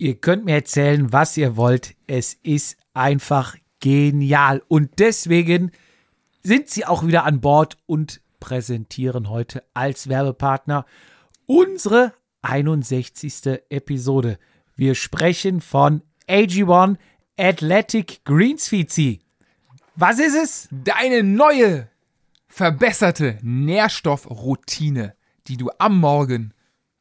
Ihr könnt mir erzählen, was ihr wollt. Es ist einfach genial. Und deswegen sind sie auch wieder an Bord und präsentieren heute als Werbepartner unsere 61. Episode. Wir sprechen von AG1 Athletic Greens Fizi. Was ist es? Deine neue, verbesserte Nährstoffroutine, die du am Morgen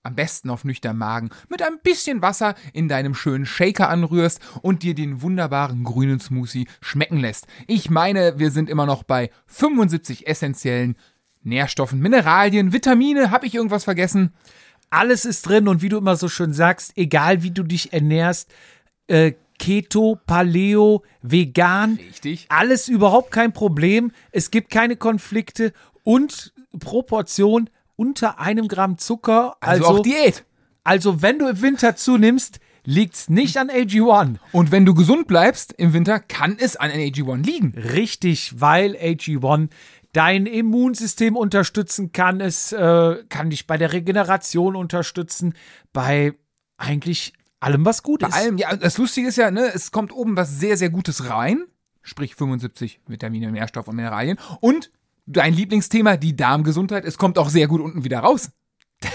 am besten auf nüchtern Magen, mit ein bisschen Wasser in deinem schönen Shaker anrührst und dir den wunderbaren grünen Smoothie schmecken lässt. Ich meine, wir sind immer noch bei 75 essentiellen Nährstoffen, Mineralien, Vitamine. Hab ich irgendwas vergessen? Alles ist drin und wie du immer so schön sagst, egal wie du dich ernährst, äh, Keto, Paleo, vegan, Richtig. alles überhaupt kein Problem. Es gibt keine Konflikte und Proportion unter einem Gramm Zucker. Also, Also, auch Diät. also wenn du im Winter zunimmst, liegt's nicht an AG1. Und wenn du gesund bleibst im Winter, kann es an AG1 liegen. Richtig, weil AG1 dein Immunsystem unterstützen kann. Es äh, kann dich bei der Regeneration unterstützen, bei eigentlich allem, was gut Bei ist. allem, ja, das Lustige ist ja, ne, es kommt oben was sehr, sehr Gutes rein. Sprich 75 Vitamine, Nährstoff und Mineralien. Und dein Lieblingsthema, die Darmgesundheit, es kommt auch sehr gut unten wieder raus.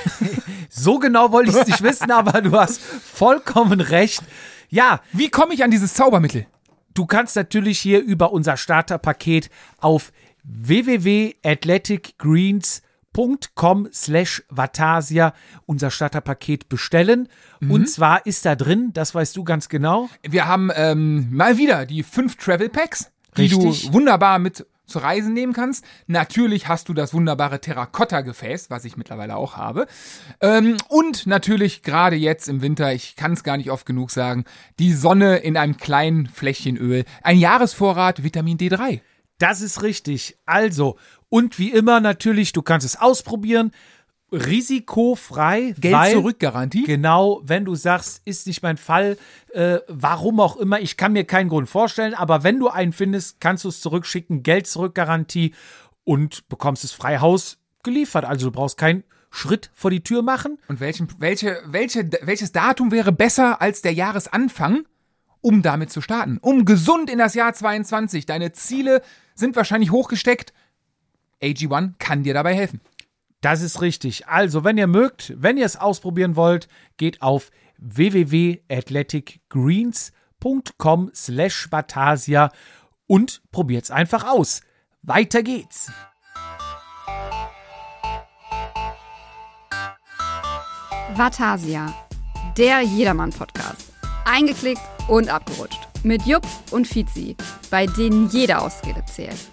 So genau wollte ich es nicht wissen, aber du hast vollkommen recht. Ja, Wie komme ich an dieses Zaubermittel? du kannst natürlich hier über unser Starterpaket auf www.athleticgreens.com slash Vatasia unser Starterpaket bestellen. Und zwar ist da drin, das weißt du ganz genau, Wir haben ähm, mal wieder die fünf Travel Packs, die Richtig. du wunderbar mit zur Reise nehmen kannst. Natürlich hast du das wunderbare Terrakotta-Gefäß, was ich mittlerweile auch habe. Ähm, und natürlich gerade jetzt im Winter, ich kann es gar nicht oft genug sagen, die Sonne in einem kleinen Fläschchen Öl. Ein Jahresvorrat Vitamin D3. Das ist richtig. Also, und wie immer natürlich, du kannst es ausprobieren, risikofrei. Geld weil, zurück Garantie. Genau, wenn du sagst, ist nicht mein Fall, äh, warum auch immer, ich kann mir keinen Grund vorstellen, aber wenn du einen findest, kannst du es zurückschicken, Geld zurück Garantie und bekommst es frei Haus geliefert. Also du brauchst keinen Schritt vor die Tür machen. Und welchen, welche, welche, welches Datum wäre besser als der Jahresanfang, um damit zu starten? Um gesund in das Jahr 22. Deine Ziele sind wahrscheinlich hochgesteckt. AG1 kann dir dabei helfen. Das ist richtig. Also, wenn ihr mögt, wenn ihr es ausprobieren wollt, geht auf www.athleticgreens.com slash Batasia und probiert's einfach aus. Weiter geht's. Vatasia, der Jedermann-Podcast. Eingeklickt und abgerutscht. Mit Jupp und Fizi, bei denen jede Ausrede zählt.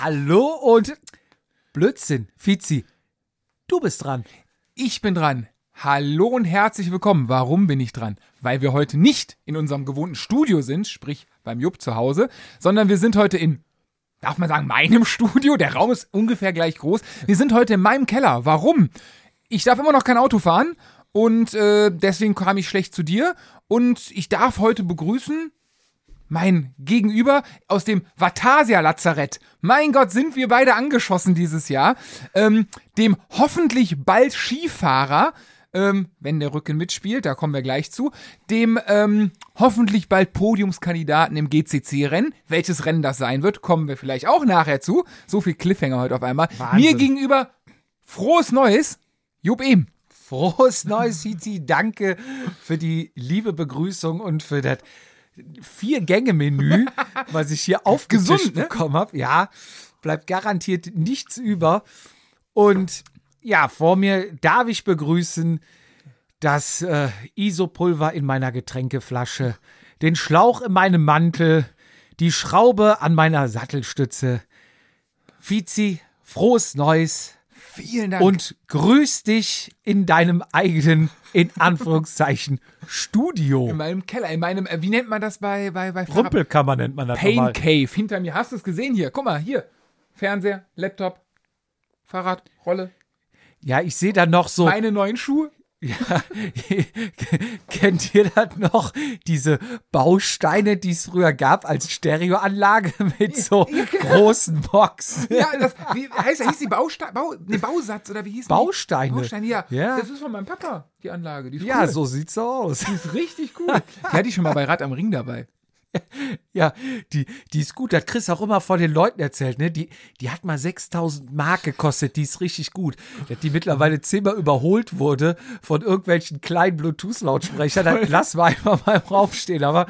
Hallo und Blödsinn, Fizi. Du bist dran. Ich bin dran. Hallo und herzlich willkommen. Warum bin ich dran? Weil wir heute nicht in unserem gewohnten Studio sind, sprich beim Jupp zu Hause, sondern wir sind heute in, darf man sagen, meinem Studio. Der Raum ist ungefähr gleich groß. Wir sind heute in meinem Keller. Warum? Ich darf immer noch kein Auto fahren und äh, deswegen kam ich schlecht zu dir und ich darf heute begrüßen mein Gegenüber aus dem Vatasia-Lazarett. Mein Gott, sind wir beide angeschossen dieses Jahr. Ähm, dem hoffentlich bald Skifahrer, ähm, wenn der Rücken mitspielt, da kommen wir gleich zu, dem ähm, hoffentlich bald Podiumskandidaten im GCC-Rennen. Welches Rennen das sein wird, kommen wir vielleicht auch nachher zu. So viel Cliffhanger heute auf einmal. Wahnsinn. Mir gegenüber frohes Neues, Jupp Ehm. Frohes Neues, Fizi. Danke für die liebe Begrüßung und für das Vier-Gänge-Menü, was ich hier aufgetischt ne? bekommen habe. Ja, bleibt garantiert nichts über. Und ja, vor mir darf ich begrüßen das äh, Isopulver in meiner Getränkeflasche, den Schlauch in meinem Mantel, die Schraube an meiner Sattelstütze. Fizi, frohes Neues Vielen Dank. und grüß dich in deinem eigenen, in Anführungszeichen, Studio. in meinem Keller, in meinem, äh, wie nennt man das bei, bei, bei Fahrrad- Rumpelkammer nennt man das Pain nochmal. Cave hinter mir. Hast du es gesehen hier? Guck mal, hier. Fernseher, Laptop, Fahrrad, Rolle. Ja, ich sehe da noch so, Meine neuen Schuhe. Ja, kennt ihr das noch? Diese Bausteine, die es früher gab als Stereoanlage mit so großen Boxen. Ja, das, wie heißt, hieß die Baustein, Bau, nee, Bausatz oder wie hieß die? Bausteine. Bausteine, ja. Ja. Das ist von meinem Papa, die Anlage. Die Ja, cool. so sieht's aus. Die ist richtig cool. Die hatte ich schon mal bei Rad am Ring dabei. Ja, die, die ist gut. Das Chris auch immer vor den Leuten erzählt, ne? Die, die hat mal 6000 Mark gekostet. Die ist richtig gut. Dass die mittlerweile zehnmal überholt wurde von irgendwelchen kleinen Bluetooth-Lautsprechern. Das lassen wir einfach mal im Raum stehen. Aber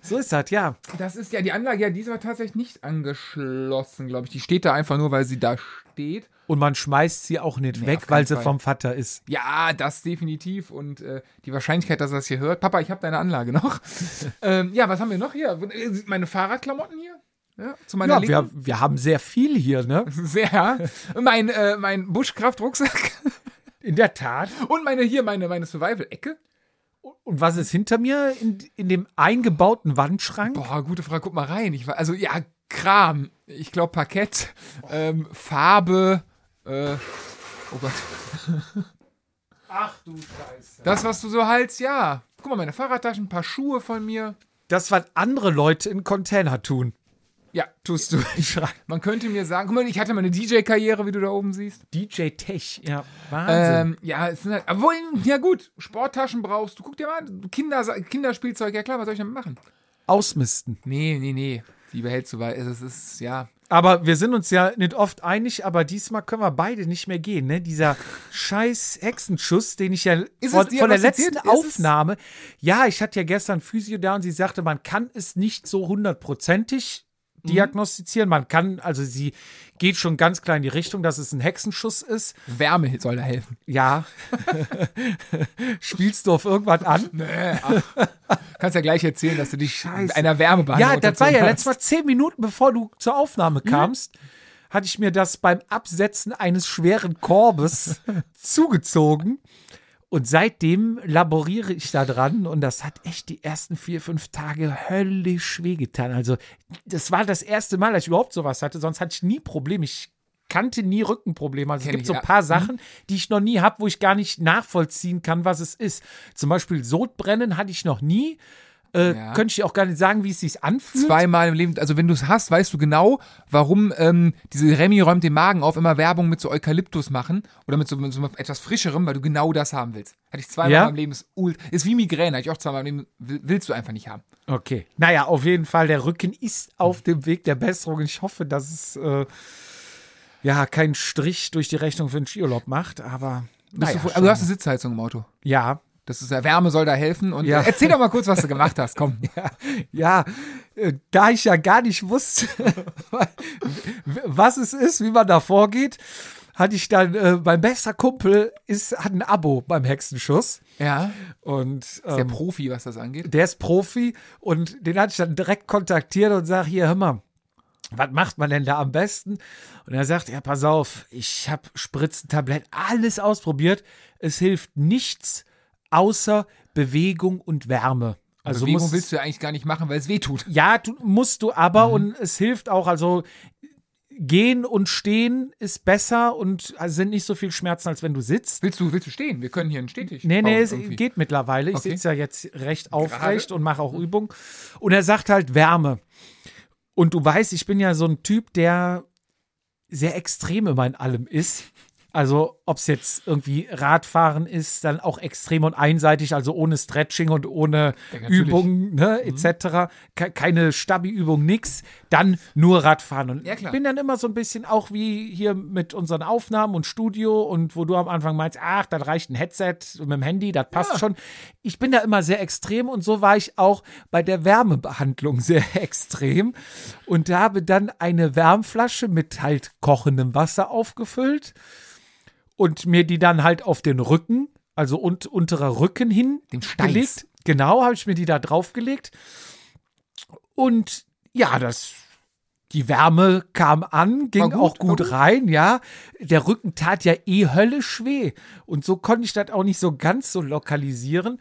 so ist das, ja. Das ist ja die Anlage, ja, die ist aber tatsächlich nicht angeschlossen, glaube ich. Die steht da einfach nur, weil sie da steht. Und man schmeißt sie auch nicht Nee, weg, weil sie Fall. vom Vater ist. Ja, das definitiv. Und äh, die Wahrscheinlichkeit, dass er das hier hört. Papa, ich habe deine Anlage noch. ähm, ja, was haben wir noch hier? Äh, Meine Fahrradklamotten hier? Ja, zu meiner Ja, Linken. wir, wir haben sehr viel hier, ne? Sehr. Mein, äh, mein Buschkraft-Rucksack. In der Tat. Und meine hier, meine, meine Survival-Ecke. Und was ist hinter mir in, in dem eingebauten Wandschrank? Boah, gute Frage, guck mal rein. Ich, war- also, ja, Kram. Ich glaube, Parkett, ähm, Farbe, äh, oh Gott. Ach du Scheiße. Das, was du so haltst, ja. Guck mal, meine Fahrradtaschen, ein paar Schuhe von mir. Das, was andere Leute in Container tun, Ja, tust du man könnte mir sagen, guck mal, ich hatte mal eine DJ-Karriere, wie du da oben siehst. DJ Tech, ja. Wahnsinn. Ähm, ja, es sind halt, obwohl, ja gut, Sporttaschen brauchst du. Guck dir mal an, Kinder, Kinderspielzeug, ja klar, was soll ich damit machen? Ausmisten. Nee, nee, nee, die behältst du, weil es ist, ja, Aber wir sind uns ja nicht oft einig, aber diesmal können wir beide nicht mehr gehen, ne? Dieser scheiß Hexenschuss, den ich ja vor, vor der letzten Aufnahme. Ja, ich hatte ja gestern Physio da und sie sagte, man kann es nicht so hundertprozentig. Diagnostizieren. Man kann, also sie geht schon ganz klar in die Richtung, dass es ein Hexenschuss ist. Wärme soll da helfen. Ja. Spielst du auf irgendwas an? Nee, ach, kannst ja gleich erzählen, dass du dich mit einer Wärmebehandlung Ja, das war ja letztes Mal zehn Minuten, bevor du zur Aufnahme kamst, hatte ich mir das beim Absetzen eines schweren Korbes zugezogen. Und seitdem laboriere ich da dran und das hat echt die ersten vier, fünf Tage höllisch wehgetan. Also, das war das erste Mal, dass ich überhaupt sowas hatte. Sonst hatte ich nie Probleme. Ich kannte nie Rückenprobleme. Also, es gibt ich, so ein ja. paar Sachen, die ich noch nie habe, wo ich gar nicht nachvollziehen kann, was es ist. Zum Beispiel Sodbrennen hatte ich noch nie. Äh, Ja. Könnte ich dir auch gar nicht sagen, wie es sich anfühlt. Zweimal im Leben, also wenn du es hast, weißt du genau, warum ähm, diese Remy räumt den Magen auf, immer Werbung mit so Eukalyptus machen oder mit so, mit so etwas Frischerem, weil du genau das haben willst. Hatte ich zweimal Ja? im Leben, ist, ist wie Migräne, hatte ich auch zweimal im Leben, will- willst du einfach nicht haben. Okay. Naja, auf jeden Fall, der Rücken ist auf dem Weg der Besserung. Ich hoffe, dass es äh, ja keinen Strich durch die Rechnung für den Skiurlaub macht, aber naja, du, aber du hast eine Sitzheizung im Auto. ja, Das ist ja Wärme soll da helfen und Ja. äh, erzähl doch mal kurz, was du gemacht hast, komm. ja, äh, da ich ja gar nicht wusste, was es ist, wie man da vorgeht, hatte ich dann, äh, mein bester Kumpel ist, hat ein Abo beim Hexenschuss Ja, und ist der ähm, Profi, was das angeht. der ist Profi und den hatte ich dann direkt kontaktiert und sag hier, hör mal, was macht man denn da am besten? Und er sagt, ja, pass auf, ich habe Spritzen, Tabletten, alles ausprobiert. Es hilft nichts außer Bewegung und Wärme. Also Bewegung musst- willst du ja eigentlich gar nicht machen, weil es weh tut. ja, du, musst du aber und es hilft auch, also gehen und stehen ist besser und sind nicht so viel Schmerzen, als wenn du sitzt. Willst du, willst du stehen? Wir können hier einen Stehtisch Nee, nee, es irgendwie. geht mittlerweile. Ich Okay. sitze ja jetzt recht aufrecht und mache auch Übung. Und er sagt halt Wärme. Und du weißt, ich bin ja so ein Typ, der sehr extrem immer in allem ist. Also, ob es jetzt irgendwie Radfahren ist, dann auch extrem und einseitig, also ohne Stretching und ohne Ja. Mhm. Übungen, ne, etc. Ke keine Stabi-Übung, nix. Dann nur Radfahren. Und Ja, klar. bin dann immer so ein bisschen auch wie hier mit unseren Aufnahmen und Studio und wo du am Anfang meinst, ach, dann reicht ein Headset mit dem Handy, das passt Ja. schon. Ich bin da immer sehr extrem und so war ich auch bei der Wärmebehandlung sehr extrem und habe dann eine Wärmflasche mit halt kochendem Wasser aufgefüllt und mir die dann halt auf den Rücken, also und, unterer Rücken hin Dem Steiß. gelegt. Genau, habe ich mir die da draufgelegt. Und ja, das die Wärme kam an, ging gut, auch gut gut. rein, ja. Der Rücken tat ja eh höllisch weh. Und so konnte ich das auch nicht so ganz so lokalisieren.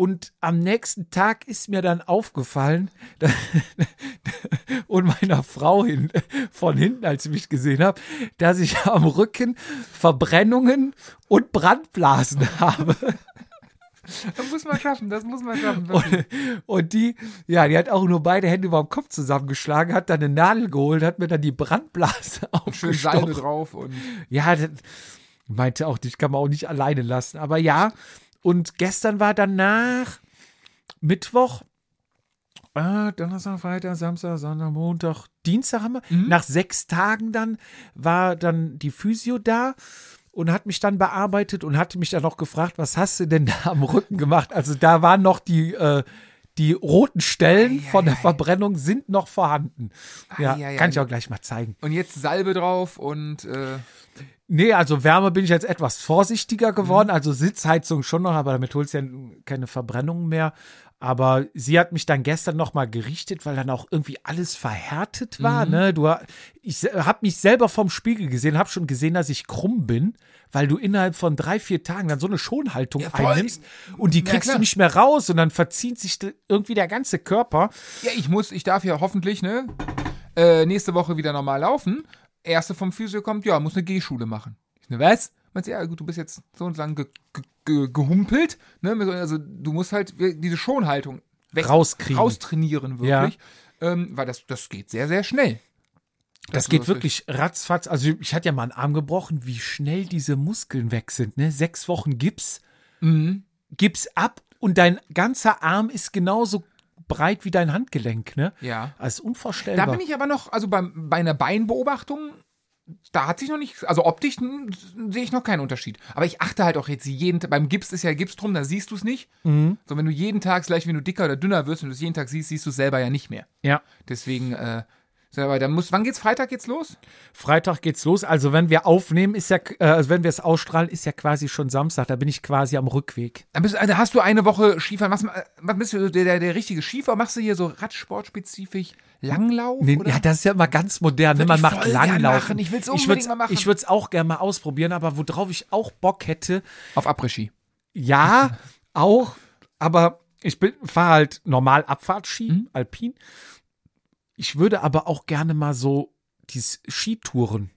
Und am nächsten Tag ist mir dann aufgefallen und meiner Frau hin, von hinten, als sie mich gesehen hat, dass ich am Rücken Verbrennungen und Brandblasen habe. Das muss man schaffen, das muss man schaffen. Und, und die, ja, die hat auch nur beide Hände über dem Kopf zusammengeschlagen, hat dann eine Nadel geholt, hat mir dann die Brandblase Schön Salbe aufgestochen. drauf und Ja, das meinte auch, dich kann man auch nicht alleine lassen. Aber ja, und gestern war danach Mittwoch, äh, Donnerstag, Freitag, Samstag, Sonntag, Montag, Dienstag haben wir. Nach sechs Tagen dann war dann die Physio da und hat mich dann bearbeitet und hatte mich dann noch gefragt, was hast du denn da am Rücken gemacht? Also da waren noch die, äh, die roten Stellen Ei, von der ei, ei. Verbrennung sind noch vorhanden. Ja, Ei, ei, kann ei. ich auch gleich mal zeigen. Und jetzt Salbe drauf und äh, Nee, also Wärme bin ich jetzt etwas vorsichtiger geworden. Mhm. Also Sitzheizung schon noch, aber damit holst du ja keine Verbrennung mehr. Aber sie hat mich dann gestern noch mal gerichtet, weil dann auch irgendwie alles verhärtet war. Mhm. Ne? Du, ich habe mich selber vom Spiegel gesehen, habe schon gesehen, dass ich krumm bin, weil du innerhalb von drei, vier Tagen dann so eine Schonhaltung voll. einnimmst und die Ja, kriegst klar. du nicht mehr raus und dann verzieht sich irgendwie der ganze Körper. ja, ich muss, ich darf ja hoffentlich, ne, äh, nächste Woche wieder normal laufen. Erste vom Physio kommt, ja, muss eine G-Schule machen. Ich ne, was? Meinst du, ja, gut, du bist jetzt so und so lang ge ge ge gehumpelt, ne, also du musst halt diese Schonhaltung weg, Rauskriegen. raustrainieren, wirklich. Ähm, weil das, das geht sehr, sehr schnell. Das geht wirklich ratzfatz. Also ich hatte ja mal einen Arm gebrochen, wie schnell diese Muskeln weg sind. Ne? Sechs Wochen Gips, Mhm. Gips ab und dein ganzer Arm ist genauso breit wie dein Handgelenk. Ne? Ja. Das ist Da unvorstellbar. bin ich aber noch, also beim, bei einer Beinbeobachtung, da hat sich noch nicht, also optisch sehe ich noch keinen Unterschied. Aber ich achte halt auch jetzt jeden Tag, beim Gips ist ja Gips drum, da siehst du es nicht. Mhm. So, wenn du jeden Tag, gleich wenn du dicker oder dünner wirst und du es jeden Tag siehst, siehst du es selber ja nicht mehr. ja. Deswegen, äh, aber dann muss, wann geht's Freitag jetzt los? Freitag geht's los. Also wenn wir aufnehmen, ist ja, äh, also wenn wir es ausstrahlen, ist ja quasi schon Samstag. Da bin ich quasi am Rückweg. Dann bist, also hast du eine Woche Skifahren. Was, was bist du der, der, der richtige Skifahrer? Machst du hier so Radsportspezifisch Langlauf? Nee, ja, das ist ja immer ganz modern. Ne? Man ich macht machen. Ich will's unbedingt mal machen. Ich würde es auch gerne mal ausprobieren, aber worauf ich auch Bock hätte, Auf Après-Ski. Ja, auch, aber ich bin fahre halt normal Abfahrtski, Mhm. alpin. Ich würde aber auch gerne mal so dieses Skitouren,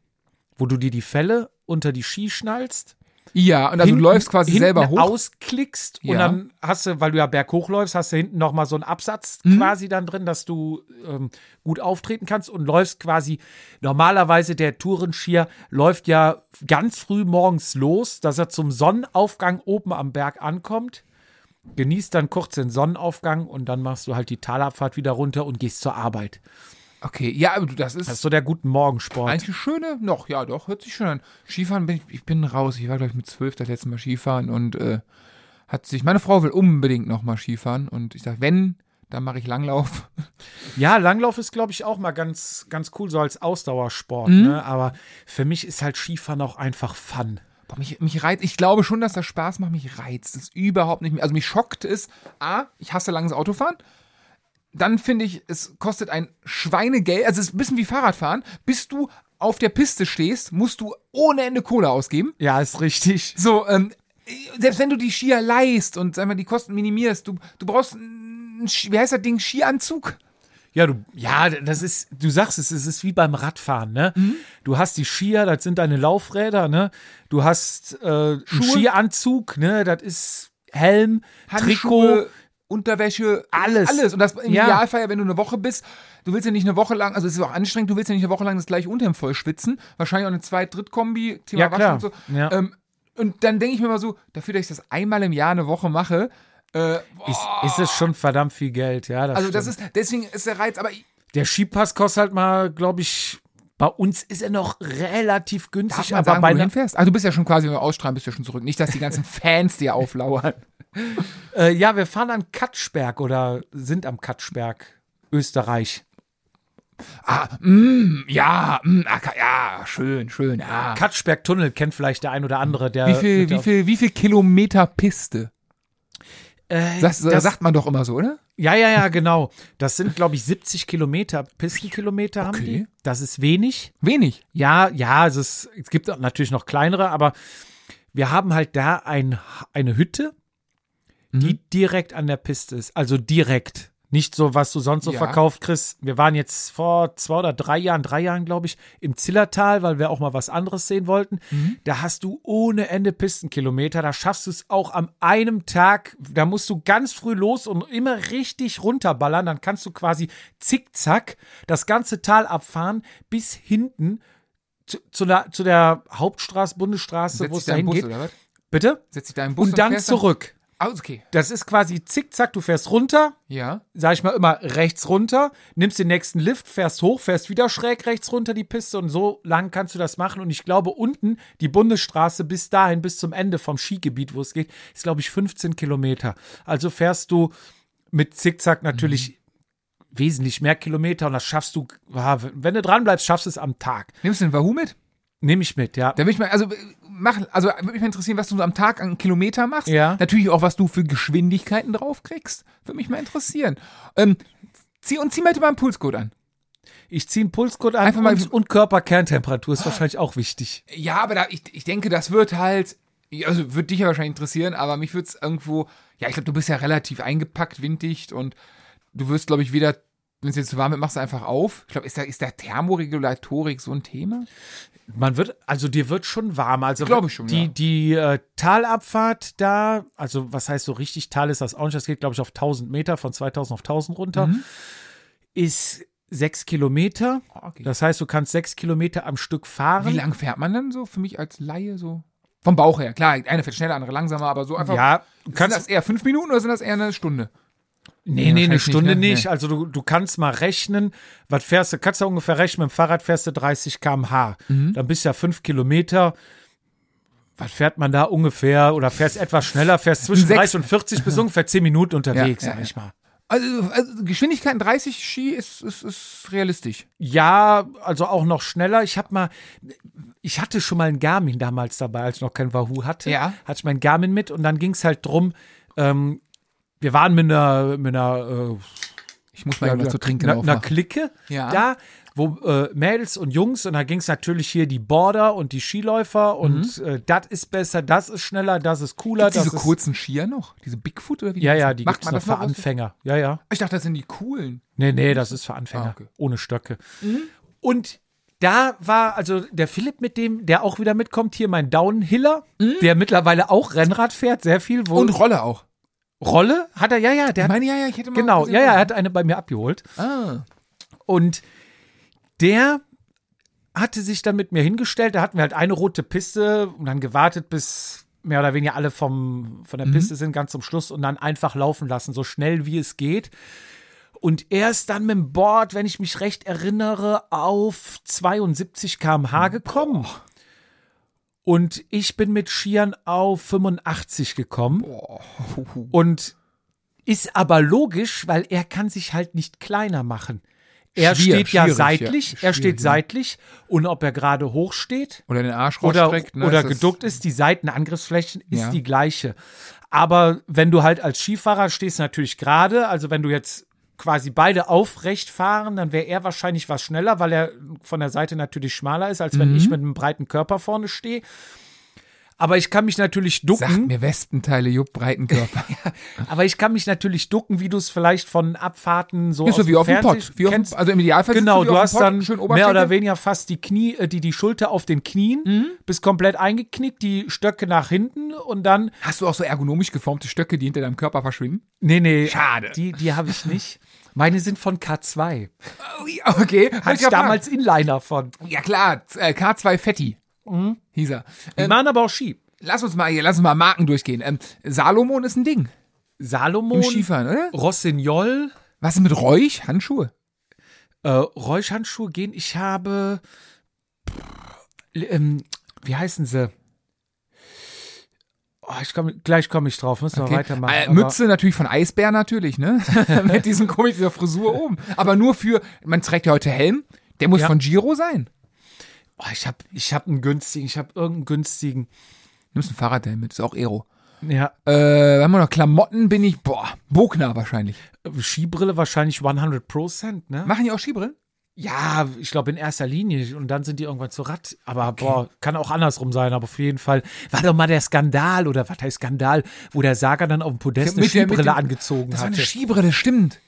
wo du dir die Felle unter die Ski schnallst, Ja, und also hinten- du läufst quasi selber hoch. ausklickst und Ja. dann hast du, weil du ja berghoch läufst, hast du hinten noch mal so einen Absatz Mhm. quasi dann drin, dass du ähm, gut auftreten kannst und läufst quasi normalerweise der Tourenskier läuft ja ganz früh morgens los, dass er zum Sonnenaufgang oben am Berg ankommt. Genießt dann kurz den Sonnenaufgang und dann machst du halt die Talabfahrt wieder runter und gehst zur Arbeit. Okay, ja, aber du, das ist Das ist so der guten Morgensport. eigentlich eine schöne, noch, ja, doch, hört sich schön an. Skifahren bin ich, ich bin raus. Ich war, glaube ich, mit zwölf das letzte Mal Skifahren und äh, hat sich, meine Frau will unbedingt noch mal Skifahren und ich sage, wenn, dann mache ich Langlauf. Ja, Langlauf ist, glaube ich, auch mal ganz, ganz cool, so als Ausdauersport. Mhm. Ne? Aber für mich ist halt Skifahren auch einfach Fun. Boah, mich, mich reizt, ich glaube schon, dass das Spaß macht, mich reizt es überhaupt nicht mehr. Also mich schockt es, A, ich hasse langes Autofahren. Dann finde ich, es kostet ein Schweinegeld, also es ist ein bisschen wie Fahrradfahren. Bis du auf der Piste stehst, musst du ohne Ende Kohle ausgeben. Ja, ist richtig. So, ähm, selbst wenn du die Skier leihst und sag mal, die Kosten minimierst, du, du brauchst einen, wie heißt das Ding, Skianzug? Ja, du, ja, das ist, du sagst es, es ist wie beim Radfahren, ne? Mhm. Du hast die Skier, das sind deine Laufräder, ne? Du hast äh, einen. Skianzug, ne? Das ist Helm, Handschuhe, Trikot. Unterwäsche, Alles. Alles. Und das im Ja. Idealfall, ja, wenn du eine Woche bist, du willst ja nicht eine Woche lang, also es ist auch anstrengend, du willst ja nicht eine Woche lang das gleiche Unterhemd voll schwitzen. Wahrscheinlich auch eine Zweit-, Dritt-Kombi, Thema Ja, Waschen und so. Ja. Ähm, und dann denke ich mir mal so, dafür, dass ich das einmal im Jahr eine Woche mache, äh, Ist, ist es schon verdammt viel Geld, ja. Das also das stimmt. ist, deswegen ist der Reiz, aber Der Skipass kostet halt mal, glaube ich, bei uns ist er noch relativ darf günstig, man aber sagen, bei du hinfährst? Also du bist ja schon quasi, wir ausstrahlen, bist du ja schon zurück. Nicht, dass die ganzen Fans dir auflauern. äh, ja, wir fahren an Katschberg oder sind am Katschberg, Österreich. Ah, mm, ja, mm, ah, ja, schön, schön, ja. Katschberg-Tunnel kennt vielleicht der ein oder andere, der. Wie viel, wie viel, wie viel Kilometer Piste? Äh, Das, das- sagt man doch immer so, oder? Ja, ja, ja, genau. Das sind, glaube ich, 70 Kilometer, Pistenkilometer haben Okay. die. Das ist wenig. Wenig. Ja, ja, es, ist, es gibt natürlich noch kleinere, aber wir haben halt da ein, eine Hütte, die direkt an der Piste ist. Also direkt. Nicht so, was du sonst so Ja. verkauft kriegst. Wir waren jetzt vor zwei oder drei Jahren, drei Jahren, glaube ich, im Zillertal, weil wir auch mal was anderes sehen wollten. Da hast du ohne Ende Pistenkilometer. Da schaffst du es auch am einem Tag. Da musst du ganz früh los und immer richtig runterballern. Dann kannst du quasi zickzack das ganze Tal abfahren bis hinten zu, zu, der, zu der Hauptstraße, Bundesstraße, wo es da im dahin Bus geht. oder was? Bitte? Setzt dich da im Bus Und dann fährst zurück. Ah, okay. Das ist quasi zickzack, du fährst runter, Ja. sag ich mal immer rechts runter, nimmst den nächsten Lift, fährst hoch, fährst wieder schräg rechts runter die Piste und so lang kannst du das machen. Und ich glaube, unten die Bundesstraße bis dahin, bis zum Ende vom Skigebiet, wo es geht, ist, glaube ich, 15 Kilometer. Also fährst du mit Zickzack natürlich wesentlich mehr Kilometer und das schaffst du, wenn du dran bleibst, schaffst du es am Tag. Nimmst du den Wahoo mit? Nehme ich mit, ja. Da will ich mal, also äh, machen, also würde mich mal interessieren, was du so am Tag an Kilometer machst. Ja. Natürlich auch, was du für Geschwindigkeiten draufkriegst. Würde mich mal interessieren. Ähm, zieh und zieh mal mal einen Pulscode an. Ich ziehe einen Pulsgurt an Einfach mal- und, und Körperkerntemperatur ist wahrscheinlich auch wichtig. Ja, aber da, ich, ich denke, das wird halt, also wird dich ja wahrscheinlich interessieren, aber mich würde es irgendwo, ja, ich glaube, du bist ja relativ eingepackt, winddicht und du wirst, glaube ich, wieder, wenn es jetzt zu warm wird, machst du einfach auf. Ich glaube, ist da, ist da Thermoregulatorik so ein Thema? Man wird, also dir wird schon warm. Also Glaube ich schon, Die, ja. die äh, Talabfahrt da, also was heißt so richtig Tal ist das auch nicht, das geht glaube ich auf 1000 Meter, von 2000 auf 1000 runter, Mhm. ist sechs Kilometer. Okay. Das heißt, du kannst sechs Kilometer am Stück fahren. Wie lang fährt man dann so für mich als Laie so? Vom Bauch her, klar, eine fährt schneller, andere langsamer, aber so einfach. Ja, sind das eher fünf Minuten oder sind das eher eine Stunde? Nee, nee, eine Stunde nicht, ne? nicht. Also du, du kannst mal rechnen, was fährst du, kannst du ungefähr rechnen, mit dem Fahrrad fährst du 30 km/h. Mhm. Dann bist du ja fünf Kilometer. Was fährt man da ungefähr? Oder fährst etwas schneller, fährst zwischen Sechs- 30 und 40 bis ungefähr 10 Minuten unterwegs, Ja, ja, sag ich mal. Also, also Geschwindigkeiten 30 Ski ist, ist, ist realistisch. Ja, also auch noch schneller. Ich habe mal, ich hatte schon mal ein Garmin damals dabei, als ich noch kein Wahoo hatte. Ja. Hatte ich mein Garmin mit und dann ging es halt drum, ähm, wir waren mit einer, mit einer, Ich muss mal äh, irgendwas zu trinken einer, einer. Clique Ja. da, wo äh, Mädels und Jungs und da ging es natürlich hier die Border und die Skiläufer und äh, das ist besser, das ist schneller, das ist cooler. Mhm. Gibt's diese kurzen Skier noch? Diese Bigfoot oder wie? ja, ja, die Macht gibt's man noch für? Anfänger. Ja, ja. Ich dachte, das sind die coolen. Nee, nee, das ist für Anfänger. Ah, okay. Ohne Stöcke. Und da war also der Philipp mit dem, der auch wieder mitkommt, hier mein Downhiller, der mittlerweile auch Rennrad fährt, sehr viel. Und Rolle auch. Rolle hat er, ja, ja, der Ich meine, ja, ja, ich hätte mal. genau, ja, ja, er hat eine bei mir abgeholt. Ah. Und der hatte sich dann mit mir hingestellt, da hatten wir halt eine rote Piste und dann gewartet, bis mehr oder weniger alle vom, von der Piste sind, ganz zum Schluss und dann einfach laufen lassen, so schnell wie es geht. Und er ist dann mit dem Board, wenn ich mich recht erinnere, auf 72 km/h gekommen. Und ich bin mit Skiern auf 85 gekommen. Und ist aber logisch, weil er kann sich halt nicht kleiner machen. Er Schwier- steht ja seitlich, ja. er steht ja. seitlich und ob er gerade hoch steht Oder den Arsch oder, rausstreckt. ne, oder geduckt ist, die Seitenangriffsflächen ist Ja. die gleiche. Aber wenn du halt als Skifahrer stehst natürlich gerade, also wenn du jetzt quasi beide aufrecht fahren, dann wäre er wahrscheinlich was schneller, weil er von der Seite natürlich schmaler ist, als wenn Mhm. ich mit einem breiten Körper vorne stehe. Aber ich kann mich natürlich Sagt ducken. mir Westenteile, Jupp, Breitenkörper. Aber ich kann mich natürlich ducken, wie du es vielleicht von Abfahrten so Ist so wie auf dem Pott. Wie auf kennst. also im Idealfall Genau, du auf hast Pott, dann mehr oder weniger fast die Knie, äh, die, die Schulter auf den Knien, Mhm. bist komplett eingeknickt, die Stöcke nach hinten und dann, Hast du auch so ergonomisch geformte Stöcke, die hinter deinem Körper verschwinden? nee, nee, Schade. die, die habe ich nicht. Meine sind von K2. Oh, ja, okay. Hatte ich ja damals Inliner von. fragen. Ja klar, äh, K2 Fetti. Mhm. Hieß er. Die Ähm, machen aber auch Ski. lass uns mal hier, lass uns mal Marken durchgehen. Ähm, Salomon ist ein Ding. Salomon, Im Skifahren, oder? Rossignol, Was ist mit Räuch? Handschuhe? äh, Räuschhandschuhe gehen. Ich habe, ähm, wie heißen sie? Oh, ich komm, gleich komme ich drauf, müssen wir Okay. weitermachen. Äh, Mütze natürlich von Eisbär natürlich, ne? mit diesem Komik, dieser Frisur oben. Aber nur für, man trägt ja heute Helm, der muss Ja. von Giro sein. Oh, ich habe ich hab einen günstigen, ich habe irgendeinen günstigen. Nimmst einen Fahrradhelm mit, ist auch Aero. Ja, Äh, haben wir noch Klamotten, bin ich, boah, Bogner wahrscheinlich. Skibrille wahrscheinlich 100%, ne? Machen die auch Skibrillen? Ja, ich glaube in erster Linie und dann sind die irgendwann zu Rad. Aber boah, kann auch andersrum sein, aber auf jeden Fall war doch mal der Skandal oder was heißt Skandal, wo der Saga dann auf dem Podest eine Skibrille dem- angezogen Das war eine hatte. Skibrille, stimmt.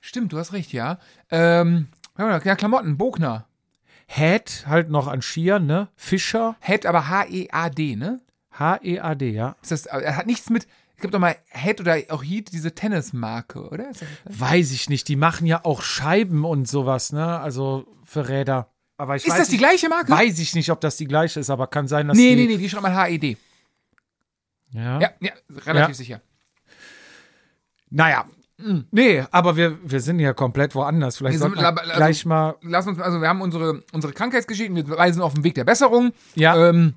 Stimmt, du hast recht, ja. Ähm, ja, Klamotten, Bogner. Head halt noch an Skiern, ne? Fischer, Head, aber H-E-A-D, ne? H-E-A-D, ja. Ist das, er hat nichts mit, es gibt doch mal Head oder auch Heat, diese Tennismarke, oder? Weiß ich nicht. Die machen ja auch Scheiben und sowas, ne? Also für Räder. Aber ich ist weiß das die nicht, gleiche Marke? Weiß ich nicht, ob das die gleiche ist, aber kann sein, dass nee, die. nee, nee, die schreibt mal H-E-D. Ja. Ja, ja, relativ Ja. sicher. Naja. Nee, aber wir, wir sind ja komplett woanders. Vielleicht sind- wir also- gleich mal. Lass uns, also wir haben unsere, unsere Krankheitsgeschichten, wir weisen auf den Weg der Besserung. Ja, Ähm,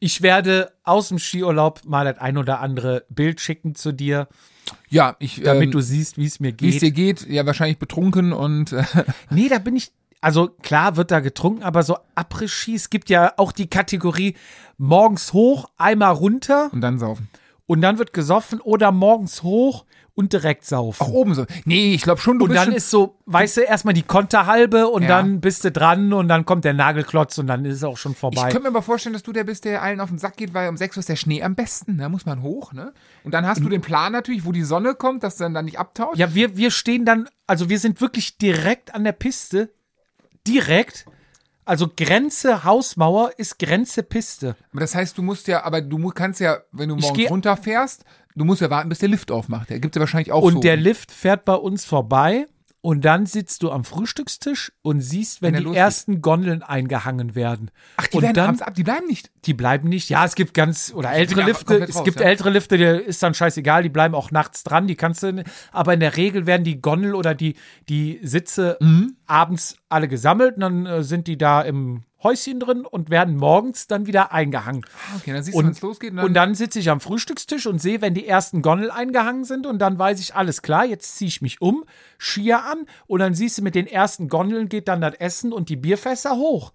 ich werde aus dem Skiurlaub mal das ein oder andere Bild schicken zu dir, ja, ich, damit ähm, du siehst, wie es mir wie es dir geht. geht, ja, wahrscheinlich betrunken und äh, Nee, da bin ich. Also klar wird da getrunken, aber so Après-Ski, es gibt ja auch die Kategorie morgens hoch, einmal runter und dann saufen. und dann wird gesoffen oder morgens hoch und direkt saufen. Auch oben so. Nee, ich glaube schon, du und bist dann schon, ist so, weißt du, erstmal die Konterhalbe und Ja. dann bist du dran und dann kommt der Nagelklotz und dann ist es auch schon Ich vorbei. könnte mir aber vorstellen, dass du der bist, der allen auf den Sack geht, weil um 6 Uhr ist der Schnee am besten. Da muss man hoch, ne? Und dann hast du den Plan natürlich, wo die Sonne kommt, dass dann, dann nicht abtaut. Ja, wir, wir stehen dann, also wir sind wirklich direkt an der Piste. Direkt. Also Grenze Hausmauer ist Grenze Piste. Aber das heißt, du musst ja, aber du mu- kannst ja, wenn du Ich morgens geh- runterfährst, du musst ja warten, bis der Lift aufmacht. Der gibt ja wahrscheinlich auch Und so. der Lift fährt bei uns vorbei und dann sitzt du am Frühstückstisch und siehst, wenn Wenn die ersten Gondeln eingehangen werden. Ach, die und werden dann, ab, die bleiben nicht. die bleiben nicht. Ja, es gibt ganz, oder ältere Lifte, komplett es raus, gibt ja. ältere Lifte, der ist dann scheißegal, die bleiben auch nachts dran, die kannst du, aber in der Regel werden die Gondel oder die, die Sitze Mhm. abends alle gesammelt und dann äh, sind die da im Häuschen drin und werden morgens dann wieder eingehangen. Okay, dann siehst du, wenn es losgeht. Und dann sitze ich am Frühstückstisch und sehe, wenn die ersten Gondel eingehangen sind und dann weiß ich, alles klar, jetzt ziehe ich mich um, Skier an und dann siehst du, mit den ersten Gondeln geht dann das Essen und die Bierfässer hoch.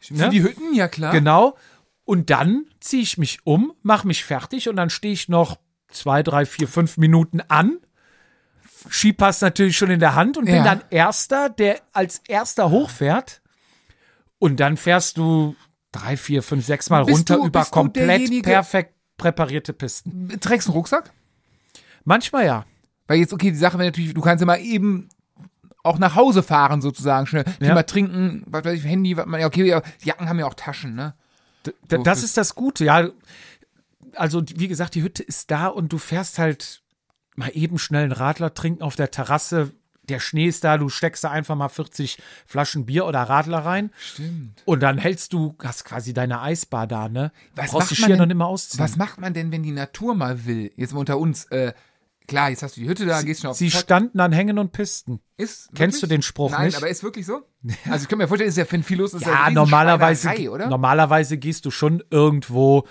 für ne? die Hütten, ja klar. Genau. Und dann ziehe ich mich um, mache mich fertig und dann stehe ich noch zwei, drei, vier, fünf Minuten an. Skipass natürlich schon in der Hand und bin Ja. dann Erster, der als Erster hochfährt. Und dann fährst du drei, vier, fünf, sechs Mal Bist runter du- über komplett perfekt präparierte Pisten. Trägst du einen Rucksack? Manchmal ja. Weil jetzt, okay, die Sache wäre natürlich, du kannst ja mal eben auch nach Hause fahren sozusagen, schnell. Ja. Mal trinken, was weiß ich, Handy, was man, ja, okay, die Jacken haben ja auch Taschen, ne? D So das ist das Gute, ja. Also, wie gesagt, die Hütte ist da und du fährst halt mal eben schnell einen Radler trinken auf der Terrasse. Der Schnee ist da, du steckst da einfach mal 40 Flaschen Bier oder Radler rein Stimmt. und dann hältst du, hast quasi deine Eisbar da, ne? Was Brauchst macht die man denn- mehr ausziehen. Was macht man denn, wenn die Natur mal will? Jetzt mal unter uns, äh, klar, jetzt hast du die Hütte da, gehst schon auf Sie Pott. standen an Hängen und Pisten. Ist Kennst du wirklich? den Spruch Nein, nicht? aber ist wirklich so? Also ich kann mir vorstellen, ist ja, wenn viel los ist, Ja, eine normalerweise, oder? normalerweise gehst du schon irgendwo,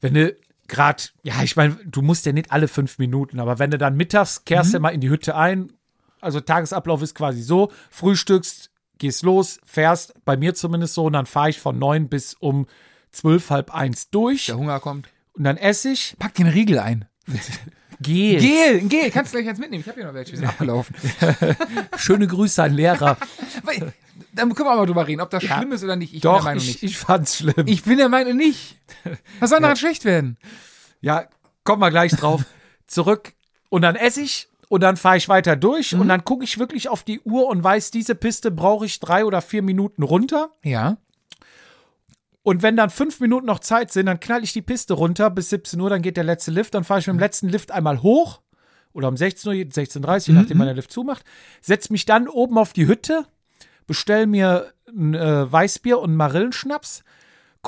wenn du gerade, ja, ich meine, du musst ja nicht alle fünf Minuten, aber wenn du dann mittags kehrst Mhm. du mal in die Hütte ein, also Tagesablauf ist quasi so, frühstückst, gehst los, fährst, bei mir zumindest so, und dann fahre ich von neun bis um zwölf, halb eins durch Der Hunger kommt. und dann esse ich, Pack den Riegel ein. Gel, ein Gel, kannst du gleich eins mitnehmen. Ich habe hier noch welche, die sind abgelaufen. Schöne Grüße an Lehrer. Dann können wir mal drüber reden, ob das schlimm ist oder nicht. Ich bin Doch, der Meinung ich, nicht. ich fand's schlimm. Ich bin der Meinung nicht. Was soll daran schlecht werden? Ja, kommen wir gleich drauf. Zurück und dann esse ich und dann fahre ich weiter durch Mhm. und dann gucke ich wirklich auf die Uhr und weiß, diese Piste brauche ich drei oder vier Minuten runter. Ja. Und wenn dann fünf Minuten noch Zeit sind, dann knall ich die Piste runter bis 17 Uhr, dann geht der letzte Lift, dann fahre ich mit dem letzten Lift einmal hoch oder um 16 Uhr, 16.30 Uhr, je nachdem, wann der Lift zumacht, setz mich dann oben auf die Hütte, bestell mir ein äh, Weißbier und einen Marillenschnaps,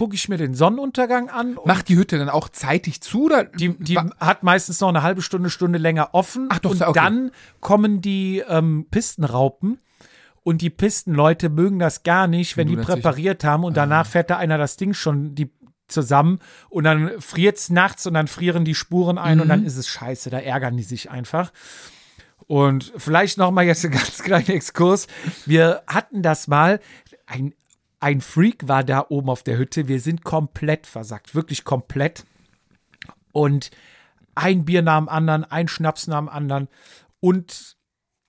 gucke ich mir den Sonnenuntergang an und Macht die Hütte dann auch zeitig zu? Oder? die, die hat meistens noch eine halbe Stunde, Stunde länger offen. Ach doch, und okay. dann kommen die ähm, Pistenraupen. Und die Pistenleute mögen das gar nicht, wenn die präpariert haben und danach fährt da einer das Ding schon die zusammen und dann friert's nachts und dann frieren die Spuren ein und Mhm. dann ist es scheiße, da ärgern die sich einfach. Und vielleicht noch mal jetzt ein ganz kleiner Exkurs. Wir hatten das mal, ein, ein Freak war da oben auf der Hütte. Wir sind komplett versackt, wirklich komplett. Und ein Bier nach dem anderen, ein Schnaps nach dem anderen. Und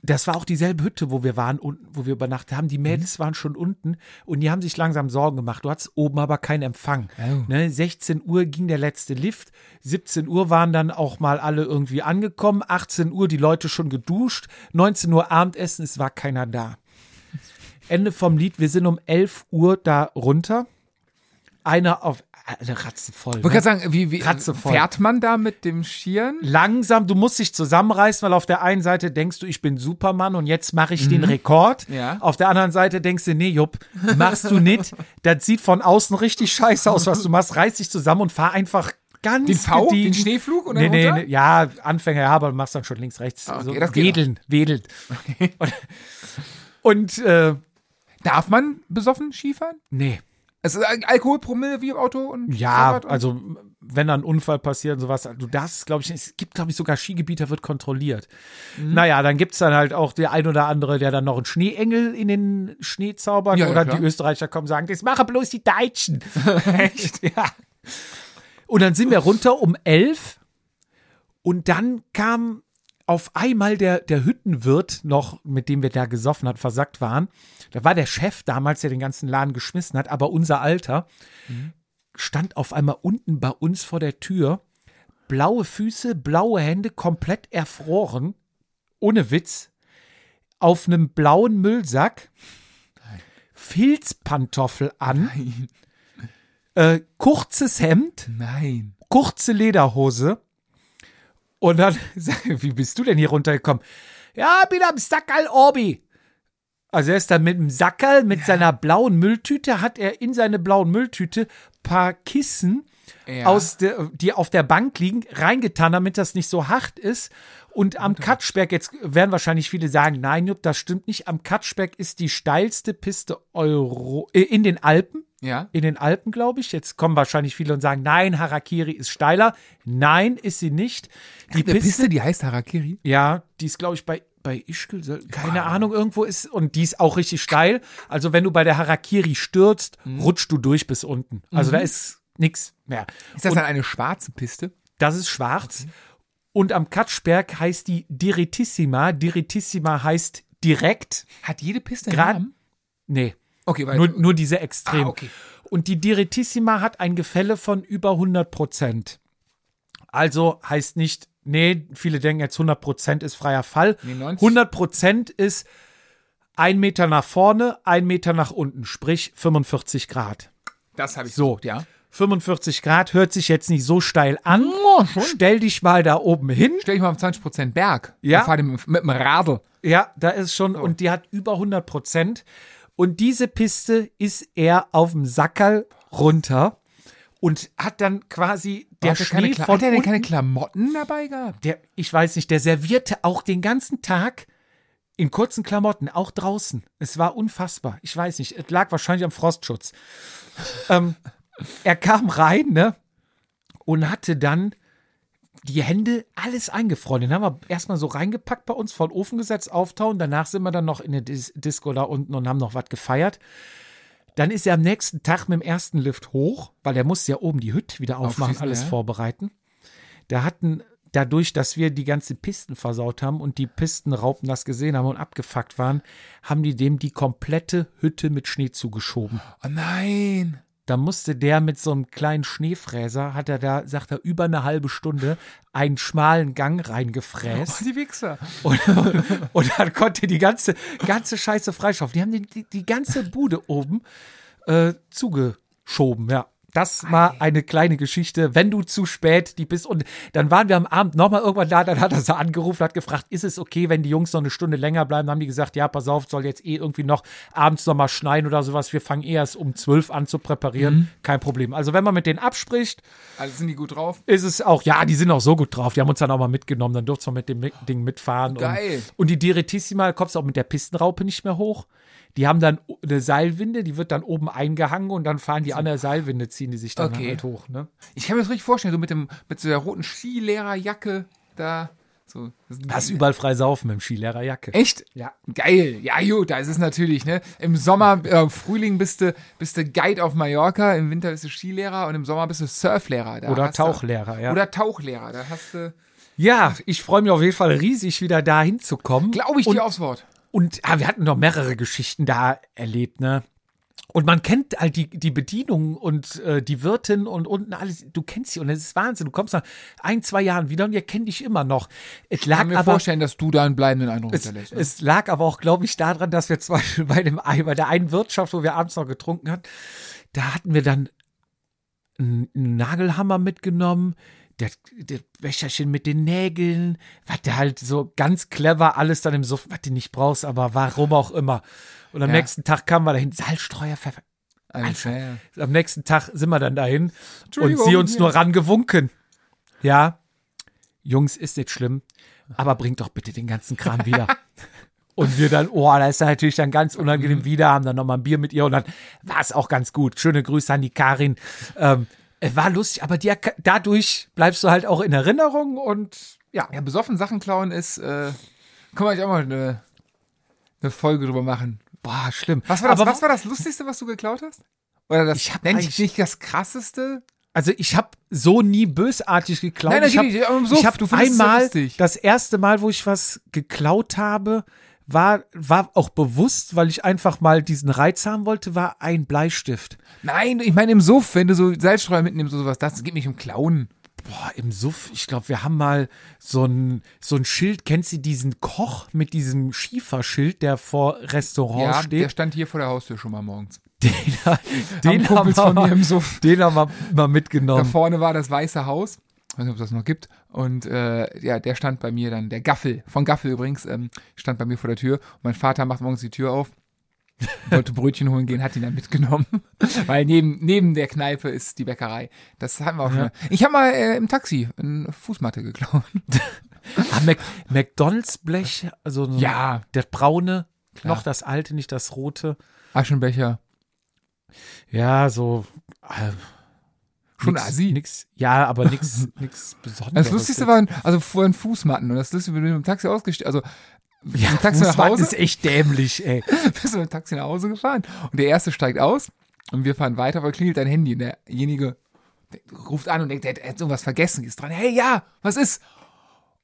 das war auch dieselbe Hütte, wo wir waren und wo wir übernachtet haben. Die Mädels waren schon unten und die haben sich langsam Sorgen gemacht. Du hattest oben aber keinen Empfang. Oh. Ne, 16 Uhr ging der letzte Lift. 17 Uhr waren dann auch mal alle irgendwie angekommen. 18 Uhr die Leute schon geduscht. 19 Uhr Abendessen, es war keiner da. Ende vom Lied, wir sind um 11 Uhr da runter. Einer auf, eine Ratze voll. Ich Ne? gerade sagen, wie, wie Ratzevoll. fährt man da mit dem Skiern? langsam, du musst dich zusammenreißen, weil auf der einen Seite denkst du, ich bin Superman und jetzt mache ich den Rekord. Mhm. Ja. Auf der anderen Seite denkst du, nee, Jupp, machst du nicht. Das sieht von außen richtig scheiße aus, was du machst. Reiß dich zusammen und fahr einfach ganz Den V, den gediegen. Schneeflug oder Nee, nee, nee, ja, Anfänger, ja, aber du machst dann schon links, rechts. Ah, okay, so wedeln, wedeln. Und, und äh, Darf man besoffen Skifahren? nee. Es ist Al- Alkoholpromille wie im Auto und Ja, und- also wenn da ein Unfall passiert und sowas, du darfst, glaube ich, es gibt, glaube ich, sogar Skigebiete, wird kontrolliert. Mhm. Naja, dann gibt's dann halt auch der ein oder andere, der dann noch einen Schneeengel in den Schnee zaubert Ja, ja, oder klar. die Österreicher kommen und sagen, das machen bloß die Deutschen. Echt? Ja. Und dann sind wir runter um elf und dann kam auf einmal der, der Hüttenwirt noch, mit dem wir da gesoffen hat, versackt waren. Da war der Chef damals, der den ganzen Laden geschmissen hat, aber unser Alter stand auf einmal unten bei uns vor der Tür. Blaue Füße, blaue Hände, komplett erfroren. Ohne Witz. Auf einem blauen Müllsack. Filzpantoffel an. Äh, kurzes Hemd Nein. kurze Lederhose. Und dann, sag ich, wie bist du denn hier runtergekommen? Ja, bin am Sackerl Orbi. Also er ist dann mit dem Sackerl, mit seiner blauen Mülltüte, hat er in seine blauen Mülltüte paar Kissen, Ja. aus der, die auf der Bank liegen, reingetan, damit das nicht so hart ist. Und am Katschberg, jetzt werden wahrscheinlich viele sagen, nein, Jupp, das stimmt nicht. Am Katschberg ist die steilste Piste Euro, äh, in den Alpen Ja. in den Alpen, glaube ich. Jetzt kommen wahrscheinlich viele und sagen, nein, Harakiri ist steiler. Nein, ist sie nicht. Die Piste, Piste, die heißt Harakiri. ja, die ist, glaube ich, bei, bei Ischgl, keine Ahnung, irgendwo ist, und die ist auch richtig steil. Also, wenn du bei der Harakiri stürzt, rutschst du durch bis unten. Also, da ist nichts mehr. Ist das und dann eine schwarze Piste? das ist schwarz. Und am Katschberg heißt die Direttissima. Direttissima heißt direkt. Hat jede Piste einen Namen? Nee, Okay, weil nur, nur diese Extrem. Ah, okay. Und die Direttissima hat ein Gefälle von über 100 Prozent. Also heißt nicht, nee, viele denken jetzt 100 Prozent ist freier Fall. Nee, 90. 100 Prozent ist ein Meter nach vorne, ein Meter nach unten, sprich 45 Grad. das habe ich So. gesucht, ja. 45 Grad hört sich jetzt nicht so steil an. Oh, schon. Stell dich mal da oben hin. Stell dich mal auf 20% Berg. Ja. Und fahr dem, mit dem Radl. Ja, da ist schon, und die hat über 100 Prozent. Und diese Piste ist er auf dem Sackerl runter und hat dann quasi der hat er keine, Schnee von hat er denn keine Klamotten dabei gehabt? der, ich weiß nicht, der servierte auch den ganzen Tag in kurzen Klamotten, auch draußen. Es war unfassbar. Ich weiß nicht, es lag wahrscheinlich am Frostschutz. ähm, er kam rein, ne, und hatte dann die Hände alles eingefroren. Den haben wir erstmal so reingepackt bei uns, vor den Ofen gesetzt, auftauen. Danach sind wir dann noch in der Dis Disco da unten und haben noch was gefeiert. Dann ist er am nächsten Tag mit dem ersten Lift hoch, weil er musste ja oben die Hütte wieder aufmachen, alles ja. vorbereiten. Da hatten, dadurch, dass wir die ganzen Pisten versaut haben und die Pistenraupen das gesehen haben und abgefuckt waren, haben die dem die komplette Hütte mit Schnee zugeschoben. Oh nein. Da musste der mit so einem kleinen Schneefräser, hat er da, sagt er, über eine halbe Stunde einen schmalen Gang reingefräst. Oh, die Wichser. Und, und dann konnte die ganze, ganze Scheiße freischaufeln. Die haben die, die, die ganze Bude oben äh, zugeschoben, ja. Das war eine kleine Geschichte. Wenn du zu spät die bist und dann waren wir am Abend nochmal irgendwann da, dann hat er so angerufen, hat gefragt, ist es okay, wenn die Jungs noch eine Stunde länger bleiben? Dann haben die gesagt, ja, pass auf, soll jetzt eh irgendwie noch abends noch mal schneien oder sowas. Wir fangen eh erst um zwölf an zu präparieren. Kein Problem. Also wenn man mit denen abspricht, Also sind die gut drauf? ist es auch, ja, die sind auch so gut drauf. Die haben uns dann auch mal mitgenommen. Dann durften wir mit dem Ding mitfahren. Geil. Und, und die Direttissima, kommst du auch mit der Pistenraupe nicht mehr hoch. Die haben dann eine Seilwinde, die wird dann oben eingehangen und dann fahren die an der Seilwinde, ziehen die sich dann Okay. halt hoch. Ne? Ich kann mir das richtig vorstellen, so mit, dem, mit so der roten Skilehrerjacke da. So. Das Hast überall frei saufen mit dem Skilehrerjacke. Echt? Ja. Geil. Ja, gut, da ist es natürlich, ne? Im Sommer, äh, Frühling bist du, bist du Guide auf Mallorca, im Winter bist du Skilehrer und im Sommer bist du Surflehrer. Da Oder hast du- Tauchlehrer, ja. Oder Tauchlehrer. Da hast du. Ja, ich freue mich auf jeden Fall riesig, wieder da hinzukommen. Glaube ich und, dir aufs Wort. Und ah, wir hatten noch mehrere Geschichten da erlebt, ne? Und man kennt halt die, die Bedienung und äh, die Wirtin und unten alles. Du kennst sie und es ist Wahnsinn. Du kommst nach ein, zwei Jahren wieder und ihr kennt dich immer noch. Es Ich lag kann mir aber, vorstellen, dass du da einen bleibenden Eindruck es, hinterlässt. ne? es lag aber auch, glaube ich, daran, dass wir zum Beispiel bei, dem, bei der einen Wirtschaft, wo wir abends noch getrunken hatten, da hatten wir dann einen Nagelhammer mitgenommen, der, der Becherchen mit den Nägeln, was der halt so ganz clever alles dann im Suff, was du nicht brauchst, aber warum auch immer. Und am Ja. nächsten Tag kamen wir dahin, Salzstreuer, Pfeffer. Alles, ja, ja. Am nächsten Tag sind wir dann dahin und sie uns ja. nur rangewunken. Ja, Jungs, ist nicht schlimm, aber bringt doch bitte den ganzen Kram wieder. Und wir dann, oh, da ist dann natürlich dann ganz Mhm. unangenehm wieder, haben dann nochmal ein Bier mit ihr und dann war es auch ganz gut. Schöne Grüße an die Karin. Ähm, es war lustig, aber die, dadurch bleibst du halt auch in Erinnerung und ja. Ja, besoffen Sachen klauen ist, äh, kann man eigentlich auch mal eine, eine Folge drüber machen. Boah, schlimm. Was war, das, aber was war das Lustigste, was du geklaut hast? Oder das Ich hab nennt eigentlich- nicht das Krasseste? Also ich habe so nie bösartig geklaut. Nein, nein, ich habe ich hab so einmal das erste Mal, wo ich was geklaut habe, war war auch bewusst, weil ich einfach mal diesen Reiz haben wollte, war ein Bleistift. Nein, ich meine im Suff, wenn du so Salzstreuer mitnimmst oder sowas, das geht nicht um Klauen. Boah, im Suff, ich glaube, wir haben mal so ein so ein Schild, kennst du diesen Koch mit diesem Schieferschild, der vor Restaurant ja, der steht? stand hier vor der Haustür schon mal morgens. Den, den, haben Kumpels wir mal, im Suff. den haben wir mal Da mitgenommen. vorne war das Weiße Haus. Ich weiß nicht, ob es das noch gibt. Und äh, ja, der stand bei mir dann, der Gaffel, von Gaffel übrigens, ähm, stand bei mir vor der Tür. Und mein Vater macht morgens die Tür auf, wollte Brötchen holen gehen, hat ihn dann mitgenommen. Weil neben, neben der Kneipe ist die Bäckerei. Das hatten wir auch schon. Ich habe mal äh, im Taxi eine Fußmatte geklaut. Ah, Mac, McDonalds Blech, also so Ja. der braune, Klar. noch das alte, nicht das rote. Aschenbecher. Ja, so äh, Schon nix, assi. Nix, ja, aber nix, nix Besonderes. Das Lustigste waren, also vorhin Fußmatten. Und das Lustige, wenn du im Taxi ausgestiegen, also ja, im Taxi nach Hause, ist echt dämlich, ey. bist du mit dem Taxi nach Hause gefahren und der erste steigt aus und wir fahren weiter, aber klingelt dein Handy und derjenige der ruft an und denkt, der hat irgendwas vergessen, ist dran, hey, ja, was ist?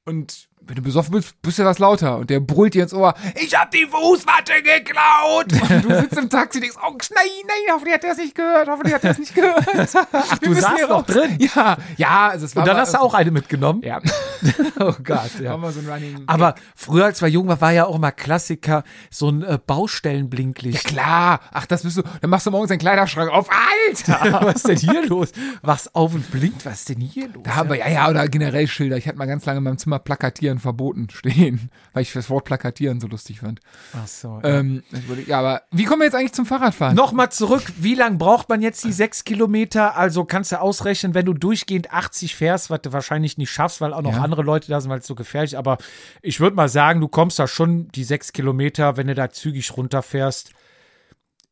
Und wenn du besoffen bist, bist du was lauter und der brüllt dir ins Ohr, ich hab die Fußmatte geklaut! Und du sitzt im Taxi und denkst, oh nein, nein, hoffentlich hat er es nicht gehört, hoffentlich hat er es nicht gehört. Ach, du saßt noch drin? Ja, ja, also es war Und dann mal- hast du auch eine mitgenommen. ja, Oh Gott, war ja. mal so ein Running. Aber früher, als wir jung waren, war ja auch immer Klassiker, so ein äh, Baustellenblinklicht. Klar, ach, das bist du. Dann machst du morgens deinen Kleiderschrank auf. Alter! was ist denn hier los? Wachs auf und blinkt, was ist denn hier los? Da haben wir, ja, ja, oder generell Schilder. Ich hatte mal ganz lange in meinem Zimmer Plakatieren verboten stehen, weil ich das Wort Plakatieren so lustig fand. Ach so. Ähm, ich überleg- ja, aber wie kommen wir jetzt eigentlich zum Fahrradfahren? Nochmal zurück, wie lang braucht man jetzt die sechs Kilometer? Also kannst du ausrechnen, wenn du durchgehend 80 fährst, was du wahrscheinlich nicht schaffst, weil auch noch Ja. andere Leute da sind, weil es so gefährlich. Aber ich würde mal sagen, du kommst da schon die sechs Kilometer, wenn du da zügig runterfährst.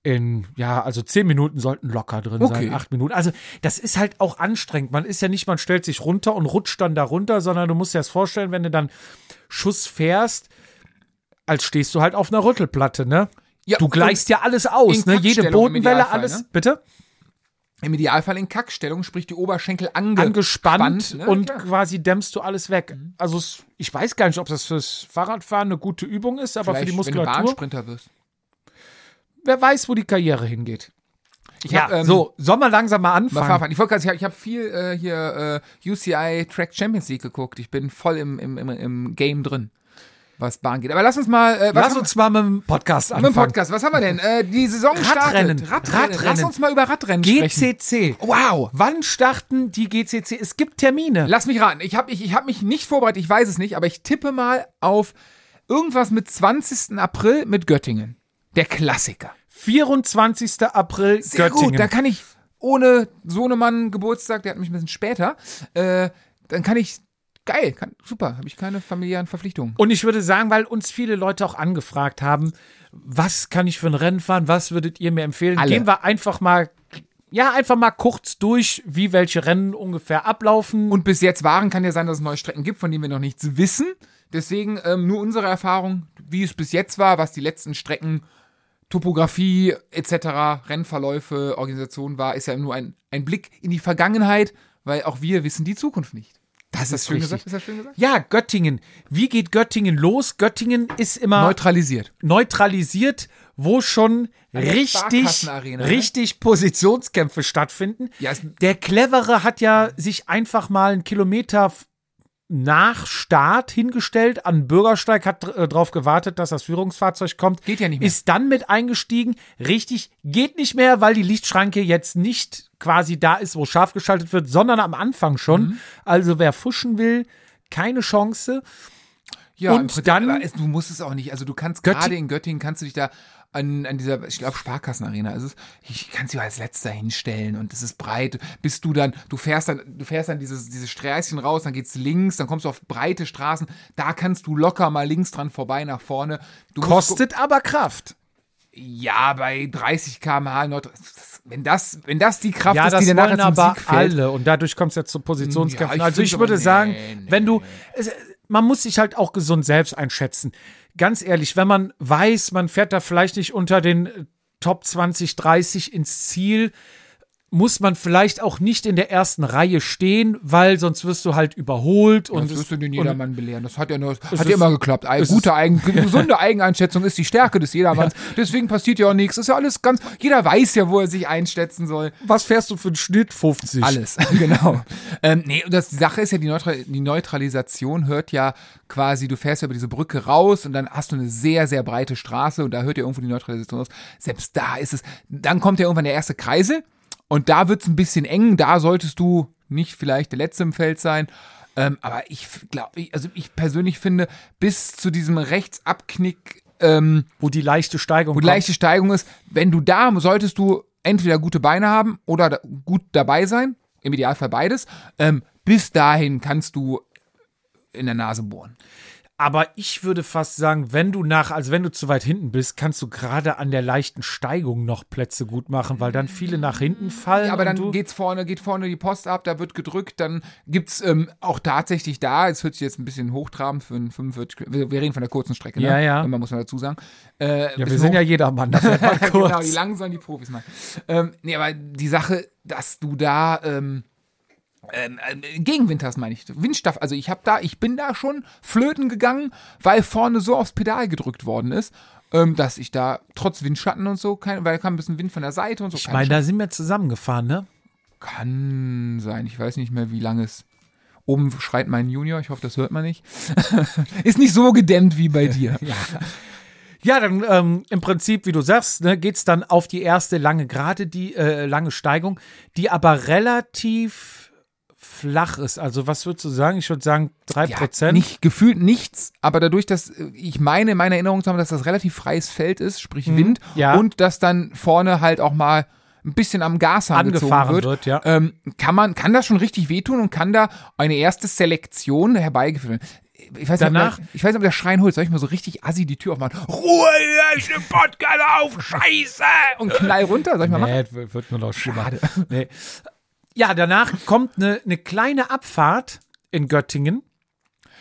In, ja, also zehn Minuten sollten locker drin Okay. sein, acht Minuten. Also, das ist halt auch anstrengend. Man ist ja nicht, man stellt sich runter und rutscht dann da runter, sondern du musst dir das vorstellen, wenn du dann Schuss fährst, als stehst du halt auf einer Rüttelplatte, ne? Ja, du gleichst ja alles aus, ne? Jede Bodenwelle, alles. ne? Bitte? Im Idealfall in Kackstellung, sprich die Oberschenkel ange Angespannt spannt, ne? und Klar. quasi dämmst du alles weg. Also, es, ich weiß gar nicht, ob das fürs Fahrradfahren eine gute Übung ist, aber für Vielleicht, die wenn du Muskulatur, Bahnsprinter wirst. Wer weiß, wo die Karriere hingeht. Ich Ja, hab, ähm, so, soll man langsam mal anfangen? Ich wollte ich habe hab viel äh, hier äh, UCI Track Champions League geguckt. Ich bin voll im, im, im, im Game drin, was Bahn geht. Aber lass uns mal. Äh, Lass uns mal mit dem Podcast wir, mit dem anfangen. Podcast, was haben wir denn? Äh, die Saison Radrennen. startet. Radrennen. Radrennen. Lass uns mal über Radrennen sprechen. GCC. Wow. Wann starten die GCC? Es gibt Termine. Lass mich raten. Ich habe ich, ich hab mich nicht vorbereitet, ich weiß es nicht, aber ich tippe mal auf irgendwas mit 20. April mit Göttingen. Der Klassiker. 24. April, Sehr Göttingen. gut, da kann ich ohne Sohnemann Geburtstag, der hat mich ein bisschen später, äh, dann kann ich, geil, kann, super, habe ich keine familiären Verpflichtungen. Und ich würde sagen, weil uns viele Leute auch angefragt haben, was kann ich für ein Rennen fahren, was würdet ihr mir empfehlen? Alle. Gehen wir einfach mal, ja, einfach mal kurz durch, wie welche Rennen ungefähr ablaufen. Und bis jetzt waren, kann ja sein, dass es neue Strecken gibt, von denen wir noch nichts wissen. Deswegen ähm, nur unsere Erfahrung, wie es bis jetzt war, was die letzten Strecken, Topografie etc., Rennverläufe, Organisation war, ist ja nur ein, ein Blick in die Vergangenheit, weil auch wir wissen die Zukunft nicht. Das Ist das ist schön richtig. gesagt? Ist das schön gesagt? Ja, Göttingen. Wie geht Göttingen los? Göttingen ist immer Neutralisiert. neutralisiert, wo schon der richtig, ne? richtig Positionskämpfe stattfinden. Ja, der Clevere hat ja sich einfach mal einen Kilometer nach Start hingestellt an Bürgersteig, hat äh, darauf gewartet, dass das Führungsfahrzeug kommt. Geht ja nicht mehr. Ist dann mit eingestiegen. Richtig, geht nicht mehr, weil die Lichtschranke jetzt nicht quasi da ist, wo scharf geschaltet wird, sondern am Anfang schon. Mhm. Also wer fuschen will, keine Chance. Ja, Und Prinzip, dann- du musst es auch nicht. Also du kannst gerade in Göttingen kannst du dich da an, an dieser, ich glaube Sparkassenarena ist es. Ich kann sie als letzter hinstellen und es ist breit. Bis du dann, du fährst dann, du fährst dann dieses dieses Sträßchen raus, dann geht's links, dann kommst du auf breite Straßen. Da kannst du locker mal links dran vorbei nach vorne. Du Kostet aber Kraft. ja bei 30 km/h. Nord- Wenn das, wenn das die Kraft Ja, ist, die dir nachher zum aber Sieg fällt. alle. Und dadurch kommt es ja zu Positionskämpfen. Ja, also ich würde aber- sagen, nee, nee, wenn du, man muss sich halt auch gesund selbst einschätzen. Ganz ehrlich, wenn man weiß, man fährt da vielleicht nicht unter den äh, Top 20, 30 ins Ziel, muss man vielleicht auch nicht in der ersten Reihe stehen, weil sonst wirst du halt überholt. Und das wirst du den Jedermann belehren. Das hat ja nur, hat ja immer geklappt. Eine gute Eigen, gesunde Eigeneinschätzung ist die Stärke des Jedermanns. Deswegen passiert ja auch nichts. Ist ja alles ganz, jeder weiß ja, wo er sich einschätzen soll. Was fährst du für einen Schnitt? 50. Alles, genau. ähm, nee, und das, die Sache ist ja, die, Neutra die Neutralisation hört ja quasi, du fährst ja über diese Brücke raus und dann hast du eine sehr, sehr breite Straße und da hört ja irgendwo die Neutralisation aus. Selbst da ist es, dann kommt ja irgendwann der erste Kreisel und da wird's ein bisschen eng, da solltest du nicht vielleicht der Letzte im Feld sein. Ähm, aber ich glaube, also ich persönlich finde, bis zu diesem Rechtsabknick, ähm, Wo die leichte Steigung wo die leichte Steigung ist, wenn du da, solltest du entweder gute Beine haben oder da, gut dabei sein, im Idealfall beides. Ähm, bis dahin kannst du in der Nase bohren. Aber ich würde fast sagen, wenn du nach, also wenn du zu weit hinten bist, kannst du gerade an der leichten Steigung noch Plätze gut machen, weil dann viele nach hinten fallen. Ja, aber dann geht's vorne, geht vorne die Post ab, da wird gedrückt, dann gibt's ähm, auch tatsächlich da, es hört sich jetzt ein bisschen hochtrabend für einen 45, wir, wir reden von der kurzen Strecke, ne? Ja, ja. Immer muss man dazu sagen. Äh, ja, wir sind hoch- ja jedermann, da fährt man kurz. genau, die langsam die Profis machen. Ähm, nee, aber die Sache, dass du da ähm, ähm, äh, Gegenwind hast, meine ich. Windstoff, also ich habe da, ich bin da schon flöten gegangen, weil vorne so aufs Pedal gedrückt worden ist, ähm, dass ich da trotz Windschatten und so, kein, weil da kam ein bisschen Wind von der Seite und so. ich meine, da sind wir zusammengefahren, ne? kann sein. Ich weiß nicht mehr, wie lange es. Oben schreit mein Junior. Ich hoffe, das hört man nicht. ist nicht so gedämmt wie bei dir. Ja, dann ähm, im Prinzip, wie du sagst, ne, geht's dann auf die erste lange Gerade, die äh, lange Steigung, die aber relativ flach ist. Also was würdest du sagen? Ich würde sagen drei Ja, Prozent. nicht gefühlt nichts, aber dadurch, dass äh, ich meine, in meiner Erinnerung zu haben, dass das relativ freies Feld ist, sprich Wind, Mhm. ja. und dass dann vorne halt auch mal ein bisschen am Gashahn gezogen Angefahren wird, wird, ja. ähm, kann man, kann das schon richtig wehtun und kann da eine erste Selektion herbeigeführt werden. Ich weiß, Danach- nicht, ob der, ich weiß nicht, ob der Schrein holt. Soll ich mal so richtig assi die Tür aufmachen? Ruhe, ich den Podcast auf, Scheiße! Und knall runter. Soll ich mal machen? Nee, wird nur noch schlimmer. Nee. Ja, danach kommt eine, eine kleine Abfahrt in Göttingen.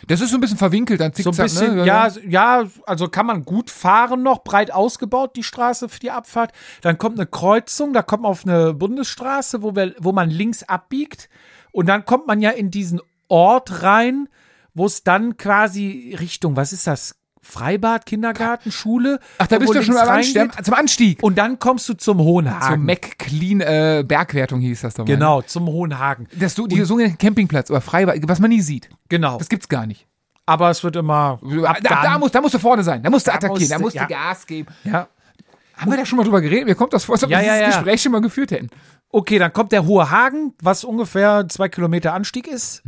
Das ist so ein bisschen verwinkelt, dann So ein zickzack, bisschen, ne? ja, ja, also kann man gut fahren noch, breit ausgebaut, die Straße für die Abfahrt. Dann kommt eine Kreuzung, da kommt man auf eine Bundesstraße, wo, wir, wo man links abbiegt. Und dann kommt man ja in diesen Ort rein, wo es dann quasi Richtung, was ist das? Freibad, Kindergarten, Schule. Ach, da bist du schon reingeht. Zum Anstieg. Und dann kommst du zum Hohen Zur. McClean äh, Bergwertung hieß das doch mal. Genau, zum Hohen Hagen. Das du, die sogenannte Campingplatz oder Freibad, was man nie sieht. Genau. Das gibt's gar nicht. Aber es wird immer. Da, da, muss, da musst du vorne sein. Da musst du Da attackieren. Da musst musst du- ja. Gas geben. ja. Haben wir da schon mal drüber geredet? Mir kommt das vor, als ob Ja, wir ja, dieses ja. Gespräch schon mal geführt hätten. Okay, dann kommt der Hohe Hagen, was ungefähr zwei Kilometer Anstieg ist.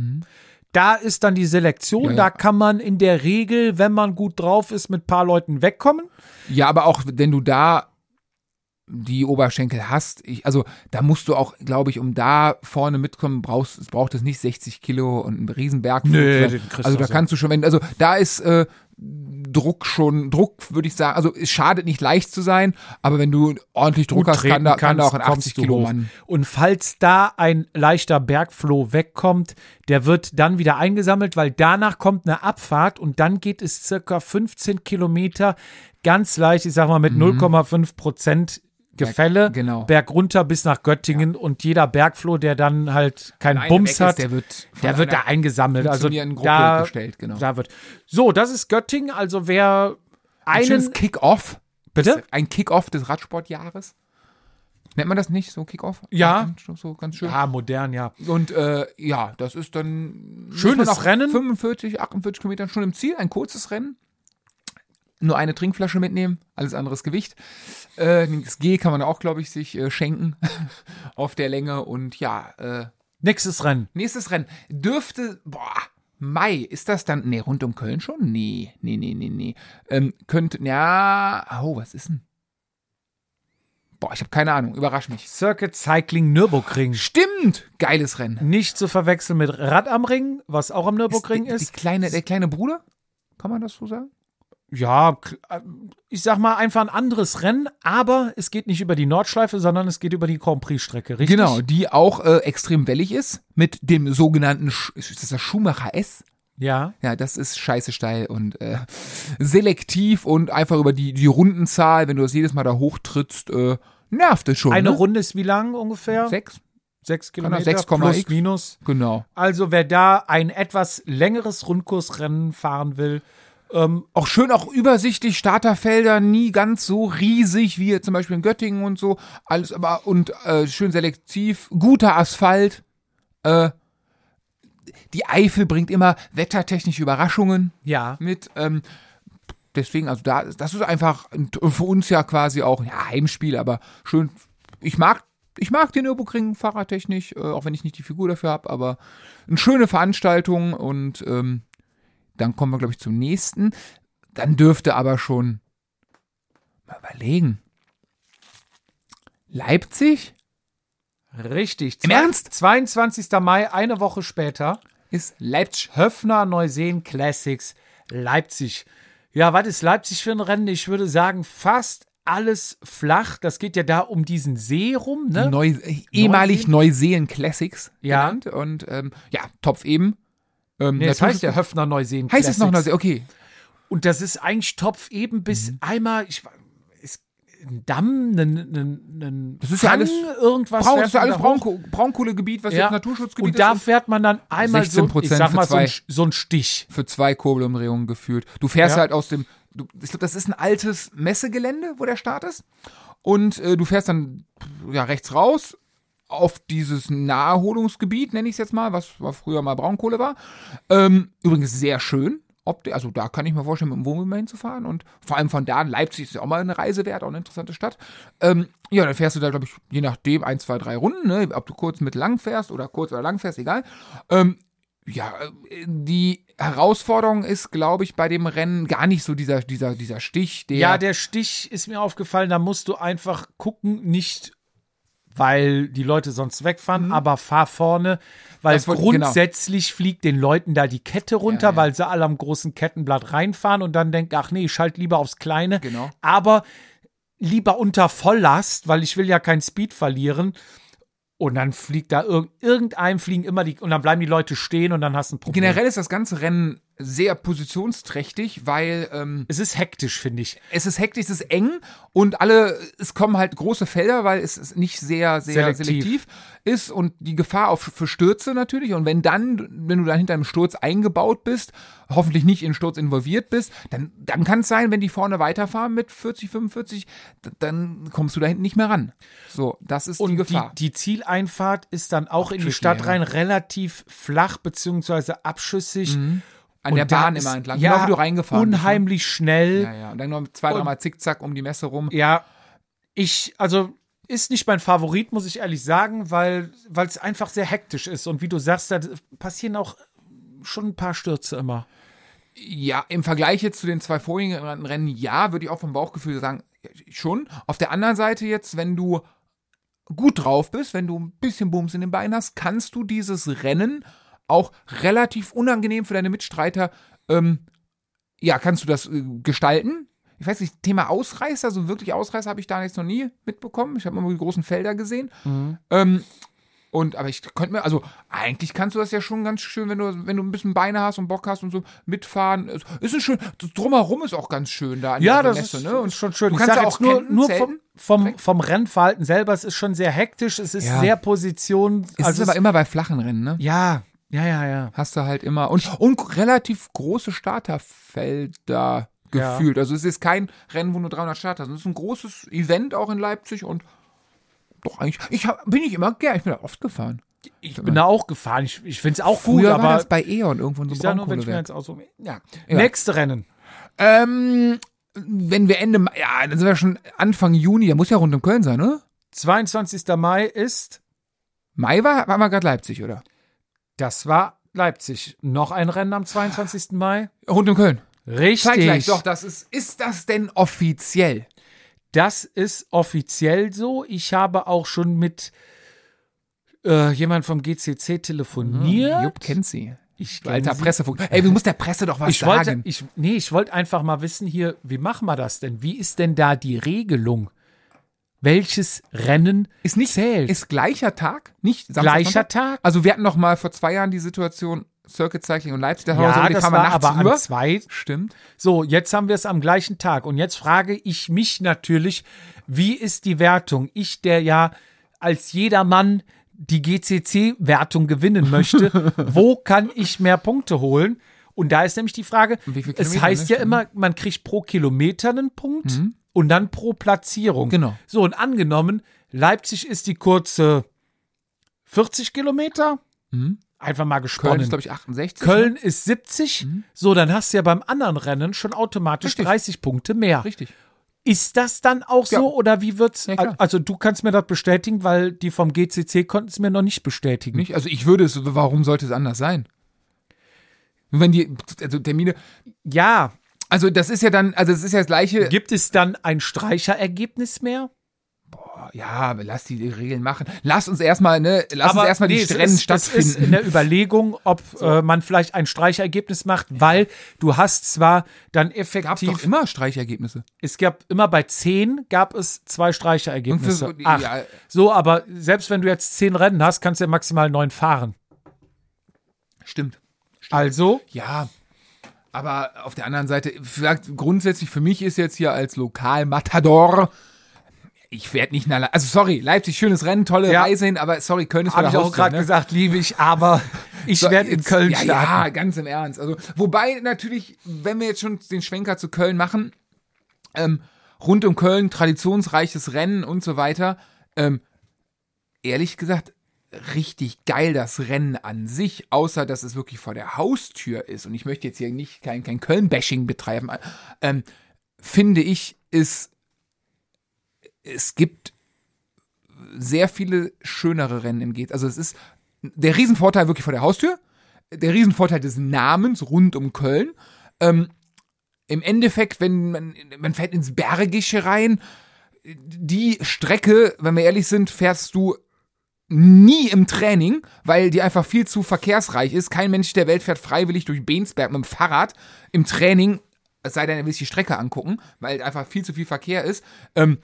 Da ist dann die Selektion. Ja. Da kann man in der Regel, wenn man gut drauf ist, mit paar Leuten wegkommen. Ja, aber auch wenn du da die Oberschenkel hast, ich, also da musst du auch, glaube ich, um da vorne mitkommen, brauchst, es braucht es nicht 60 Kilo und einen Riesenberg. Nee, den kriegst also da kannst du schon, wenn, also da ist äh, Druck schon, Druck würde ich sagen, also es schadet nicht leicht zu sein, aber wenn du ordentlich Druck hast, kann da, kann da auch ein kommst 80 du Kilo. Mann. Und falls da ein leichter Bergfloh wegkommt, der wird dann wieder eingesammelt, weil danach kommt eine Abfahrt und dann geht es circa 15 Kilometer ganz leicht, ich sag mal mit Mhm. 0,5 Prozent Gefälle, genau. Berg runter bis nach Göttingen und jeder Bergfloh, der dann halt keinen Bums ist, hat, der wird, der wird da eingesammelt. Also da, gestellt, genau. da wird. So, das ist Göttingen. Also wer Ein einen, Kick-Off. bitte? Ein Kick-Off des Radsportjahres. Nennt man das nicht so Kick-Off? Ja. So ganz schön. Ja, modern, ja. Und äh, ja, das ist dann Schönes Rennen. 45, 48 Kilometern schon im Ziel, ein kurzes Rennen. Nur eine Trinkflasche mitnehmen, alles anderes Gewicht. Äh, das G kann man auch, glaube ich, sich äh, schenken auf der Länge. Und ja, äh, Nächstes Rennen. nächstes Rennen dürfte, boah, Mai, ist das dann, nee, rund um Köln schon? Nee, nee, nee, nee, nee. Ähm, könnte, ja, oh, was ist denn? Boah, ich habe keine Ahnung, überrasch mich. Circuit Cycling Nürburgring. Stimmt, geiles Rennen. Nicht zu verwechseln mit Rad am Ring, was auch am Nürburgring die, ist. Die kleine, der kleine Bruder? Kann man das so sagen? Ja, äh, ich sag mal einfach ein anderes Rennen, aber es geht nicht über die Nordschleife, sondern es geht über die Grand Prix-Strecke, richtig? Genau, die auch äh, extrem wellig ist mit dem sogenannten, Sch ist das der Schumacher S? Ja. Ja, das ist scheiße steil und äh, selektiv und einfach über die, die Rundenzahl, wenn du das jedes Mal da hochtrittst, äh, nervt es schon. Eine ne? Runde ist wie lang ungefähr? Sechs? Sechs Kann er Kilometer 6,x. plus minus. Genau. Also wer da ein etwas längeres Rundkursrennen fahren will, ähm, Auch schön, auch übersichtlich, Starterfelder, nie ganz so riesig wie zum Beispiel in Göttingen und so. Alles aber und äh, schön selektiv, guter Asphalt. Äh, die Eifel bringt immer wettertechnische Überraschungen ja. mit. Ähm, deswegen, also da, das ist einfach ein- für uns ja quasi auch ja, Heimspiel, aber schön. Ich mag, ich mag den Nürburgring fahrradtechnisch, äh, auch wenn ich nicht die Figur dafür habe, aber eine schöne Veranstaltung und ähm, dann kommen wir, glaube ich, zum nächsten. Dann dürfte aber schon mal überlegen. Leipzig Richtig. Im Ernst? 22. Mai, eine Woche später. ist Leipzig. Höfner Neuseen Classics Leipzig. Ja, was ist Leipzig für ein Rennen? Ich würde sagen, fast alles flach. Das geht ja da um diesen See rum, ne? Neu, ehemalig Neuseelen Classics Ja. genannt. Und ähm, ja, Topf eben. Ähm, Nee, das heißt ja Höfner Neuseen Heißt es noch. Neuseen? Okay. Und das ist eigentlich Topf eben bis Mhm. einmal, ich ist ein Damm, ein, ein, ein Das ist ja alles irgendwas. Braun, das ist ja alles Braunkohlegebiet, was Ja. jetzt Naturschutzgebiet Und da ist. fährt man dann einmal so, ich 16% sag mal, für so ein, zwei. so ein Stich. für zwei Kurbelumdrehungen gefühlt. Du fährst Ja. halt aus dem, du, ich glaube, das ist ein altes Messegelände, wo der Start ist. Und äh, du fährst dann ja rechts raus auf dieses Naherholungsgebiet, nenne ich es jetzt mal, was, was früher mal Braunkohle war. Ähm, übrigens sehr schön. Also da kann ich mir vorstellen, mit dem Wohnmobil mal hinzufahren. Und vor allem von da, Leipzig ist ja auch mal eine Reise wert, auch eine interessante Stadt. Ähm, ja, dann fährst du da, glaube ich, je nachdem, ein, zwei, drei Runden, ne? ob du kurz mit lang fährst oder kurz oder lang fährst, egal. Ähm, ja, äh, die Herausforderung ist, glaube ich, bei dem Rennen gar nicht so dieser, dieser, dieser Stich. Ja, der Stich ist mir aufgefallen, da musst du einfach gucken, nicht weil die Leute sonst wegfahren, aber fahr vorne, weil Mhm. Wollte- genau. grundsätzlich fliegt den Leuten da die Kette runter, Ja, ja. weil sie alle am großen Kettenblatt reinfahren und dann denken, ach nee, ich schalte lieber aufs Kleine. Genau. Aber lieber unter Volllast, weil ich will ja keinen Speed verlieren. Und dann fliegt da irg irgendeinem fliegen immer die und dann bleiben die Leute stehen und dann hast du ein Problem. generell ist das ganze Rennen sehr positionsträchtig, weil ähm, es ist hektisch, finde ich. es ist hektisch, es ist eng und alle, es kommen halt große Felder, weil es nicht sehr, sehr Selektiv. selektiv, ist und die Gefahr auf, für Stürze natürlich. Und wenn dann, wenn du dann hinter einem Sturz eingebaut bist, hoffentlich nicht in Sturz involviert bist, dann, dann kann es sein, wenn die vorne weiterfahren mit 40, 45, d- dann kommst du da hinten nicht mehr ran. So, das ist Und die die, Gefahr. die Zieleinfahrt ist dann auch in die Stadt ja. rein relativ flach beziehungsweise abschüssig. An der Und Bahn ist- immer entlang, Ja, genau wie du reingefahren bist, ne? unheimlich schnell. Ja, ja. Und dann noch zwei, dreimal Zickzack um die Messe rum. Ja, ich, also ist nicht mein Favorit, muss ich ehrlich sagen, weil weil es einfach sehr hektisch ist. Und wie du sagst, da passieren auch schon ein paar Stürze immer. Ja, im Vergleich jetzt zu den zwei vorigen Rennen, ja, würde ich auch vom Bauchgefühl sagen, schon. Auf der anderen Seite jetzt, wenn du gut drauf bist, wenn du ein bisschen Bums in den Beinen hast, kannst du dieses Rennen auch relativ unangenehm für deine Mitstreiter, ähm, ja, kannst du das äh, gestalten. Ich weiß nicht, Thema Ausreißer, so wirklich Ausreißer habe ich da jetzt noch nie mitbekommen. Ich habe immer die großen Felder gesehen. Ähm, Und, aber ich könnte mir, also eigentlich kannst du das ja schon ganz schön, wenn du, wenn du ein bisschen Beine hast und Bock hast und so mitfahren. Es Ist ein schön, drumherum ist auch ganz schön da. an Ja, das Messe, ist, ne? ist schon schön. Du Ich kannst ja auch nur, campen, nur zelten. vom, vom, vom Rennverhalten selber, es ist schon sehr hektisch, es ist Ja. sehr Position. Es also ist aber immer bei flachen Rennen, ne? ja, ja, ja, ja. Hast du halt immer und, und relativ große Starterfelder Ja. gefühlt. Also es ist kein Rennen, wo nur 300 Starter sind. Es ist ein großes Event auch in Leipzig und doch eigentlich, ich hab, bin ich immer gern, ich bin da oft gefahren. Ich bin da auch gefahren. Ich, ich finde es auch Früher gut, war aber das bei E.ON irgendwo in so ich einem sag nur, wenn ich mir jetzt so. Ja. Ja. Nächste Rennen. Ähm, wenn wir Ende, ja, dann sind wir schon Anfang Juni, der muss ja rund um Köln sein, oder? 22. Mai ist, Mai war, war gerade Leipzig, oder? Das war Leipzig. Noch ein Rennen am 22. Mai. Rund um Köln. Richtig. Zeitgleich, doch, das ist, ist das denn offiziell? Das ist offiziell so. Ich habe auch schon mit äh, jemand vom GCC telefoniert. Jupp kennt sie. Ich alter sie. Pressefunk. Ey, du musst der Presse doch was Ich wollte, sagen. ich, nee, ich wollte einfach mal wissen hier, wie machen wir das denn? Wie ist denn da die Regelung? Welches Rennen ist nicht, zählt? ist gleicher Tag, nicht Samstag, Gleicher Sonntag? Tag? Also wir hatten noch mal vor zwei Jahren die Situation Circuit Cycling und Leipzig, da haben wir ja, das war aber rüber. an zwei. Stimmt. So, jetzt haben wir es am gleichen Tag. Und jetzt frage ich mich natürlich, wie ist die Wertung? Ich, der ja als jedermann die GCC-Wertung gewinnen möchte, wo kann ich mehr Punkte holen? Und da ist nämlich die Frage, es heißt ne? ja immer, man kriegt pro Kilometer einen Punkt und dann pro Platzierung. Genau. So, und angenommen, Leipzig ist die kurze 40 Kilometer. Einfach mal gesponnen. Köln ist, glaube ich, 68. Köln ne? ist 70. So, dann hast du ja beim anderen Rennen schon automatisch Richtig. 30 Punkte mehr. Richtig. Ist das dann auch Ja. so oder wie wird's? Ja, also du kannst mir das bestätigen, weil die vom GCC konnten es mir noch nicht bestätigen. Nicht? Also ich würde es, warum sollte es anders sein? Wenn die also Termine, Ja, also das ist ja dann, also es ist ja das gleiche. gibt es dann ein Streicherergebnis mehr? Ja, aber lass die, Regeln machen. Lass uns erstmal, ne, lass uns erstmal nee, die es Rennen ist, es ist in stattfinden. der Überlegung, ob äh, man vielleicht ein Streichergebnis macht, weil du hast zwar dann effektiv, doch immer Streichergebnisse. es gab immer bei 10 gab es zwei Streicherergebnisse. Und für- Acht. ja. So, aber selbst wenn du jetzt 10 Rennen hast, kannst du ja maximal neun fahren. Stimmt. Also, Ja. Aber auf der anderen Seite, grundsätzlich für mich ist jetzt hier als Lokalmatador, ich werde nicht nach, Le- also sorry, Leipzig, schönes Rennen, tolle Ja. Reise hin, aber sorry, Köln ist habe ich auch gerade ne? gesagt, liebe ich, aber ich So, werde in Köln ja, starten. Ja, ganz im Ernst. Also, wobei natürlich, wenn wir jetzt schon den Schwenker zu Köln machen, ähm, rund um Köln, traditionsreiches Rennen und so weiter, ähm, ehrlich gesagt, richtig geil das Rennen an sich, außer dass es wirklich vor der Haustür ist. Und ich möchte jetzt hier nicht kein, kein Köln-Bashing betreiben. Ähm, finde ich, ist, es gibt sehr viele schönere Rennen im Geht. Also es ist der Riesenvorteil wirklich vor der Haustür, der Riesenvorteil des Namens rund um Köln. Ähm, Im Endeffekt, wenn man, man fährt ins Bergische rein, die Strecke, wenn wir ehrlich sind, fährst du nie im Training, weil die einfach viel zu verkehrsreich ist. Kein Mensch der Welt fährt freiwillig durch Bensberg mit dem Fahrrad im Training, es sei denn, er will sich die Strecke angucken, weil einfach viel zu viel Verkehr ist. Ähm,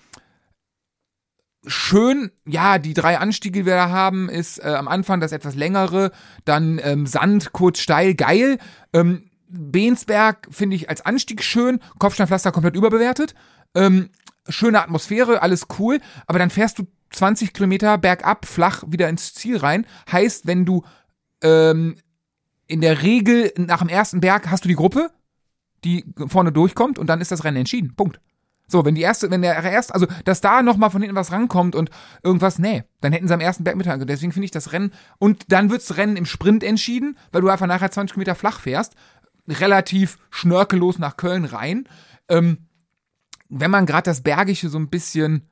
schön, ja, die drei Anstiege, die wir da haben, ist äh, am Anfang das etwas längere, dann ähm, Sand, kurz steil, geil. Ähm, Bensberg finde ich als Anstieg schön, Kopfsteinpflaster komplett überbewertet. Ähm, schöne Atmosphäre, alles cool, aber dann fährst du 20 Kilometer bergab, flach wieder ins Ziel rein. Heißt, wenn du ähm, in der Regel nach dem ersten Berg hast du die Gruppe, die vorne durchkommt und dann ist das Rennen entschieden. Punkt. So, wenn die erste, wenn der erste, also dass da nochmal von hinten was rankommt und irgendwas, nee, dann hätten sie am ersten Berg mithalten. Deswegen finde ich das Rennen, und dann wird's Rennen im Sprint entschieden, weil du einfach nachher 20 Kilometer flach fährst, relativ schnörkellos nach Köln rein. Ähm, wenn man gerade das Bergische so ein bisschen,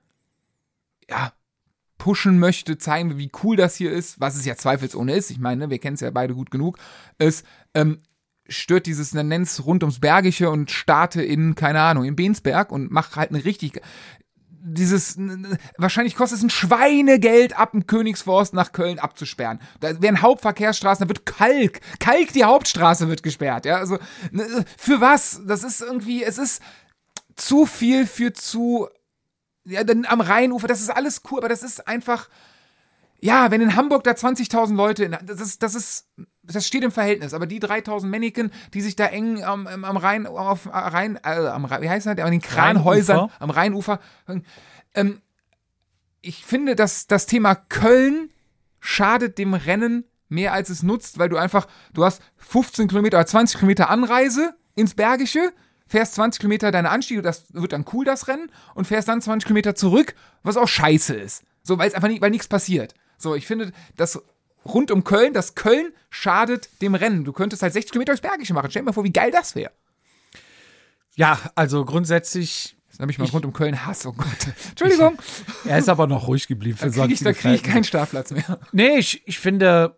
ja, pushen möchte, zeigen, wie cool das hier ist, was es ja zweifelsohne ist, ich meine, wir kennen es ja beide gut genug, ist, ähm, stört dieses Nenns rund ums Bergische und starte in, keine Ahnung, in Bensberg und mach halt eine richtig, dieses, wahrscheinlich kostet es ein Schweinegeld ab dem Königsforst nach Köln abzusperren. Da werden Hauptverkehrsstraßen, da wird Kalk, Kalk die Hauptstraße wird gesperrt, ja, also, für was? Das ist irgendwie, es ist zu viel für zu, ja, dann am Rheinufer, das ist alles cool, aber das ist einfach, ja, wenn in Hamburg da 20.000 Leute, in, das ist, das ist, das steht im Verhältnis, aber die 3.000 Mannequin, die sich da eng am, am Rhein, auf Rhein, äh, am Rhein, wie heißt das, an den Kranhäusern, Rheinufer. am Rheinufer, ähm, ich finde, dass das Thema Köln schadet dem Rennen mehr als es nutzt, weil du einfach, du hast 15 Kilometer oder 20 Kilometer Anreise ins Bergische, fährst 20 Kilometer deine Anstiege, das wird dann cool, das Rennen, und fährst dann 20 Kilometer zurück, was auch scheiße ist. So, weil es einfach nicht, weil nichts passiert. So, ich finde, das rund um Köln, das Köln schadet dem Rennen. Du könntest halt 60 Kilometer durchs Bergische machen. Stell dir mal vor, wie geil das wäre. Ja, also grundsätzlich, Jetzt habe ich mal rund um Köln Hass, oh Gott. Entschuldigung, er ist aber noch ruhig geblieben für da kriege ich, da sonstige krieg ich keinen Startplatz mehr. Nee, ich, ich finde,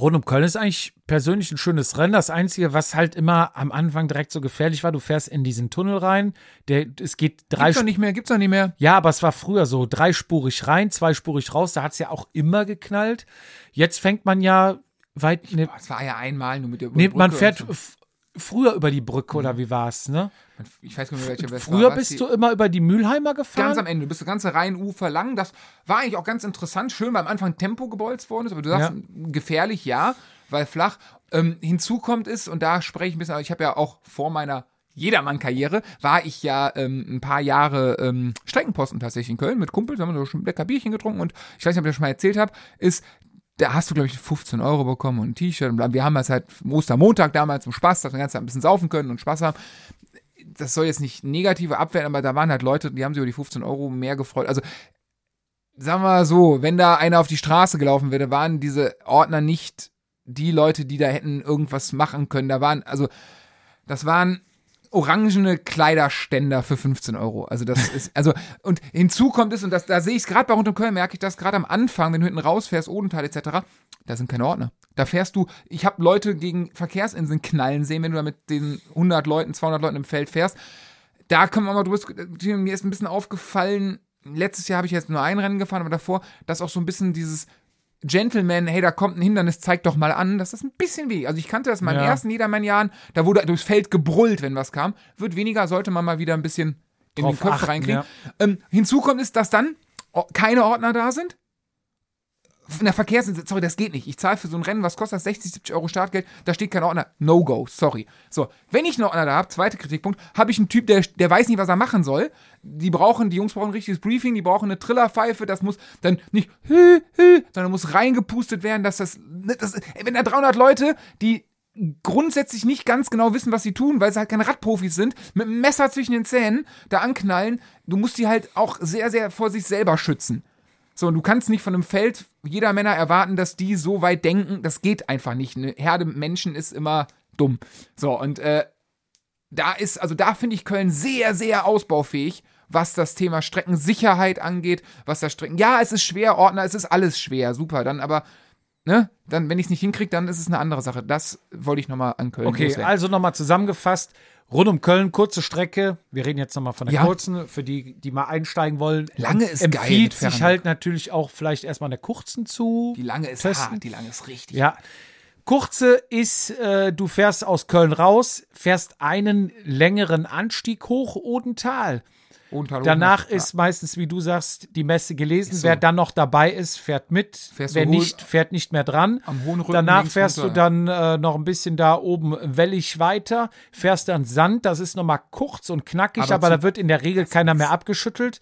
rund um Köln ist eigentlich persönlich ein schönes Rennen. Das Einzige, was halt immer am Anfang direkt so gefährlich war, du fährst in diesen Tunnel rein. Der, es geht drei Gibt's doch nicht mehr, gibt's doch nicht mehr. Ja, aber es war früher so, dreispurig rein, zweispurig raus, da hat es ja auch immer geknallt. Jetzt fängt man ja weit, ne, Das war ja einmal nur mit der nee, man Brücke fährt so. Früher über die Brücke oder wie war's, ne? Ich weiß gar nicht mehr, welche Früher war. Bist du immer über die Mülheimer gefahren. Ganz am Ende, du bist das ganze Rheinufer lang. Das war eigentlich auch ganz interessant. Schön, weil am Anfang Tempo gebolzt worden ist, aber du sagst, gefährlich, ja, weil flach. Ähm, hinzu kommt ist, und da spreche ich ein bisschen, aber ich habe ja auch vor meiner Jedermann-Karriere, war ich ja ähm, ein paar Jahre ähm, Streckenposten tatsächlich in Köln mit Kumpels, haben wir so schon lecker Bierchen getrunken und ich weiß nicht, ob ich das schon mal erzählt habe, ist, da hast du, glaube ich, 15 Euro bekommen und ein T-Shirt. Wir haben das halt Ostermontag damals zum Spaß, dass wir den ganzen Tag ein bisschen saufen können und Spaß haben das soll jetzt nicht negative abwehren, aber da waren halt Leute, die haben sich über die 15 Euro mehr gefreut. Also, sagen wir mal so, wenn da einer auf die Straße gelaufen wäre, waren diese Ordner nicht die Leute, die da hätten irgendwas machen können. Da waren, also, das waren orangene Kleiderständer für 15 Euro. Also das ist, also, und hinzu kommt es, und das, da sehe ich es gerade bei Rund um Köln, merke ich das gerade am Anfang, wenn du hinten rausfährst, Odenthal etc., da sind keine Ordner. Da fährst du, ich habe Leute gegen Verkehrsinseln knallen sehen, wenn du da mit den 100 Leuten, 200 Leuten im Feld fährst. Da können wir mal drüber, diskutieren. mir ist ein bisschen aufgefallen, letztes Jahr habe ich jetzt nur ein Rennen gefahren, aber davor, dass auch so ein bisschen dieses Gentleman, hey, da kommt ein Hindernis, zeig doch mal an, das ist ein bisschen weh. Also ich kannte das in meinen Ja. ersten Jedermann-Jahren, da wurde durchs Feld gebrüllt, wenn was kam. Wird weniger, sollte man mal wieder ein bisschen in Drauf den Kopf achten, reinkriegen. ja. Ähm, hinzu kommt ist, dass dann keine Ordner da sind. In der Verkehrsinsel, sorry, das geht nicht. Ich zahle für so ein Rennen, was kostet das? 60, 70 Euro Startgeld, da steht kein Ordner. No go, sorry. So, wenn ich einen Ordner da habe, zweiter Kritikpunkt, habe ich einen Typ, der, der weiß nicht, was er machen soll. Die brauchen, die Jungs brauchen ein richtiges Briefing, die brauchen eine Trillerpfeife, das muss dann nicht hü, hü, sondern muss reingepustet werden, dass das, das ey, wenn da 300 Leute, die grundsätzlich nicht ganz genau wissen, was sie tun, weil sie halt keine Radprofis sind, mit einem Messer zwischen den Zähnen da anknallen, du musst die halt auch sehr, sehr vor sich selber schützen. So, und du kannst nicht von einem Feld jeder Männer erwarten, dass die so weit denken. Das geht einfach nicht. Eine Herde Menschen ist immer dumm. So, und äh, da ist, also da finde ich Köln sehr, sehr ausbaufähig, was das Thema Streckensicherheit angeht, was das Strecken. Ja, es ist schwer, Ordner, es ist alles schwer, super. Dann aber, ne, dann, wenn ich es nicht hinkriege, dann ist es eine andere Sache. Das wollte ich nochmal an Köln Okay, loswerden. also nochmal zusammengefasst. Rund um Köln, kurze Strecke. Wir reden jetzt nochmal von der Ja. kurzen, für die, die mal einsteigen wollen. Lange ist geil Empfiehlt sich halt natürlich auch vielleicht erstmal eine kurzen zu. Die lange ist testen. hart, die lange ist richtig. Ja. Kurze ist, äh, du fährst aus Köln raus, fährst einen längeren Anstieg hoch Odental. Danach ja. ist meistens, wie du sagst, die Messe gelesen. So. Wer dann noch dabei ist, fährt mit. Fährst Wer nicht, fährt nicht mehr dran. Am hohen Rücken Danach fährst runter, du dann äh, noch ein bisschen da oben wellig weiter, fährst dann Sand. Das ist nochmal kurz und knackig, Aber aber, da wird in der Regel keiner mehr abgeschüttelt.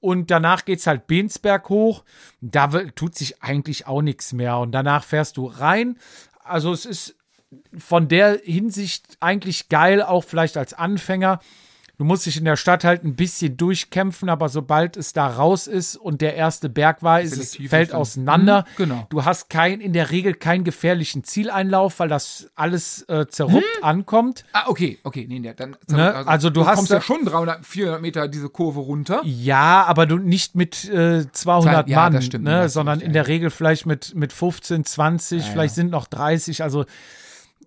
Und danach geht's halt Bensberg hoch. Da tut sich eigentlich auch nichts mehr. Und danach fährst du rein. Also es ist von der Hinsicht eigentlich geil, auch vielleicht als Anfänger. Du musst dich in der Stadt halt ein bisschen durchkämpfen, aber sobald es da raus ist und der erste Berg war, ist es fällt auseinander. Mhm, genau. Du hast kein, in der Regel keinen gefährlichen Zieleinlauf, weil das alles äh, zerruppt ankommt. Ah, okay, okay, nee, nee, dann. Ne? Also du hast kommst ja schon 300, 400 Meter diese Kurve runter. Ja, aber du nicht mit äh, 200 Ja, Mann, stimmt, ne? du sondern in ja. der Regel vielleicht mit, mit 15, 20, vielleicht sind noch 30. Also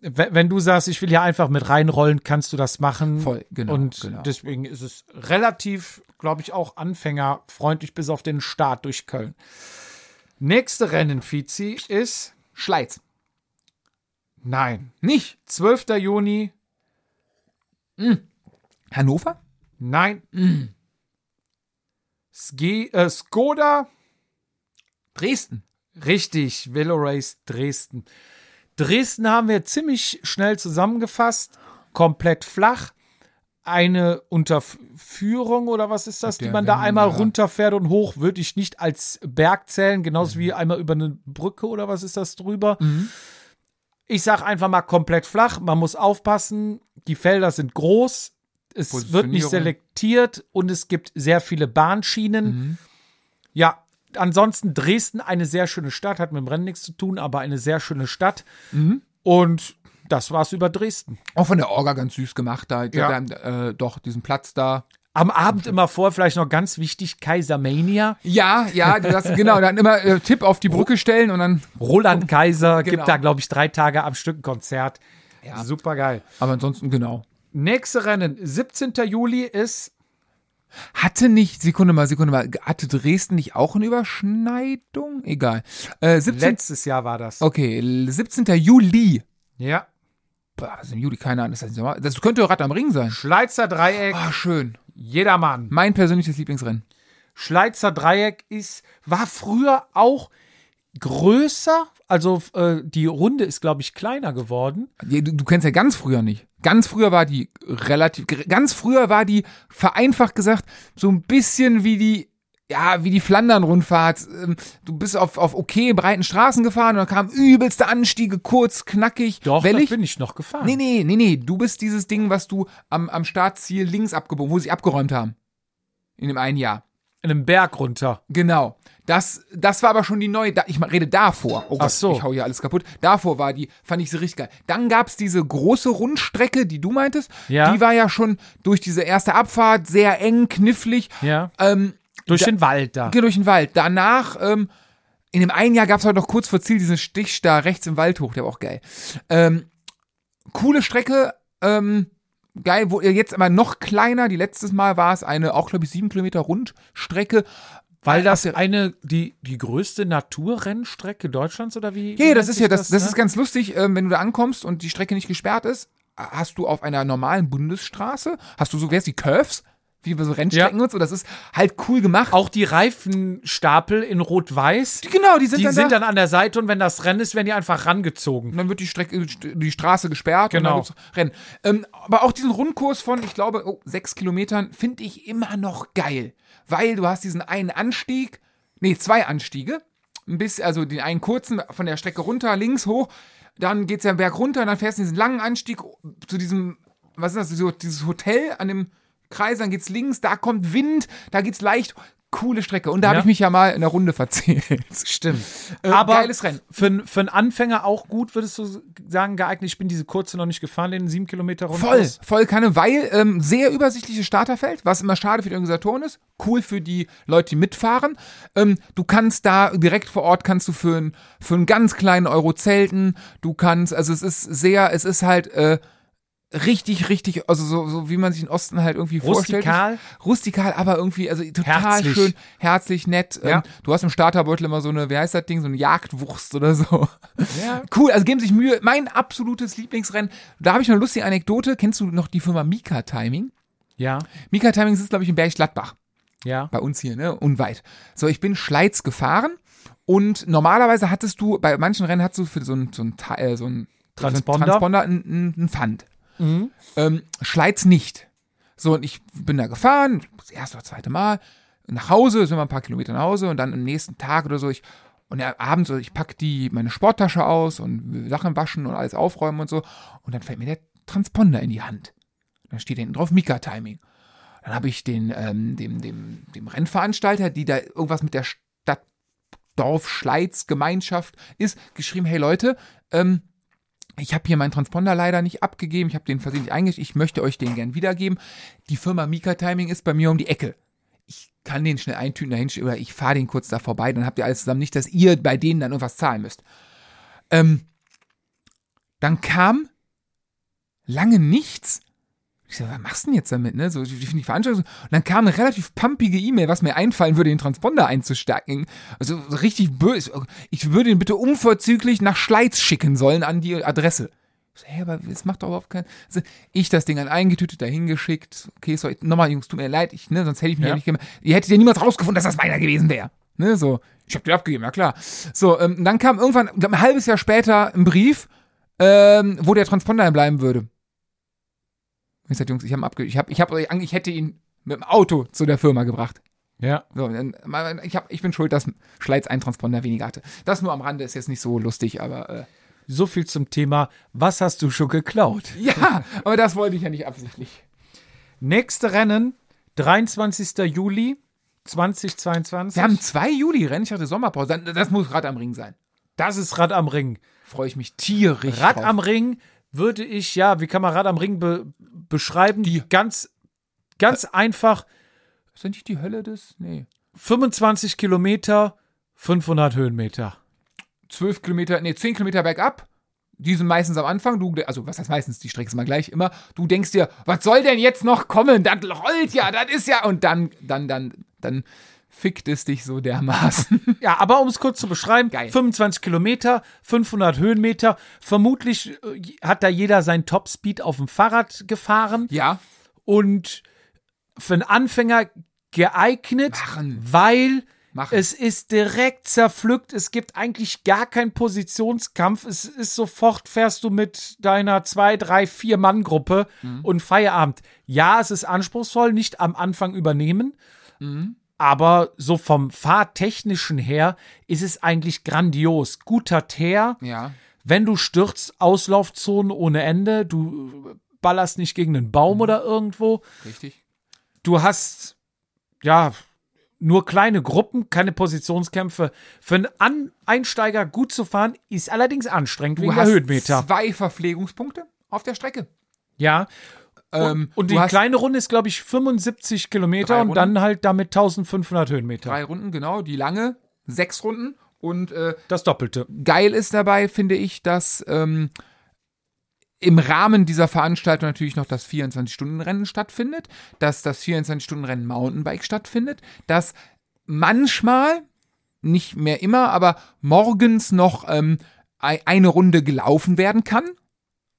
wenn, du sagst, ich will hier einfach mit reinrollen, kannst du das machen. Voll, genau, Und genau. deswegen ist es relativ, glaube ich, auch anfängerfreundlich bis auf den Start durch Köln. Nächste Rennen, Fizi, ist, Schleiz. nein, Nicht. 12. Juni, Hannover? nein. Ski, äh, Skoda Dresden. Richtig, Velorace Dresden. Dresden haben wir ziemlich schnell zusammengefasst. Komplett flach. Eine Unterführung oder was ist das, die man da einmal runterfährt und hoch, würde ich nicht als Berg zählen, genauso wie einmal über eine Brücke oder was ist das drüber. Ich sag einfach mal komplett flach. Man muss aufpassen. Die Felder sind groß. Es wird nicht selektiert und es gibt sehr viele Bahnschienen. Ja, ansonsten Dresden eine sehr schöne Stadt, hat mit dem Rennen nichts zu tun, aber eine sehr schöne Stadt. Und das war's über Dresden. Auch von der Orga ganz süß gemacht da. Ja. da äh, doch, diesen Platz da. Am Abend immer vor, vielleicht noch ganz wichtig, Kaisermania. Ja, ja, das, genau. Dann immer äh, Tipp auf die Brücke stellen und dann. Roland Kaiser Genau. gibt da, glaube ich, drei Tage am Stück ein Konzert. Ja. Super geil. Aber ansonsten, genau. Nächste Rennen, 17. Juli ist Hatte nicht, Sekunde mal, Sekunde mal, hatte Dresden nicht auch eine Überschneidung? Egal. Äh, 17, letztes Jahr war das. okay, 17. Juli. Ja. Boah, was ist im Juli? Keine Ahnung. Das, heißt, das könnte Rad am Ring sein. Schleizer Dreieck, Ah, schön. jedermann. Mein persönliches Lieblingsrennen. Schleizer Dreieck ist, war früher auch größer. Also äh, die Runde ist, glaube ich, kleiner geworden. Du, du kennst ja ganz früher nicht. Ganz früher war die relativ, ganz früher war die, vereinfacht gesagt, so ein bisschen wie die, ja, wie die Flandern-Rundfahrt. Ähm, Du bist auf, auf okay breiten Straßen gefahren und dann kamen übelste Anstiege, kurz, knackig, Doch, wellig. bin ich noch gefahren. Nee, nee, nee, nee. Du bist dieses Ding, was du am, am Startziel links abgebogen, wo sie abgeräumt haben. In dem einen Jahr. In einem Berg runter. Genau. Das, das war aber schon die neue, da, ich rede davor. Oh Gott, Ach so. ich hau hier alles kaputt. Davor war die, fand ich sie richtig geil. Dann gab's diese große Rundstrecke, die du meintest. Ja. Die war ja schon durch diese erste Abfahrt sehr eng, knifflig. Ja. Ähm, Durch da- den Wald da. Geh durch den Wald. Danach, ähm, in dem einen Jahr gab's halt noch kurz vor Ziel diesen Stich da rechts im Wald hoch, der war auch geil. Ähm, coole Strecke, ähm, geil, wo ihr jetzt aber noch kleiner, die letztes Mal war es eine, auch glaube ich, sieben Kilometer Rundstrecke. Weil das eine, die, die größte Naturrennstrecke Deutschlands oder wie? Ja, das ist ja, das, das ne? ist ganz lustig, ähm, wenn du da ankommst und die Strecke nicht gesperrt ist, hast du auf einer normalen Bundesstraße, hast du so, wer ist die Curves? Wie bei so Rennstrecken Ja. und so, das ist halt cool gemacht. Auch die Reifenstapel in Rot-Weiß, genau, die sind die dann sind da. dann an der Seite und wenn das Rennen ist, werden die einfach rangezogen. Und dann wird die Strecke, die Straße gesperrt Genau. und dann gibt's Rennen. Ähm, aber auch diesen Rundkurs von, ich glaube, oh, sechs Kilometern finde ich immer noch geil. Weil du hast diesen einen Anstieg, nee, zwei Anstiege. Bisschen, also den einen kurzen von der Strecke runter, links hoch. Dann geht's ja den Berg runter, dann fährst du diesen langen Anstieg zu diesem, was ist das, dieses Hotel an dem Kreis, dann geht's links, da kommt Wind, da geht's leicht. Coole Strecke. Und da habe Ja. ich mich ja mal in der Runde verzählt. Stimmt. Äh, Aber geiles Rennen. Für, für einen Anfänger auch gut, würdest du sagen, geeignet. Ich bin diese kurze noch nicht gefahren, den sieben Kilometer runter. Voll, voll Kanne, weil ähm, sehr übersichtliches Starterfeld, was immer schade für die Organisatoren ist, cool für die Leute, die mitfahren. Ähm, du kannst da direkt vor Ort kannst du für, ein, für einen ganz kleinen Euro zelten. Du kannst, also es ist sehr, es ist halt äh, richtig, richtig, also so, so wie man sich den Osten halt irgendwie vorstellt. Rustikal. Rustikal, aber irgendwie, also total Herzlich. schön, herzlich, nett. Ja. Ähm, du hast im Starterbeutel immer so eine, wie heißt das Ding, so eine Jagdwurst oder so. Ja. Cool, also geben sich Mühe. Mein absolutes Lieblingsrennen. Da habe ich noch eine lustige Anekdote. Kennst du noch die Firma Mika Timing? Ja, Mika Timing sitzt, glaube ich, in Gladbach. ja. Bei uns hier, ne? Unweit. So, ich bin Schleiz gefahren und normalerweise hattest du, bei manchen Rennen hattest du für so ein, so ein, Te- äh, so ein Transponder? Transponder ein, ein, ein Pfand. Mhm. Ähm, Schleiz nicht. So, und ich bin da gefahren, das erste oder zweite Mal, nach Hause, sind wir ein paar Kilometer nach Hause und dann am nächsten Tag oder so, ich, und ja, abends, ich pack die, meine Sporttasche aus und Sachen waschen und alles aufräumen und so, und dann fällt mir der Transponder in die Hand. Dann steht hinten drauf Mika-Timing. Dann habe ich den, ähm, dem, dem, dem Rennveranstalter, die da irgendwas mit der Stadt, Dorf, Schleiz, Gemeinschaft ist, geschrieben, hey Leute, ähm, ich habe hier meinen Transponder leider nicht abgegeben, ich habe den versehentlich eingeschickt, ich möchte euch den gern wiedergeben. Die Firma Mika Timing ist bei mir um die Ecke. Ich kann den schnell eintüten, dahin oder ich fahre den kurz da vorbei, dann habt ihr alles zusammen. Nicht, dass ihr bei denen dann irgendwas zahlen müsst. Ähm, dann kam lange nichts. Ich so, was machst du denn jetzt damit, ne? So, die, die Veranstaltung. Und dann kam eine relativ pumpige E-Mail, was mir einfallen würde, den Transponder einzustecken. Also so richtig böse. Ich würde ihn bitte unverzüglich nach Schleiz schicken sollen an die Adresse. Ich so, hä, aber das macht doch überhaupt keinen also Ich das Ding dann eingetütet, dahin geschickt. Okay, sorry, nochmal, Jungs, tut mir leid, ich, ne, sonst hätte ich mich ja. Ja. nicht gemacht. Ihr hättet ja niemals rausgefunden, dass das meiner gewesen wäre. Ne, so, ich hab den abgegeben, ja klar. So, ähm, dann kam irgendwann, glaub, ein halbes Jahr später ein Brief, ähm, wo der Transponder bleiben würde. Ich sag, Jungs, ich habe abge ich hab, ich hab, ich hätte ihn mit dem Auto zu der Firma gebracht. Ja. So, ich, hab, ich bin schuld, dass Schleiz einen Transponder weniger hatte. Das nur am Rande ist jetzt nicht so lustig, aber äh, So viel zum Thema, was hast du schon geklaut? ja, aber das wollte ich ja nicht absichtlich. Nächste Rennen, 23. Juli 2022. Wir haben zwei Juli-Rennen, ich hatte Sommerpause. Das muss Rad am Ring sein. das ist Rad am Ring. Freue ich mich tierisch. Rad drauf. am Ring würde ich, ja, wie kann man Rad am Ring be beschreiben? Die- Ganz, ganz einfach, Ist das nicht die Hölle des? Nee. 25 Kilometer, 500 Höhenmeter. 12 Kilometer, nee, 10 Kilometer bergab. Die sind meistens am Anfang. Du, also, was heißt meistens? Die Strecke ist mal gleich immer. Du denkst dir, was soll denn jetzt noch kommen? Das rollt ja, das ist ja. Und dann, dann, dann, dann fickt es dich so dermaßen. Ja, aber um es kurz zu beschreiben, Geil. 25 Kilometer, 500 Höhenmeter. Vermutlich äh, hat da jeder sein Topspeed auf dem Fahrrad gefahren ja. und für einen Anfänger geeignet, Machen. weil Machen. es ist direkt zerpflückt. Es gibt eigentlich gar keinen Positionskampf. Es ist sofort, fährst du mit deiner zwei, drei, vier Mann-Gruppe Mhm. und Feierabend. Ja, es ist anspruchsvoll, nicht am Anfang übernehmen. Mhm. Aber so vom Fahrtechnischen her ist es eigentlich grandios. Guter Teer. Ja. Wenn du stürzt, Auslaufzonen ohne Ende. Du ballerst nicht gegen einen Baum oder irgendwo. Richtig. Du hast, ja, nur kleine Gruppen, keine Positionskämpfe. Für einen An Einsteiger gut zu fahren, ist allerdings anstrengend Du wegen der hast Höhenmeter. zwei Verpflegungspunkte auf der Strecke. Ja. Ähm, Und du die kleine Runde ist, glaube ich, 75 Kilometer und dann halt damit 1500 Höhenmeter. drei Runden, genau. Die lange, sechs Runden. Und äh, Das Doppelte. geil ist dabei, finde ich, dass ähm, im Rahmen dieser Veranstaltung natürlich noch das 24-Stunden-Rennen stattfindet, dass das 24-Stunden-Rennen Mountainbike stattfindet, dass manchmal, nicht mehr immer, aber morgens noch ähm, ei- eine Runde gelaufen werden kann.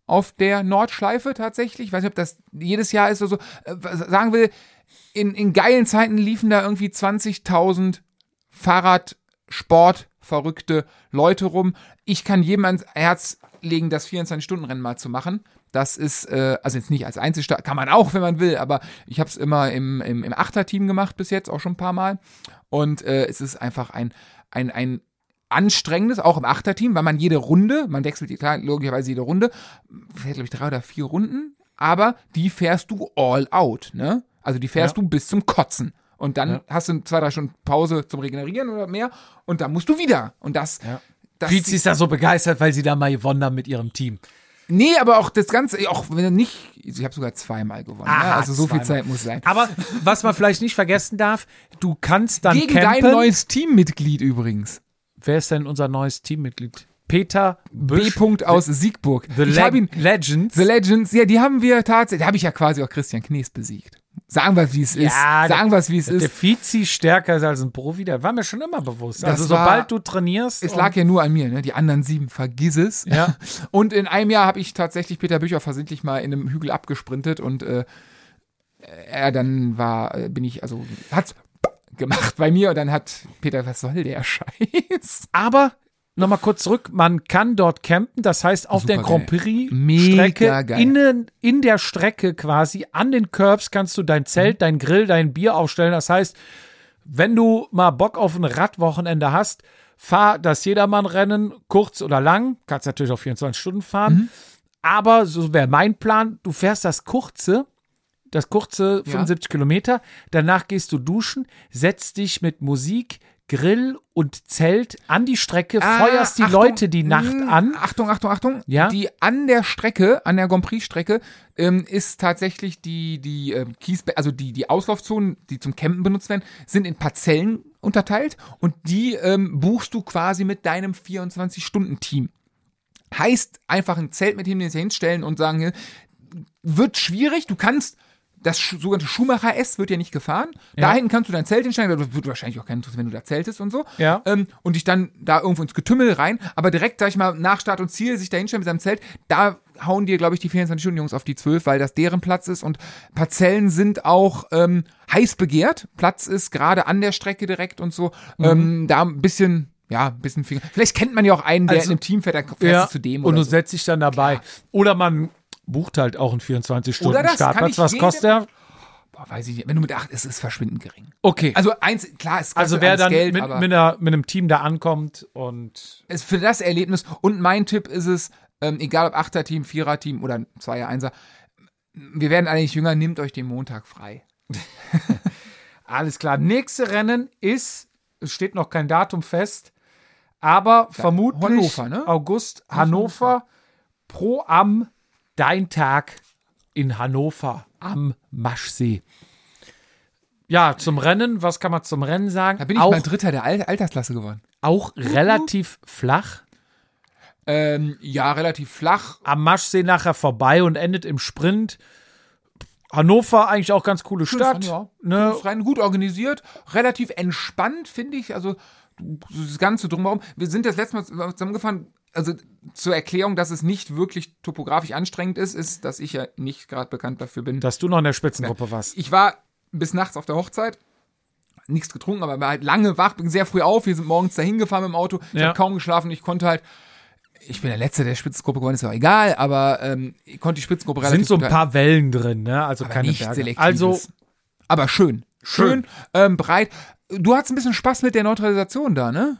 Auf der Nordschleife tatsächlich. Ich weiß nicht, ob das jedes Jahr ist oder so. Äh, sagen will, in, in geilen Zeiten liefen da irgendwie 20.000 Fahrradsport verrückte Leute rum. Ich kann jedem ans Herz legen, das 24-Stunden-Rennen mal zu machen. Das ist, äh, also jetzt nicht als Einzelstarter, kann man auch, wenn man will, aber ich habe es immer im, im, im Achter-Team gemacht bis jetzt, auch schon ein paar Mal. Und äh, es ist einfach ein, ein, ein anstrengendes, auch im Achterteam, weil man jede Runde, man wechselt klar, logischerweise jede Runde, fährt, glaube ich, drei oder vier Runden, aber die fährst du all out, ne? Also die fährst Ja. du bis zum Kotzen. Und dann Ja. hast du zwei, drei Stunden Pause zum Regenerieren oder mehr und dann musst du wieder. Und das, Ja. das Vizi ist da so begeistert, weil sie da mal gewonnen haben mit ihrem Team. Nee, aber auch das Ganze, auch wenn er nicht, ich habe sogar zweimal gewonnen. Aha, ja, also so viel zweimal. Zeit muss sein. Aber was man vielleicht nicht vergessen darf, du kannst dann Gegen campen. dein neues Teammitglied übrigens. Wer ist denn unser neues Teammitglied? Peter B. Büsch, -Punkt aus Siegburg. The ich habe ihn, Legends. The Legends, ja, die haben wir tatsächlich, da habe ich ja quasi auch Christian Knees besiegt. Sagen wir, wie es ist. Ja, Sagen wir es, wie es der ist. Vizi stärker ist als ein Profi, der war mir schon immer bewusst. Das also war- sobald du trainierst. Es lag ja nur an mir, ne? Die anderen sieben, vergiss es. Ja. Und in einem Jahr habe ich tatsächlich Peter Bücher versehentlich mal in einem Hügel abgesprintet und äh, er dann war, äh, bin ich, also hat's gemacht bei mir und dann hat Peter, was soll der Scheiß? Aber nochmal kurz zurück, man kann dort campen, das heißt auf Super der Grand. Prix-Strecke, innen, in der Strecke quasi, an den Curbs kannst du dein Mhm. Zelt, dein Grill, dein Bier aufstellen. Das heißt, wenn du mal Bock auf ein Radwochenende hast, fahr das Jedermann-Rennen, kurz oder lang, kannst natürlich auch 24 Stunden fahren. Mhm. Aber so wäre mein Plan, du fährst das kurze, das kurze Ja. 75 Kilometer, danach gehst du duschen, setzt dich mit Musik, Grill und Zelt an die Strecke, feuerst die Ah, Achtung, Leute die Nacht mh, an. Achtung, Achtung, Achtung. Ja? Die an der Strecke, an der Grand Prix-Strecke, ähm, ist tatsächlich die, die ähm, Kies, also die, die Auslaufzonen, die zum Campen benutzt werden, sind in Parzellen unterteilt und die ähm, buchst du quasi mit deinem 24-Stunden-Team. Heißt einfach ein Zelt mit dem hinstellen und sagen, wird schwierig, du kannst das sogenannte Schumacher S wird ja nicht gefahren. Da Ja. hinten kannst du dein Zelt hinstellen, das wird wahrscheinlich auch keinen interessieren, wenn du da zeltest und so. Ja. Ähm, und dich dann da irgendwo ins Getümmel rein. Aber direkt, sag ich mal, nach Start und Ziel sich da hinstellen mit seinem Zelt, da hauen dir, glaube ich, die 24-Stunden-Jungs auf die 12, weil das deren Platz ist und Parzellen sind auch ähm, heiß begehrt. Platz ist gerade an der Strecke direkt und so. Mhm. Ähm, da ein bisschen, ja, ein bisschen Finger. Vielleicht kennt man ja auch einen, der Also- in einem Team fährt, dann fährst Ja, du zu dem und oder du so. setzt dich dann dabei. Klar. Oder man bucht halt auch einen Oder das, kann 24-Stunden-Startplatz. ich Was kostet der? Boah, weiß ich nicht. Wenn du mit acht, es ist verschwindend gering. Okay. Also eins, klar, es Also wer dann Geld, mit, mit, einer, mit einem Team da ankommt und es für das Erlebnis und mein Tipp ist es, ähm, egal ob Achter-Team, Vierer-Team oder Zweier, Einser, wir werden alle nicht jünger, nehmt euch den Montag frei. alles klar. Nächste Rennen ist, es steht noch kein Datum fest, aber vermutlich Hannover, ne? August Hannover Pro Am Dein Tag in Hannover am Maschsee. Ja, zum Rennen, was kann man zum Rennen sagen? Da bin ich auch, mal Dritter der Al Altersklasse geworden. auch relativ flach. Ähm, ja, relativ flach. am Maschsee nachher vorbei und endet im Sprint. Hannover eigentlich auch ganz coole Stadt. Ja. Ne? Rennen, gut organisiert, relativ entspannt, finde ich. Also das Ganze drumherum. Wir sind das letzte Mal zusammengefahren. Also zur Erklärung, dass es nicht wirklich topografisch anstrengend ist, ist, dass ich ja nicht gerade bekannt dafür bin. Dass du noch in der Spitzengruppe warst. Ich war bis nachts auf der Hochzeit. Nichts getrunken, aber war halt lange wach, bin sehr früh auf. Wir sind morgens dahin gefahren mit dem Auto. Ich Ja. habe kaum geschlafen. Ich konnte halt. Ich bin der Letzte der Spitzengruppe geworden, ist auch egal, aber ähm, ich konnte die Spitzengruppe relativ Sind so ein paar Wellen drin, ne? Also aber keine nicht Berge. Also aber schön. Schön, Schön. Ähm, breit. Du hattest ein bisschen Spaß mit der Neutralisation da, ne?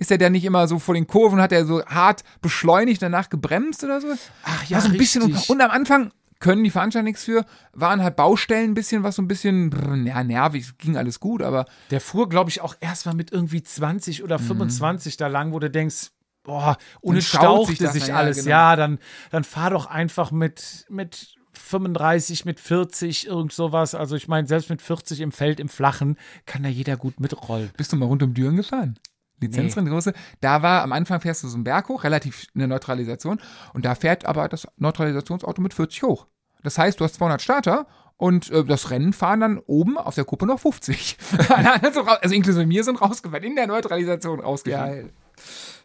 Ist der da nicht immer so vor den Kurven, hat er so hart beschleunigt, danach gebremst oder so? Ach ja, so ein bisschen. Und, richtig. und am Anfang können die Veranstalter nichts für, waren halt Baustellen ein bisschen, was so ein bisschen, ja, nervig, ging alles gut, aber der fuhr, glaube ich, auch erstmal mit irgendwie 20 oder 25 da lang, wo du denkst, boah, sich stauchte das, sich na ja, alles. genau. Ja, dann, dann fahr doch einfach mit, mit 35, mit 40, irgend sowas. Also ich meine, selbst mit 40 im Feld, im Flachen, kann da jeder gut mitrollen. bist du mal rund um Düren gefahren? Lizenzrennen, große. Da war am Anfang fährst du so einen Berg hoch, relativ eine Neutralisation. Und da fährt aber das Neutralisationsauto mit 40 hoch. Das heißt, du hast 200 Starter und äh, das Rennen fahren dann oben auf der Kuppe noch 50. also, also inklusive mir sind rausgefahren, in der Neutralisation rausgefahren.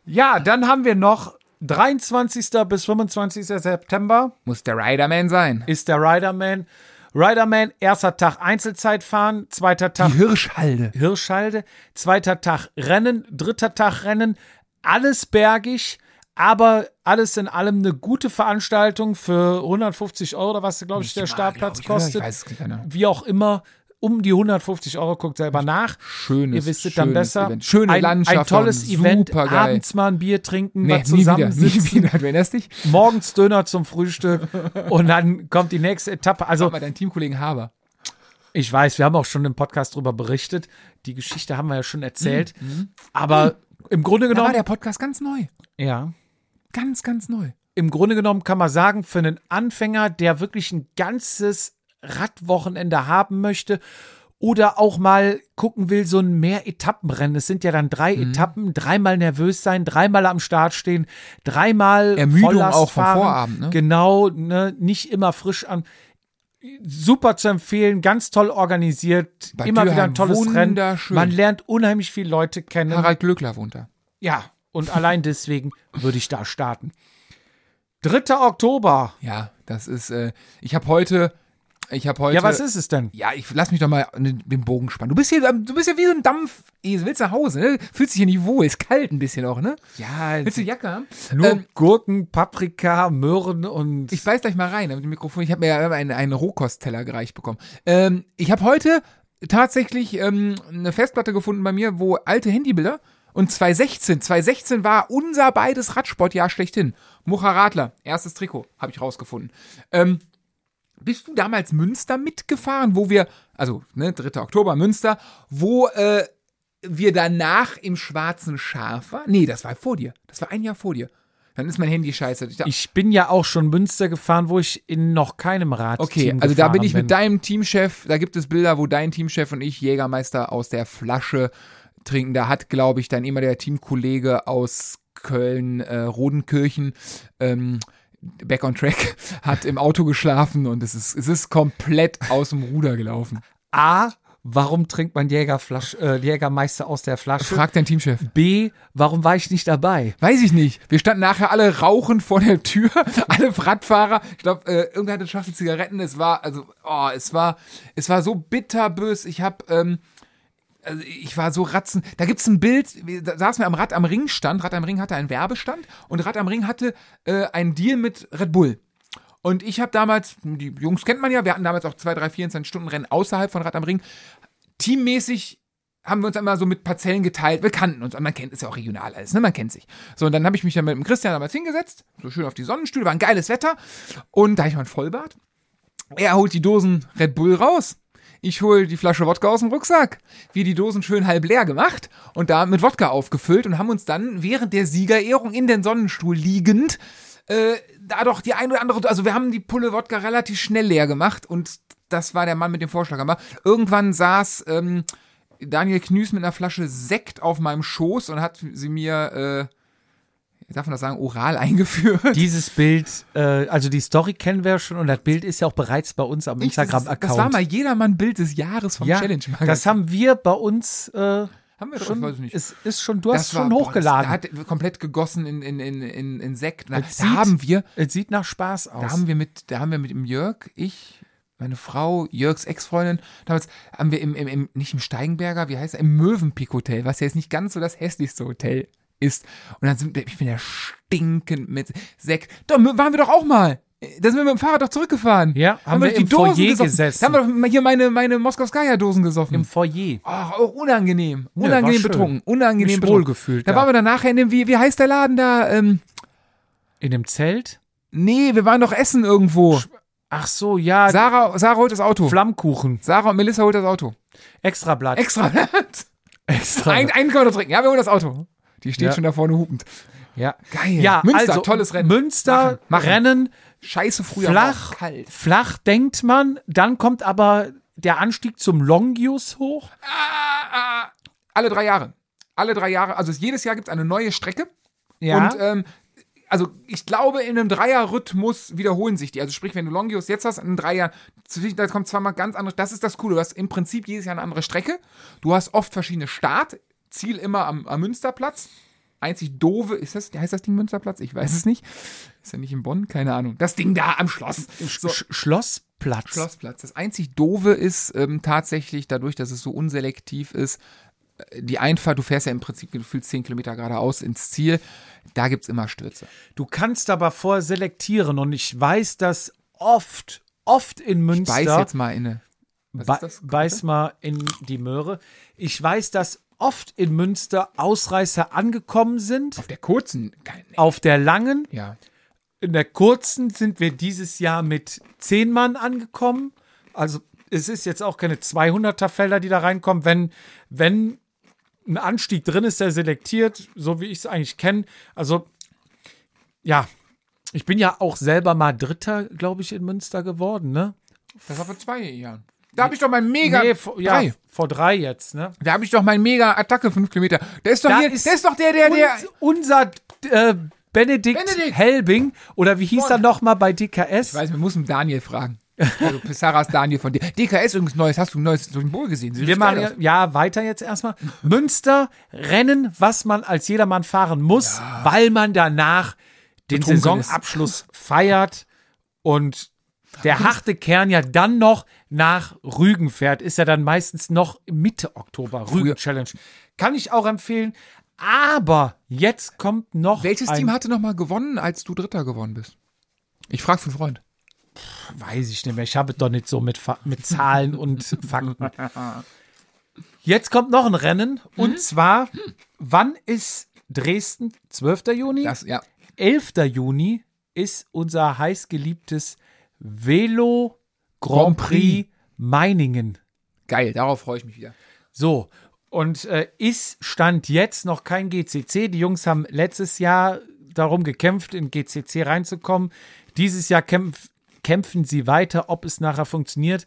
Ja, dann haben wir noch 23. bis 25. September Muss der Riderman sein. ist der Riderman. Riderman, erster Tag Einzelzeit fahren, zweiter Tag Die Hirschhalde. Hirschhalde, zweiter Tag Rennen, dritter Tag Rennen, alles bergig, aber alles in allem eine gute Veranstaltung für 150 Euro, oder was, glaube ich, der Startplatz kostet. Genau. Wie auch immer, um die 150 Euro, guckt selber nach. Schönes, Ihr wisst es dann besser. Event. Schöne ein, Landschaft. Ein tolles Event, abends mal ein Bier trinken, Nee, was nie wieder, nie zusammensitzen, wieder. Erinnerst dich? morgens Döner zum Frühstück und dann kommt die nächste Etappe. Also mal, deinen Teamkollegen Haber. Ich weiß, wir haben auch schon im Podcast drüber berichtet. Die Geschichte haben wir ja schon erzählt. Mhm. Aber im Grunde Da war genommen, der Podcast ganz neu. ja, Ganz, ganz neu. im Grunde genommen kann man sagen, für einen Anfänger, der wirklich ein ganzes Radwochenende haben möchte oder auch mal gucken will, so ein mehr Etappenrennen. Es sind ja dann drei Mhm. Etappen, dreimal nervös sein, dreimal am Start stehen, dreimal Ermüdung Volllast auch vom fahren. Vorabend, ne? Genau, ne, nicht immer frisch an. Super zu empfehlen, ganz toll organisiert, Bad immer wieder Dürheim, ein tolles Rennen. Man lernt unheimlich viele Leute kennen. Harald Glöckler wohnt da. Ja, und allein deswegen würde ich da starten. 3. Oktober. Ja, das ist, äh, ich habe heute, ich habe heute. Ja, was ist es denn? Ja, ich lass mich doch mal den den Bogen spannen. Du bist hier, du bist ja wie so ein Dampf. Du willst nach Hause, ne? Fühlst dich hier nicht wohl, ist kalt ein bisschen auch, ne? Ja, Willst du Jacke haben? nur Ähm, Gurken, Paprika, Möhren und Ich weiß gleich mal rein mit dem Mikrofon. Ich habe mir ja einen, einen Rohkostteller gereicht bekommen. Ähm, ich habe heute tatsächlich ähm, eine Festplatte gefunden bei mir, wo alte Handybilder und 2016, 2016 war unser beides Radsportjahr schlechthin. Mucha Radler, erstes Trikot, habe ich rausgefunden. Ähm, bist du damals Münster mitgefahren, wo wir, also ne, 3. Oktober Münster, wo äh, wir danach im schwarzen Schaf waren? Nee, das war vor dir. Das war ein Jahr vor dir. Dann ist mein Handy scheiße. Ich, ich bin ja auch schon Münster gefahren, wo ich in noch keinem Rad Okay, also da bin ich mit deinem Teamchef, da gibt es Bilder, wo dein Teamchef und ich Jägermeister aus der Flasche trinken. Da hat, glaube ich, dann immer der Teamkollege aus Köln, äh, Rodenkirchen, ähm, Back on Track, hat im Auto geschlafen und es ist, es ist komplett aus dem Ruder gelaufen. A, warum trinkt man Jägerflasch, äh, Jägermeister aus der Flasche? Frag deinen Teamchef. B, warum war ich nicht dabei? Weiß ich nicht. Wir standen nachher alle rauchend vor der Tür, alle Radfahrer. Ich glaube, äh, irgendwer hatte eine Schachtel Zigaretten. Es war, also, oh, es war, es war so bitterbös. Ich habe, ähm, also ich war so ratzen. Da gibt's ein Bild, da saßen wir am Rad am Ring stand. Rad am Ring hatte einen Werbestand und Rad am Ring hatte äh, einen Deal mit Red Bull. Und ich habe damals, die Jungs kennt man ja, wir hatten damals auch zwei, drei, 24 Stunden Rennen außerhalb von Rad am Ring. Teammäßig haben wir uns immer so mit Parzellen geteilt. Wir kannten uns. Und man kennt, ist ja auch regional alles, ne? Man kennt sich. So, und dann habe ich mich dann mit dem Christian damals hingesetzt, so schön auf die Sonnenstühle, war ein geiles Wetter. Und da hatte ich mal ein Vollbart. Er holt die Dosen Red Bull raus. Ich hole die Flasche Wodka aus dem Rucksack. Wir die Dosen schön halb leer gemacht und da mit Wodka aufgefüllt und haben uns dann während der Siegerehrung in den Sonnenstuhl liegend äh, da doch die ein oder andere, also wir haben die Pulle Wodka relativ schnell leer gemacht und das war der Mann mit dem Vorschlag. Aber irgendwann saß ähm, Daniel Knüß mit einer Flasche Sekt auf meinem Schoß und hat sie mir, äh, darf man das sagen, oral eingeführt. Dieses Bild, äh, also die Story kennen wir schon und das Bild ist ja auch bereits bei uns am Ich- das- Instagram-Account. Das war mal jedermann Bild des Jahres vom ja, Challenge Magazin. das haben wir bei uns äh, haben wir doch, schon, ich weiß nicht. es ist schon, du hast Das war- schon boah, hochgeladen. Das, da hat komplett gegossen in, in, in, in, in Sekt. Es da sieht- haben wir, es sieht nach Spaß aus. da haben wir mit, da haben wir mit dem Jörg, ich, meine Frau, Jörgs Ex-Freundin, damals haben wir im, im, im, nicht im Steigenberger, wie heißt er, im Mövenpick Hotel, was ja jetzt nicht ganz so das hässlichste Hotel ist. Und dann sind wir, ich bin ja stinkend mit Sekt. Da waren wir doch auch mal. Da sind wir mit dem Fahrrad doch zurückgefahren. Ja, haben wir doch im Foyer gesoffen. gesessen. Da haben wir doch hier meine, meine Moskowskaja-Dosen gesoffen. Im Foyer. Ach, auch unangenehm. Unangenehm schön. betrunken. Unangenehm Mich betrunken. wohlgefühlt Da da. waren wir dann nachher in dem, wie, wie heißt der Laden da? Ähm, In dem Zelt? nee, wir waren doch essen irgendwo. Ach so, ja. Sarah, Sarah holt das Auto. Flammkuchen. Sarah und Melissa holt das Auto. Extrablatt. Extra. Extra. Ein, einen können wir noch trinken. Ja, wir holen das Auto. Die steht Ja. schon da vorne hupend. ja. Geil. Ja, Münster, also, tolles Rennen. Münster, Machen, machen. Rennen, Scheiße früher war flach, kalt. flach denkt man, dann kommt aber der Anstieg zum Longius hoch. Ah, ah. Alle drei Jahre. Alle drei Jahre. Also jedes Jahr gibt es eine neue Strecke. Ja. Und ähm, also ich glaube, in einem Dreierrhythmus wiederholen sich die. Also sprich, wenn du Longius jetzt hast, in einem Dreier, da kommt zweimal ganz andere. Das ist das Coole. Du hast im Prinzip jedes Jahr eine andere Strecke. Du hast oft verschiedene Start. Ziel immer am, am Münsterplatz. Einzig doofe, ist das, heißt das Ding Münsterplatz? Ich weiß es nicht. Ist ja nicht in Bonn? Keine Ahnung. Das Ding da am Schloss. So, Sch Schlossplatz. Schlossplatz. Das einzig Doofe ist ähm, tatsächlich, dadurch, dass es so unselektiv ist, äh, die Einfahrt, du fährst ja im Prinzip gefühlt 10 Kilometer geradeaus ins Ziel, da gibt es immer Stürze. Du kannst aber vorher selektieren und ich weiß, dass oft, oft in Münster. Beiß jetzt mal inne. Was Be ist das? beiß mal in die Möhre. Ich weiß, dass oft in Münster Ausreißer angekommen sind. Auf der kurzen, Auf der langen. ja. In der kurzen sind wir dieses Jahr mit zehn Mann angekommen. Also es ist jetzt auch keine 200er Felder, die da reinkommen. Wenn, wenn ein Anstieg drin ist, der selektiert, so wie ich es eigentlich kenne. Also ja, ich bin ja auch selber mal Dritter, glaube ich, in Münster geworden, ne? Das war vor zwei Jahren. Da habe ich doch mein mega. Nee, vor, ja, drei. vor drei jetzt, ne? Da habe ich doch mein mega Attacke 5 Kilometer. Der ist doch Da hier, ist der ist doch der, der, der. Uns, unser äh, Benedikt, Benedikt. Helbing, oder wie hieß er noch mal bei DKS? Ich weiß, wir müssen Daniel fragen. Also Pissaras Daniel von dir. DKS übrigens neues. Hast du ein neues Symbol gesehen? Wir machen ja, ja weiter jetzt erstmal. Münster, Rennen, was man als jedermann fahren muss, weil man danach den Betrunken Saisonabschluss feiert und der harte Kern ja dann noch nach Rügen fährt, ist ja dann meistens noch Mitte Oktober, Rügen Challenge. Kann ich auch empfehlen. Aber jetzt kommt noch Welches Team hatte nochmal gewonnen, als du Dritter geworden bist? Ich frage für einen Freund. Weiß ich nicht mehr. Ich habe es doch nicht so mit, mit Zahlen und Fakten. Jetzt kommt noch ein Rennen. Und zwar, wann ist Dresden? 12. Juni? Das, ja. 11. Juni ist unser heißgeliebtes Velo Grand. Prix Meiningen. Geil, darauf freue ich mich wieder. So, und äh, ist Stand jetzt noch kein GCC. Die Jungs haben letztes Jahr darum gekämpft, in GCC reinzukommen. Dieses Jahr kämpf, kämpfen sie weiter, ob es nachher funktioniert.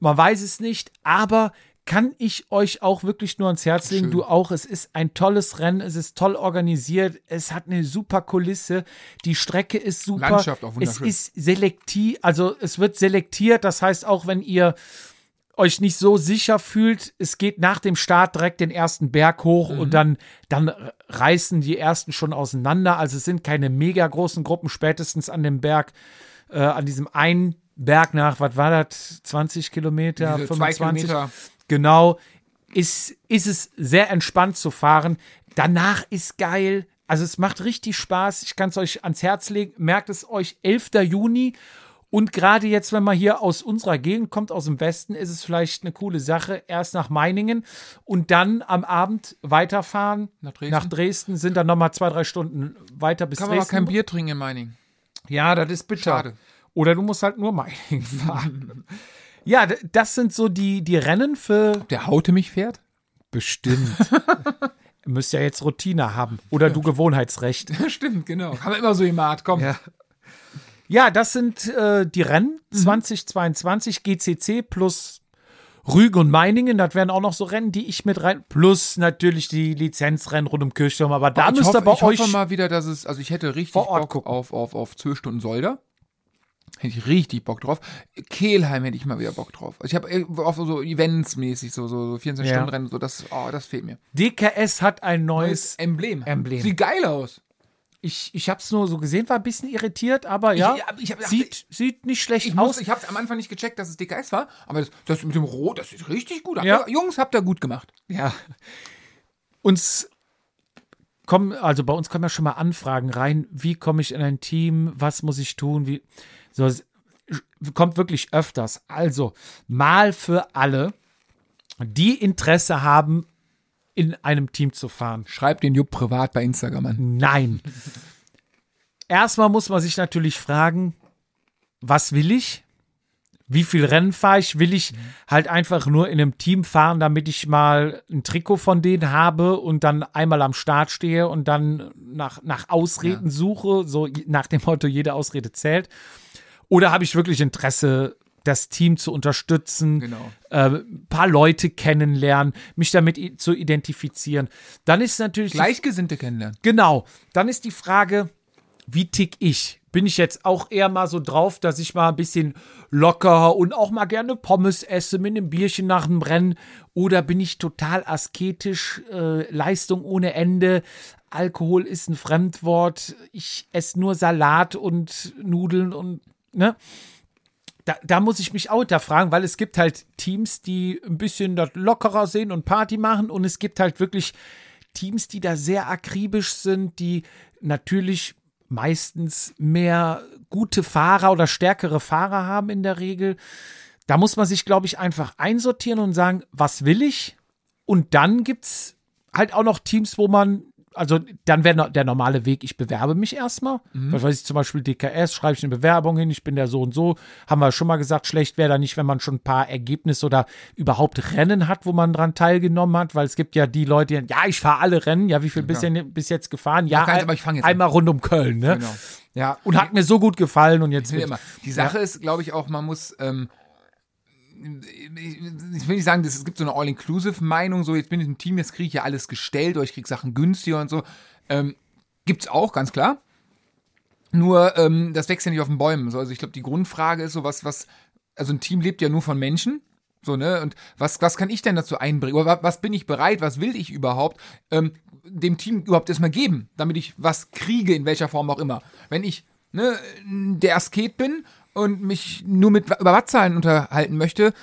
Man weiß es nicht, aber kann ich euch auch wirklich nur ans Herz legen. Schön. Du auch. Es ist ein tolles Rennen. Es ist toll organisiert. Es hat eine super Kulisse. Die Strecke ist super. Landschaft auch es wunderschön. ist selektiv, also es wird selektiert. Das heißt, auch wenn ihr euch nicht so sicher fühlt, es geht nach dem Start direkt den ersten Berg hoch Mhm. und dann, dann reißen die ersten schon auseinander. Also es sind keine mega großen Gruppen, spätestens an dem Berg, äh, an diesem einen Berg nach, was war das, 20 Kilometer, Diese zwei 25? Kilometer. Genau, ist, ist es sehr entspannt zu fahren. Danach ist geil. Also es macht richtig Spaß. Ich kann es euch ans Herz legen. Merkt es euch 11. Juni. Und gerade jetzt, wenn man hier aus unserer Gegend kommt, aus dem Westen, ist es vielleicht eine coole Sache. Erst nach Meiningen und dann am Abend weiterfahren. Nach Dresden? Nach Dresden sind dann nochmal zwei, drei Stunden weiter bis Kann man aber Dresden. kein Bier trinken in Meiningen. Ja, das ist bitter. Schade. Oder du musst halt nur Meiningen fahren. Ja, das sind so die, die Rennen für Der Haute mich fährt? Bestimmt. Müsst ja jetzt Routine haben. Oder du Gewohnheitsrecht. Stimmt, genau. Haben wir immer so gemacht, komm. Ja. Ja, das sind äh, die Rennen 2022 GCC plus Rügen und Meiningen. Das wären auch noch so Rennen, die ich mit rein. Plus natürlich die Lizenzrennen rund um Kirchturm. Aber da ich müsst ihr bei ich euch. hoffe mal wieder, dass es, also ich hätte richtig Bock gucken. auf, auf, auf 12 Stunden Solder. Hätte ich richtig Bock drauf. Kehlheim hätte ich mal wieder Bock drauf. Also ich habe auf so Events mäßig, so, so, so 24 Ja. Stunden Rennen, so das, oh, das fehlt mir. DKS hat ein neues. Emblem. Emblem. Sieht geil aus. Ich, ich habe es nur so gesehen, war ein bisschen irritiert, aber ja, ich ich hab- sieht, sieht nicht schlecht Ich, aus. muss, ich habe am Anfang nicht gecheckt, dass es DKS war, aber das, das mit dem Rot, das sieht richtig gut aus. Ja. Jungs, habt ihr gut gemacht. Ja. Uns kommen, also bei uns kommen ja schon mal Anfragen rein. Wie komme ich in ein Team? Was muss ich tun? Wie, so, es kommt wirklich öfters. Also, mal für alle, die Interesse haben, in einem Team zu fahren. Schreibt den Jupp privat bei Instagram an. Nein. Erstmal muss man sich natürlich fragen, was will ich? Wie viel Rennen fahre ich? Will ich halt einfach nur in einem Team fahren, damit ich mal ein Trikot von denen habe und dann einmal am Start stehe und dann nach, nach Ausreden suche, so nach dem Motto, jede Ausrede zählt? Oder habe ich wirklich Interesse, das Team zu unterstützen, Genau. äh, ein paar Leute kennenlernen, mich damit i- zu identifizieren? Dann ist natürlich Gleichgesinnte kennenlernen. Genau. Dann ist die Frage, wie tick ich? Bin ich jetzt auch eher mal so drauf, dass ich mal ein bisschen locker und auch mal gerne Pommes esse mit einem Bierchen nach dem Rennen? Oder bin ich total asketisch, äh, Leistung ohne Ende? Alkohol ist ein Fremdwort. Ich esse nur Salat und Nudeln und, ne? Da, da muss ich mich auch hinterfragen, weil es gibt halt Teams, die ein bisschen das lockerer sehen und Party machen und es gibt halt wirklich Teams, die da sehr akribisch sind, die natürlich meistens mehr gute Fahrer oder stärkere Fahrer haben in der Regel. Da muss man sich, glaube ich, einfach einsortieren und sagen, was will ich? Und dann gibt's halt auch noch Teams, wo man, also dann wäre der normale Weg, ich bewerbe mich erstmal. Was weiß ich, zum Beispiel DKS, schreibe ich eine Bewerbung hin, ich bin der so und so. Haben wir schon mal gesagt, schlecht wäre da nicht, wenn man schon ein paar Ergebnisse oder überhaupt Rennen hat, wo man dran teilgenommen hat, weil es gibt ja die Leute, die, ja, ich fahre alle Rennen, ja, wie viel bis, denn, bis jetzt gefahren? Ja, ein- aber ich jetzt an. einmal rund um Köln, ne? Genau. Ja, und hat mir so gut gefallen und jetzt immer. Die Sache ist, glaube ich, auch, man muss, ähm, ich will nicht sagen, es gibt so eine All-Inclusive-Meinung, so jetzt bin ich im Team, jetzt kriege ich ja alles gestellt oder ich kriege Sachen günstiger und so. Ähm, gibt's auch, ganz klar. Nur, ähm, das wächst ja nicht auf den Bäumen. So, also ich glaube, die Grundfrage ist so, was, was, also ein Team lebt ja nur von Menschen. So, ne? Und was, was kann ich denn dazu einbringen? Oder wa- was bin ich bereit? Was will ich überhaupt ähm, dem Team überhaupt erstmal geben, damit ich was kriege, in welcher Form auch immer? Wenn ich ne, der Asket bin und mich nur mit über Wattzahlen unterhalten möchte,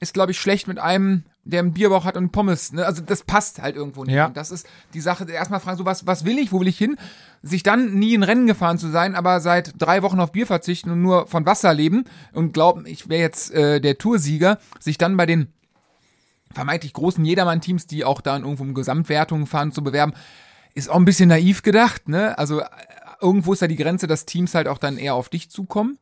ist, glaube ich, schlecht mit einem, der einen Bierbauch hat und Pommes. Ne? Also das passt halt irgendwo nicht. Ja. Und das ist die Sache, erstmal fragen, so was, was will ich, wo will ich hin? Sich dann nie in Rennen gefahren zu sein, aber seit drei Wochen auf Bier verzichten und nur von Wasser leben und glauben, ich wäre jetzt äh, der Toursieger, sich dann bei den vermeintlich großen Jedermann-Teams, die auch dann irgendwo um Gesamtwertungen fahren, zu bewerben, ist auch ein bisschen naiv gedacht, ne? Also äh, irgendwo ist da die Grenze, dass Teams halt auch dann eher auf dich zukommen.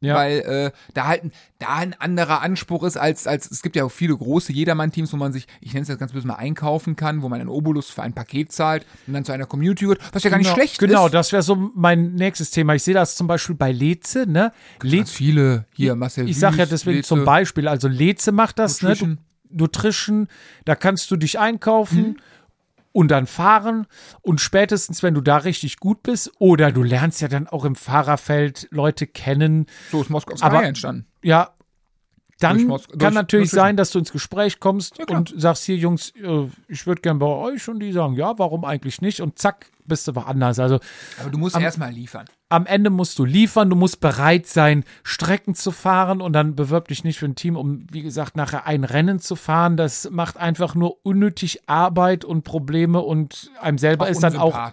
Ja. Weil äh, da halt da ein anderer Anspruch ist, als, als es gibt ja auch viele große Jedermann-Teams, wo man sich, ich nenne es jetzt ganz böse mal, einkaufen kann, wo man einen Obolus für ein Paket zahlt und dann zu einer Community gehört, was ja gar nicht genau, schlecht Genau, ist. das wäre so mein nächstes Thema. Ich sehe das zum Beispiel bei Leze, ne? Leze, viele hier, Marcel ich sage ja Wüst, deswegen Leze. zum Beispiel, also Leze macht das, ne? Nutrition. Du, Nutrition, da kannst du dich einkaufen und dann fahren und spätestens, wenn du da richtig gut bist oder du lernst ja dann auch im Fahrerfeld Leute kennen, So ist Moskau Sky entstanden. ja, dann Durchmaß- kann durch- natürlich dazwischen. sein, dass du ins Gespräch kommst klar. und sagst, hier Jungs, äh, ich würde gern bei euch und die sagen, ja, warum eigentlich nicht? Und zack, bist du woanders. Also Aber du musst erstmal liefern. am Ende musst du liefern, du musst bereit sein, Strecken zu fahren und dann bewirb dich nicht für ein Team, um, wie gesagt, nachher ein Rennen zu fahren. Das macht einfach nur unnötig Arbeit und Probleme und einem selber ist dann auch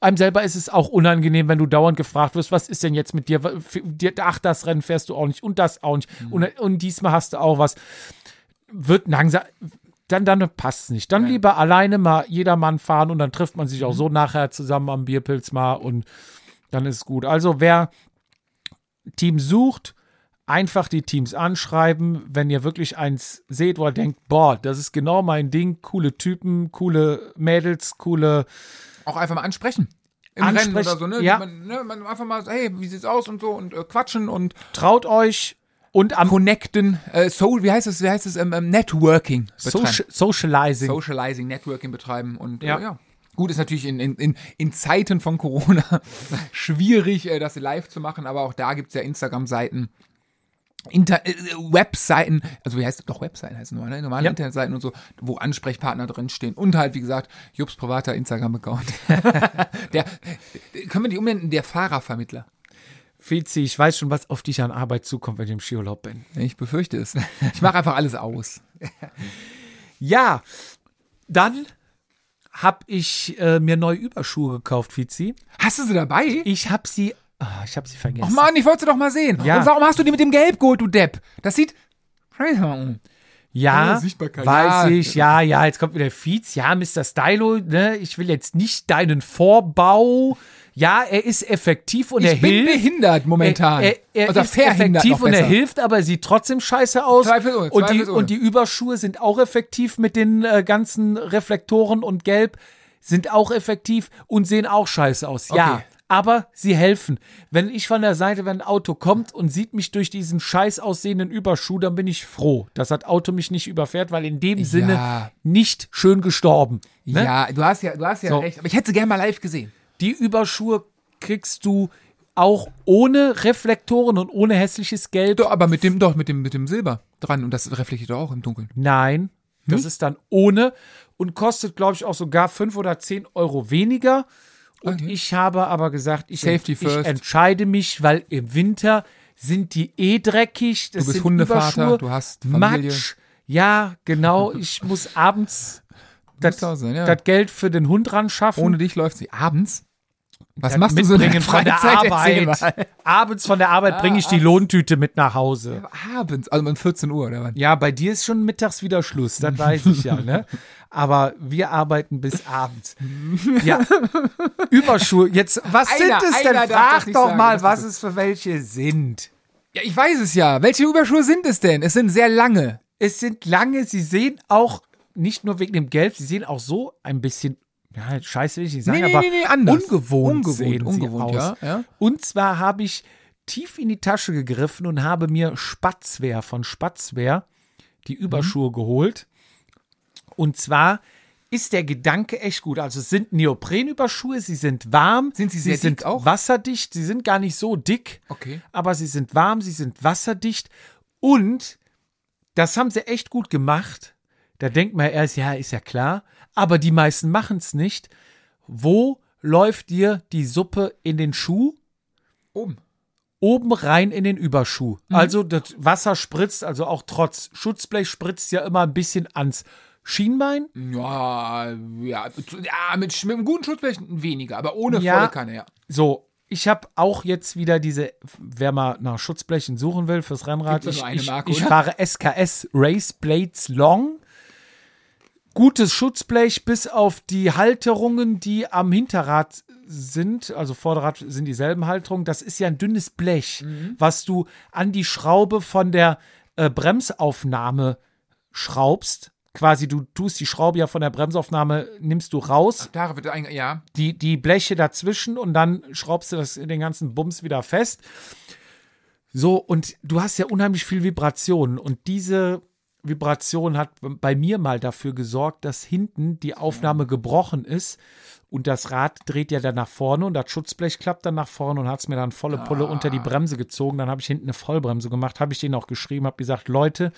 einem selber ist es auch unangenehm, wenn du dauernd gefragt wirst, was ist denn jetzt mit dir? Ach, das Rennen fährst du auch nicht und das auch nicht. Und, und diesmal hast du auch was. Wird langsam. Dann, dann passt es nicht. Dann lieber alleine mal jedermann fahren und dann trifft man sich auch so nachher zusammen am Bierpilz mal und dann ist es gut. Also wer Team sucht, einfach die Teams anschreiben, wenn ihr wirklich eins seht, wo ihr denkt, boah, das ist genau mein Ding, coole Typen, coole Mädels, coole Auch einfach mal ansprechen. Im Ansprechen, Rennen oder so, ne? ja. Man, ne? Man einfach mal, hey, wie sieht's aus und so und äh, quatschen und traut euch und am connecten. Äh, so, wie heißt es? Wie heißt es? Ähm, ähm, Networking. betreiben. Soci Socializing. Socializing, Networking betreiben und Ja. Äh, ja. Gut, ist natürlich in, in, in, Zeiten von Corona schwierig, äh, das live zu machen, aber auch da gibt's ja Instagram-Seiten, Inter äh, Webseiten, also wie heißt? Doch, Webseiten heißen normal, ne? normale Ja. Internetseiten und so, wo Ansprechpartner drinstehen und halt, wie gesagt, Jobs privater Instagram-Account. der, können wir die umnennen? Der Fahrervermittler. Fizi, ich weiß schon, was auf dich an Arbeit zukommt, wenn ich im Skiurlaub bin. Ich befürchte es. Ich mache einfach alles aus. Ja, dann habe ich äh, mir neue Überschuhe gekauft, Fizi. Hast du sie dabei? Ich habe sie, ah, ich habe sie vergessen. Ach Mann, ich wollte sie doch mal sehen. Ja. Und warum hast du die mit dem Gelb geholt, du Depp? Das sieht. ja, Ja, Sichtbarkeit. weiß Ja. ich, ja, ja, jetzt kommt wieder Fietz, ja, Mr. Stylo, ne, ich will jetzt nicht deinen Vorbau, ja, er ist effektiv und er Ich bin hilft. behindert momentan. Er, er, er ist verhindert effektiv und er hilft, aber er sieht trotzdem scheiße aus. Zweifelsohne, und, die, und die Überschuhe sind auch effektiv mit den äh, ganzen Reflektoren und Gelb sind auch effektiv und sehen auch scheiße aus. Ja, Okay. aber sie helfen. Wenn ich von der Seite, wenn ein Auto kommt und sieht mich durch diesen scheiß aussehenden Überschuh, dann bin ich froh, dass das Auto mich nicht überfährt, weil in dem Sinne nicht schön gestorben. Ne? Ja, du hast ja, du hast ja So. recht. Aber ich hätte sie gerne mal live gesehen. Die Überschuhe kriegst du auch ohne Reflektoren und ohne hässliches Gelb. Doch, aber mit dem, doch, mit dem, mit dem Silber dran. Und das reflektiert doch auch im Dunkeln. Nein, das Hm? ist dann ohne und kostet, glaube ich, auch sogar 5 oder 10 Euro weniger. Und Okay. ich habe aber gesagt, ich, ich entscheide mich, weil im Winter sind die eh dreckig. Das Du bist Hundevater, Überschuhe, du hast Familie. Matsch. Ja, genau. Ich muss abends das, ja. das Geld für den Hund ran schaffen. Ohne dich läuft sie abends. Was machst du so in der mitbringen von der Freizeit? Arbeit. Abends von der Arbeit bringe ich die Lohntüte mit nach Hause. Abends, also um 14 Uhr oder wann? Ja, bei dir ist schon mittags wieder Schluss, das weiß ich ja, ne? Aber wir arbeiten bis abends. Ja. Überschuhe. Jetzt, was Einer- sind es denn? Frag doch sagen, mal, was es für welche sind. Ja, ich weiß es ja. Welche Überschuhe sind es denn? Es sind sehr lange. Es sind lange, sie sehen auch, nicht nur wegen dem Gelb, sie sehen auch so ein bisschen, ja, scheiße will ich nicht sagen, Nee, aber nee, nee, anders. ungewohnt, Ungewohnt, ungewohnt, ja, ja. Und zwar habe ich tief in die Tasche gegriffen und habe mir Spatzwehr von Spatzwehr die Mhm. Überschuhe geholt. Und zwar ist der Gedanke echt gut. Also es sind Neoprenüberschuhe, sie sind warm. Sind sie sehr sie sind dick auch? wasserdicht, sie sind gar nicht so dick. Okay. Aber sie sind warm, sie sind wasserdicht und das haben sie echt gut gemacht. Da denkt man erst, ja, ist ja klar. Aber die meisten machen es nicht. Wo läuft dir die Suppe in den Schuh? Oben. Oben rein in den Überschuh. Mhm. Also das Wasser spritzt, also auch trotz Schutzblech spritzt ja immer ein bisschen ans Schienbein. Ja, ja, ja mit, mit einem guten Schutzblech weniger, aber ohne Ja. volle Kanne, ja. So, ich habe auch jetzt wieder diese, wer mal nach Schutzblechen suchen will fürs Rennrad, ich, ich, Marke, ich fahre SKS Race Blades Long. Gutes Schutzblech bis auf die Halterungen, die am Hinterrad sind, also Vorderrad sind dieselben Halterungen. Das ist ja ein dünnes Blech, Mhm. was du an die Schraube von der äh, Bremsaufnahme schraubst. Quasi, du tust die Schraube ja von der Bremsaufnahme, nimmst du raus Da wird ein, ja. die, die Bleche dazwischen und dann schraubst du das in den ganzen Bums wieder fest. So, und du hast ja unheimlich viel Vibrationen und diese Vibration hat bei mir mal dafür gesorgt, dass hinten die Aufnahme gebrochen ist und das Rad dreht ja dann nach vorne und das Schutzblech klappt dann nach vorne und hat es mir dann volle Pulle unter die Bremse gezogen. Dann habe ich hinten eine Vollbremse gemacht, habe ich denen auch geschrieben, habe gesagt, Leute,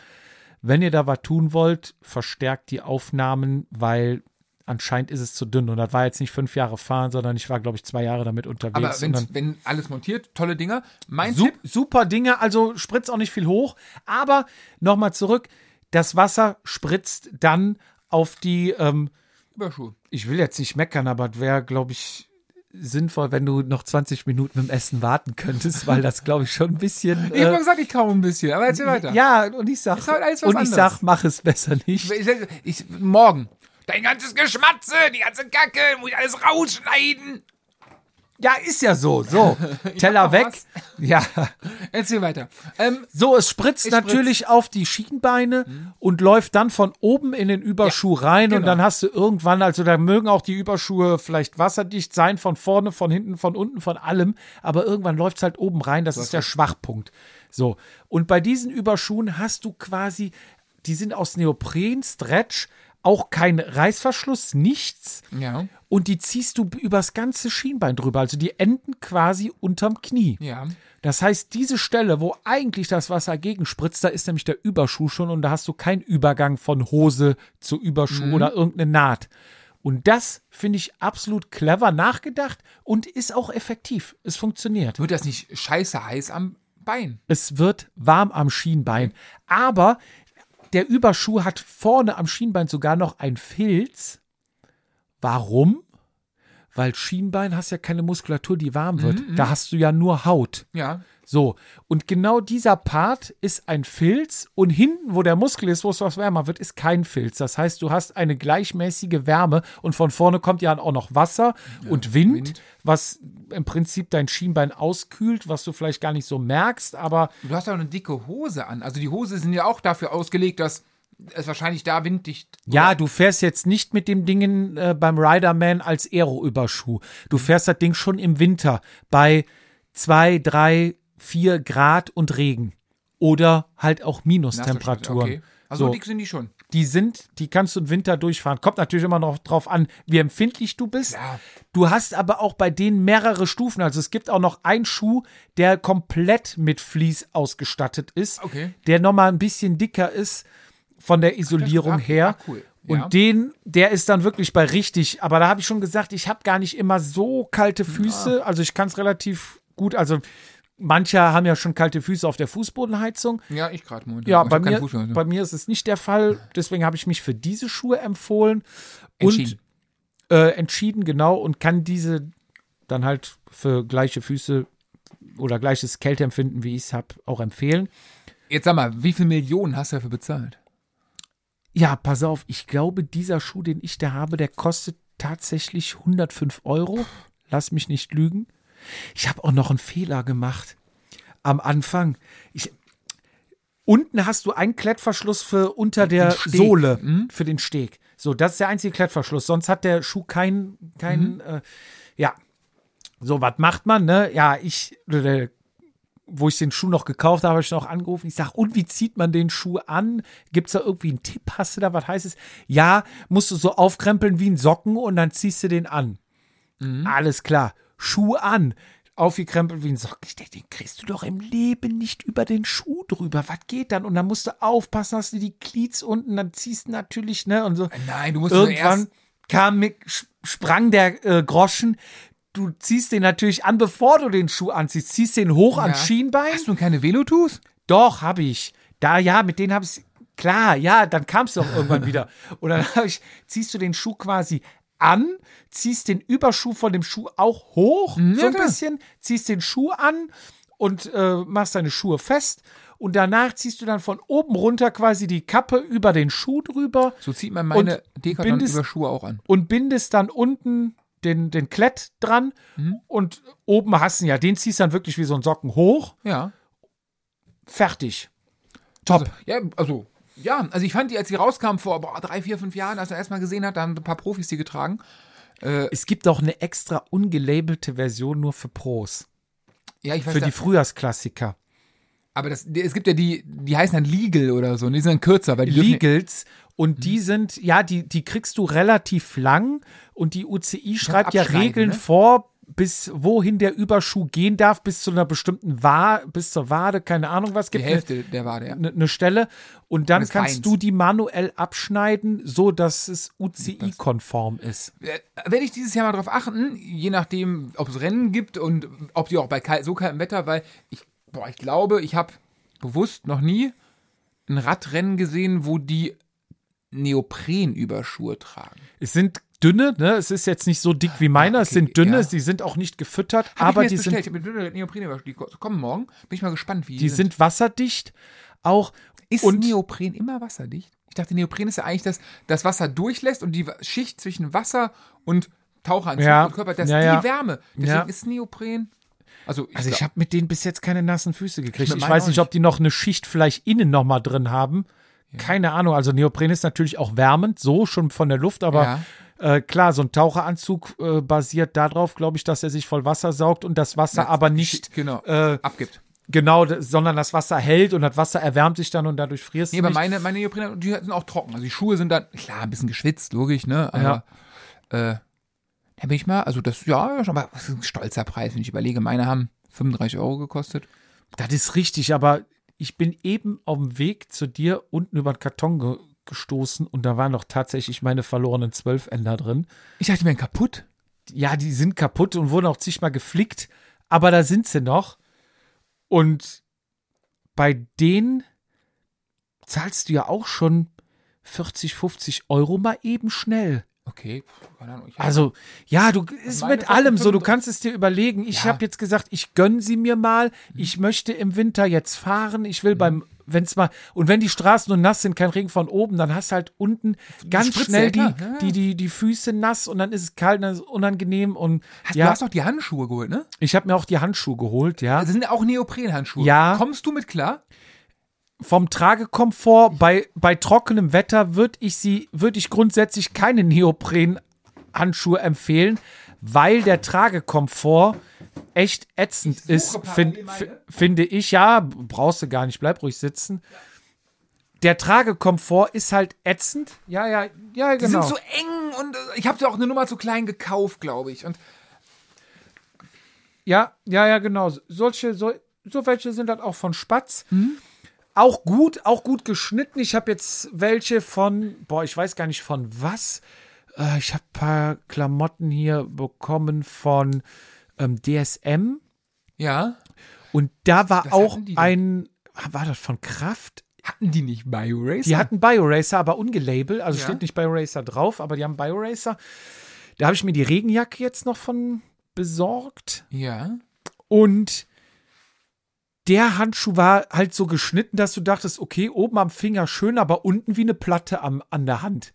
wenn ihr da was tun wollt, verstärkt die Aufnahmen, weil anscheinend ist es zu dünn. Und das war jetzt nicht fünf Jahre fahren, sondern ich war, glaube ich, zwei Jahre damit unterwegs. Aber wenn alles montiert, tolle Dinger. Mein Sup Tipp, super Dinge, also spritzt auch nicht viel hoch. Aber nochmal zurück, das Wasser spritzt dann auf die, ähm, Überschuhe. ich will jetzt nicht meckern, aber es wäre, glaube ich, sinnvoll, wenn du noch 20 Minuten mit dem Essen warten könntest, weil das, glaube ich, schon ein bisschen. Ich habe Äh, gesagt, ich kaum ein bisschen, aber erzähl weiter. ja, und ich sag, halt und ich sag, mach es besser nicht. Ich, ich, morgen. Dein ganzes Geschmatze, die ganze Kacke, muss ich alles rausschneiden. Ja, ist ja so. So, Teller mach weg. was. Ja, Erzähl weiter. Ähm, so, es spritzt Es natürlich auf die Schienbeine und läuft dann von oben in den Überschuh rein und genau. dann hast du irgendwann, also da mögen auch die Überschuhe vielleicht wasserdicht sein, von vorne, von hinten, von unten, von allem, aber irgendwann läuft es halt oben rein, das ist der Schwachpunkt. So, und bei diesen Überschuhen hast du quasi, die sind aus Neopren, Stretch, auch kein Reißverschluss, nichts. ja, Und die ziehst du übers ganze Schienbein drüber. Also die enden quasi unterm Knie. ja. Das heißt, diese Stelle, wo eigentlich das Wasser gegenspritzt, da ist nämlich der Überschuh schon und da hast du keinen Übergang von Hose zu Überschuh oder irgendeine Naht. Und das finde ich absolut clever nachgedacht und ist auch effektiv. Es funktioniert. Wird das nicht scheiße heiß am Bein? Es wird warm am Schienbein. Aber der Überschuh hat vorne am Schienbein sogar noch ein Filz. Warum? Weil Schienbein hast ja keine Muskulatur, die warm wird. Da hast du ja nur Haut. Ja. So, und genau dieser Part ist ein Filz und hinten, wo der Muskel ist, wo es was wärmer wird, ist kein Filz. Das heißt, du hast eine gleichmäßige Wärme und von vorne kommt ja auch noch Wasser und Wind, Wind. was im Prinzip dein Schienbein auskühlt, was du vielleicht gar nicht so merkst, aber Du hast auch eine dicke Hose an. Also die Hose sind ja auch dafür ausgelegt, dass es wahrscheinlich da winddicht. ja, du fährst jetzt nicht mit dem Dingen äh, beim Riderman als Aero-Überschuh. Du fährst das Ding schon im Winter bei zwei, drei, vier Grad und Regen. Oder halt auch Minustemperaturen. Okay. Also So. dick sind die schon. die sind, die kannst du im Winter durchfahren. Kommt natürlich immer noch drauf an, wie empfindlich du bist. Ja. Du hast aber auch bei denen mehrere Stufen. Also es gibt auch noch einen Schuh, der komplett mit Vlies ausgestattet ist, Okay. der nochmal ein bisschen dicker ist von der Isolierung ah, her. ah, cool. Und Ja. den, der ist dann wirklich bei richtig. Aber da habe ich schon gesagt, ich habe gar nicht immer so kalte Füße. Also ich kann es relativ gut. Also manche haben ja schon kalte Füße auf der Fußbodenheizung. Ja, ich gerade momentan. Ja, bei mir, bei mir ist es nicht der Fall. Deswegen habe ich mich für diese Schuhe empfohlen Entschieden. und äh, entschieden, genau, und kann diese dann halt für gleiche Füße oder gleiches Kälteempfinden, wie ich es habe, auch empfehlen. Jetzt sag mal, wie viel Millionen hast du dafür bezahlt? Ja, pass auf, ich glaube, dieser Schuh, den ich da habe, der kostet tatsächlich 105 Euro. Lass mich nicht lügen. Ich habe auch noch einen Fehler gemacht. Am Anfang. Ich, unten hast du einen Klettverschluss für unter der. Sohle, Mhm. für den Steg. So, das ist der einzige Klettverschluss. Sonst hat der Schuh keinen, kein, Mhm. äh, ja. So, was macht man, ne? Ja, ich, äh, wo ich den Schuh noch gekauft habe, habe ich noch angerufen. Ich sage, und wie zieht man den Schuh an? Gibt es da irgendwie einen Tipp? Hast du da was heißt es? Ja, musst du so aufkrempeln wie ein Socken und dann ziehst du den an. Alles klar. Schuh an. Aufgekrempelt wie ein Socken. Ich denke, den kriegst du doch im Leben nicht über den Schuh drüber. Was geht dann? Und dann musst du aufpassen, hast du die Glieds unten, dann ziehst du natürlich, ne? Und so. Nein, du musst Irgendwann erst. kam, sprang der äh, Groschen. Du ziehst den natürlich an, bevor du den Schuh anziehst. Ziehst den hoch ans Ja. Schienbein. Hast du keine Velotus? Doch, habe ich. Da, ja, mit denen habe ich Klar, ja, dann kam es doch irgendwann wieder. Und dann ich, ziehst du den Schuh quasi an, ziehst den Überschuh von dem Schuh auch hoch, so ein klar. bisschen, ziehst den Schuh an und äh, machst deine Schuhe fest. Und danach ziehst du dann von oben runter quasi die Kappe über den Schuh drüber So zieht man meine Und Decathlon bindest- Überschuhe auch an. und bindest dann unten den, den Klett dran. Und oben hast du ja, den ziehst du dann wirklich wie so ein Socken hoch. Ja. Fertig. Top. Also, ja, also, ja, also ich fand die, als die rauskamen vor boah, drei, vier, fünf Jahren, als man erstmal gesehen hat, da haben ein paar Profis die getragen. Es gibt auch eine extra ungelabelte Version nur für Pros. Ja, ich weiß Für die Frühjahrsklassiker. Aber das, es gibt ja die, die heißen dann Legal oder so, und die sind dann kürzer, weil die Legals und Mhm. die sind, ja, die, die kriegst du relativ lang und die UCI schreibt ja Regeln ne? vor, bis wohin der Überschuh gehen darf, bis zu einer bestimmten Wade, bis zur Wade, keine Ahnung was die gibt. Hälfte der Wade, ja. Eine ne Stelle und dann Des kannst Beins. du die manuell abschneiden, so dass es UCI-konform ist. Äh, Werde ich dieses Jahr mal drauf achten, je nachdem, ob es Rennen gibt und ob die auch bei so kaltem Wetter, weil ich, boah, ich glaube, ich habe bewusst noch nie ein Radrennen gesehen, wo die Neoprenüberschuhe tragen. Es sind dünne, ne? Es ist jetzt nicht so dick wie meiner, es okay, sind dünne, ja. sie sind auch nicht gefüttert, Hab aber die jetzt sind, bestellt. Ich hab mit Neoprenüberschuhe, die ko- kommen morgen. Bin ich mal gespannt, wie die sind wasserdicht auch. Ist und Neopren immer wasserdicht? Ich dachte, Neopren ist ja eigentlich das, das Wasser durchlässt und die Schicht zwischen Wasser und Taucheranzug Ja, und Körper, das ja, die Wärme. Deswegen ist Neopren. Also, ich Also ich habe mit denen bis jetzt keine nassen Füße gekriegt. Ich meinen weiß nicht, ob die noch eine Schicht vielleicht innen noch mal drin haben. Keine Ahnung. Also Neopren ist natürlich auch wärmend, so schon von der Luft, aber äh, klar, so ein Taucheranzug äh, basiert darauf, glaube ich, dass er sich voll Wasser saugt und das Wasser aber nicht genau, äh, abgibt. genau, sondern das Wasser hält und das Wasser erwärmt sich dann und dadurch frierst Nee, du aber nicht. meine, meine Neopren, die sind auch trocken. Also die Schuhe sind dann, klar, ein bisschen geschwitzt, logisch, ne? Aber, äh, da bin ich mal, also das, ja, schon mal, das ist ein stolzer Preis, wenn ich überlege. Meine haben 35 Euro gekostet. Das ist richtig, aber ich bin eben auf dem Weg zu dir unten über den Karton ge gestoßen und da waren noch tatsächlich meine verlorenen Zwölfender drin. Ich dachte, die wären kaputt. ja, die sind kaputt und wurden auch zigmal geflickt, aber da sind sie noch. Und bei denen zahlst du ja auch schon 40, 50 Euro mal eben schnell. Okay, keine Ahnung. Also, ja, du ist mit allem so, du 35. kannst es dir überlegen. Ich Ja. habe jetzt gesagt, ich gönn sie mir mal. Mhm. Ich möchte im Winter jetzt fahren. Ich will beim wenn es mal und wenn die Straßen nur nass sind, kein Regen von oben, dann hast du halt unten ganz Spritze, schnell die, ja, die die die Füße nass und dann ist es kalt, und dann ist es unangenehm und Hast, ja, Du hast doch die Handschuhe geholt, ne? ich habe mir auch die Handschuhe geholt, ja. Das sind auch Neoprenhandschuhe. Ja. Kommst du mit klar? Vom Tragekomfort bei bei trockenem Wetter würde ich sie würde ich grundsätzlich keine Neopren Handschuhe empfehlen, weil der Tragekomfort echt ätzend ist, fin, parallel fi- meine. finde ich. Ja, brauchst du gar nicht, bleib ruhig sitzen. Der Tragekomfort ist halt ätzend. Ja, ja, ja, Die genau. sind so eng und äh, ich habe dir auch eine Nummer zu klein gekauft, glaube ich. Und Ja, ja, ja, genau. Solche, so, so welche sind halt auch von Spatz. Auch gut, auch gut geschnitten. Ich habe jetzt welche von, boah, ich weiß gar nicht von was. Äh, ich habe ein paar Klamotten hier bekommen von ähm, DSM. ja, Und da war was auch ein, war das von Kraft? hatten die nicht BioRacer? Die hatten BioRacer, aber ungelabelt. Also Ja. steht nicht BioRacer drauf, aber die haben BioRacer. Da habe ich mir die Regenjacke jetzt noch von besorgt. ja. Und der Handschuh war halt so geschnitten, dass du dachtest, okay, oben am Finger schön, aber unten wie eine Platte am, an der Hand.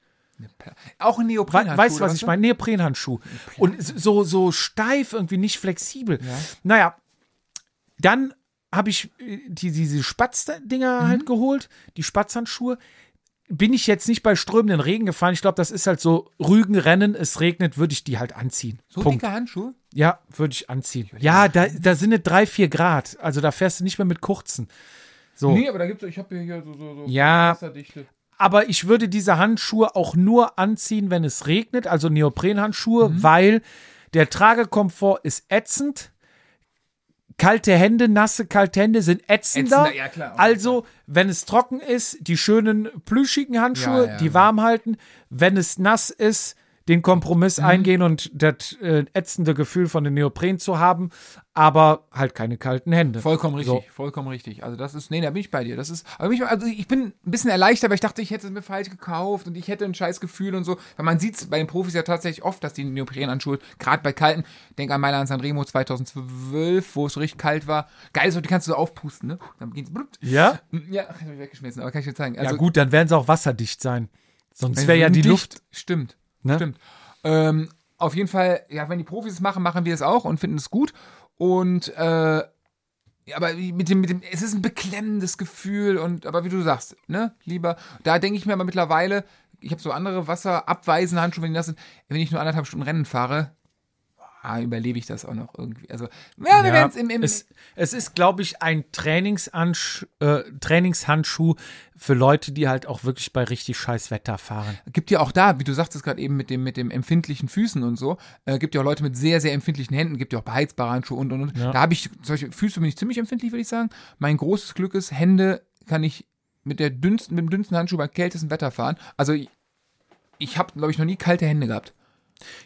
Auch ein Neoprenhandschuh. weißt du, was ich meine? Neoprenhandschuh. Und so, so steif, irgendwie nicht flexibel. Ja. Naja, dann habe ich äh, die, diese Spatzdinger Mhm. halt geholt, die Spatzhandschuhe. Bin ich jetzt nicht bei strömenden Regen gefahren. Ich glaube, das ist halt so Rügenrennen, es regnet, würde ich die halt anziehen. So Punkt. dicke Handschuhe? Ja, würde ich anziehen. Ja, da, da sind es drei, vier Grad. Also da fährst du nicht mehr mit kurzen. So. Nee, aber da gibt's, ich habe hier so, so, so Ja. Wasserdichte. Aber ich würde diese Handschuhe auch nur anziehen, wenn es regnet, also Neoprenhandschuhe, Mhm. weil der Tragekomfort ist ätzend. Kalte Hände, nasse, kalte Hände sind ätzender. Ätzender, ja, klar. Also, wenn es trocken ist, die schönen plüschigen Handschuhe, Ja, ja, die warm halten. Wenn es nass ist, den Kompromiss Mhm. eingehen und das äh, ätzende Gefühl von den Neopren zu haben, aber halt keine kalten Hände. Vollkommen richtig, So. vollkommen richtig. Also das ist, nee, da bin ich bei dir. Das ist, aber mich, also ich bin ein bisschen erleichtert, weil ich dachte, ich hätte es mir falsch gekauft und ich hätte ein scheiß Gefühl und so. Weil man sieht es bei den Profis ja tatsächlich oft, dass die Neoprenhandschuhe, gerade bei kalten, denk an Mailand Sanremo 2012, wo es so richtig kalt war. Geil, so, die kannst du so aufpusten, ne? Dann geht's, blub. Ja? Ja, hab ich weggeschmissen, aber kann ich dir zeigen. ja, Also, gut, dann werden sie auch wasserdicht sein. Sonst wäre ja die dicht- Luft. Stimmt. Ne? Stimmt. Ähm, auf jeden Fall, ja, wenn die Profis es machen, machen wir es auch und finden es gut. Und äh, ja, aber mit dem, mit dem, es ist ein beklemmendes Gefühl und aber wie du sagst, ne, lieber, da denke ich mir aber mittlerweile, ich habe so andere wasserabweisende Handschuhe, wenn die nass sind, wenn ich nur anderthalb Stunden Rennen fahre, ah, überlebe ich das auch noch irgendwie. Also, ja, wir Ja, werden es im, im es, es ist, glaube ich, ein Trainingshandschuh, äh, Trainingshandschuh für Leute, die halt auch wirklich bei richtig scheiß Wetter fahren. gibt ja auch da, wie du sagtest gerade eben mit dem, mit dem empfindlichen Füßen und so, äh, gibt ja auch Leute mit sehr, sehr empfindlichen Händen, gibt ja auch beheizbare Handschuhe und und und. Ja. Da habe ich, solche Füße bin ich ziemlich empfindlich, würde ich sagen. Mein großes Glück ist, Hände kann ich mit der dünnsten, mit dem dünnsten Handschuh bei kältestem Wetter fahren. Also ich, ich habe, glaube ich, noch nie kalte Hände gehabt.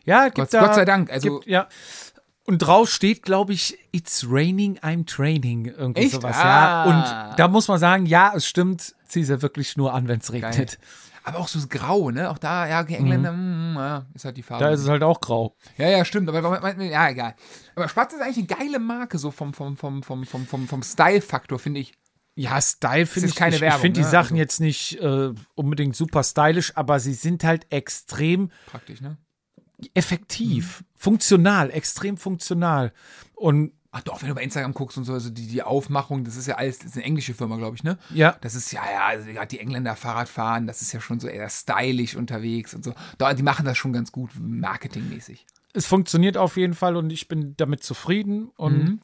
Ja, gibt Gott, da, Gott sei Dank. Also gibt, ja. Und drauf steht, glaube ich, It's raining, I'm training. Irgendwie Echt? sowas, Ah. ja. Und da muss man sagen, ja, es stimmt, zieh sie wirklich nur an, wenn es regnet. aber auch so Grau, ne? Auch da, ja, die Engländer, mm, ja, ist halt die Farbe. Da ist es halt auch grau. Ja, ja, stimmt. Aber ja, egal. Aber Spatz ist eigentlich eine geile Marke, so vom, vom, vom, vom, vom, vom, vom Style-Faktor, finde ich. Ja, Style finde ich, keine ich, ich Werbung, finde die ne? Sachen Also- jetzt nicht äh, unbedingt super stylisch, aber sie sind halt extrem Praktisch, ne? Effektiv, funktional, extrem funktional. Und Ach doch, wenn du bei Instagram guckst und so, also die, die Aufmachung, das ist ja alles, das ist eine englische Firma, glaube ich, ne? ja, Das ist ja, ja, also gerade die Engländer Fahrrad fahren, das ist ja schon so eher stylisch unterwegs und so. Da, die machen das schon ganz gut, marketingmäßig. es funktioniert auf jeden Fall und ich bin damit zufrieden und Mhm.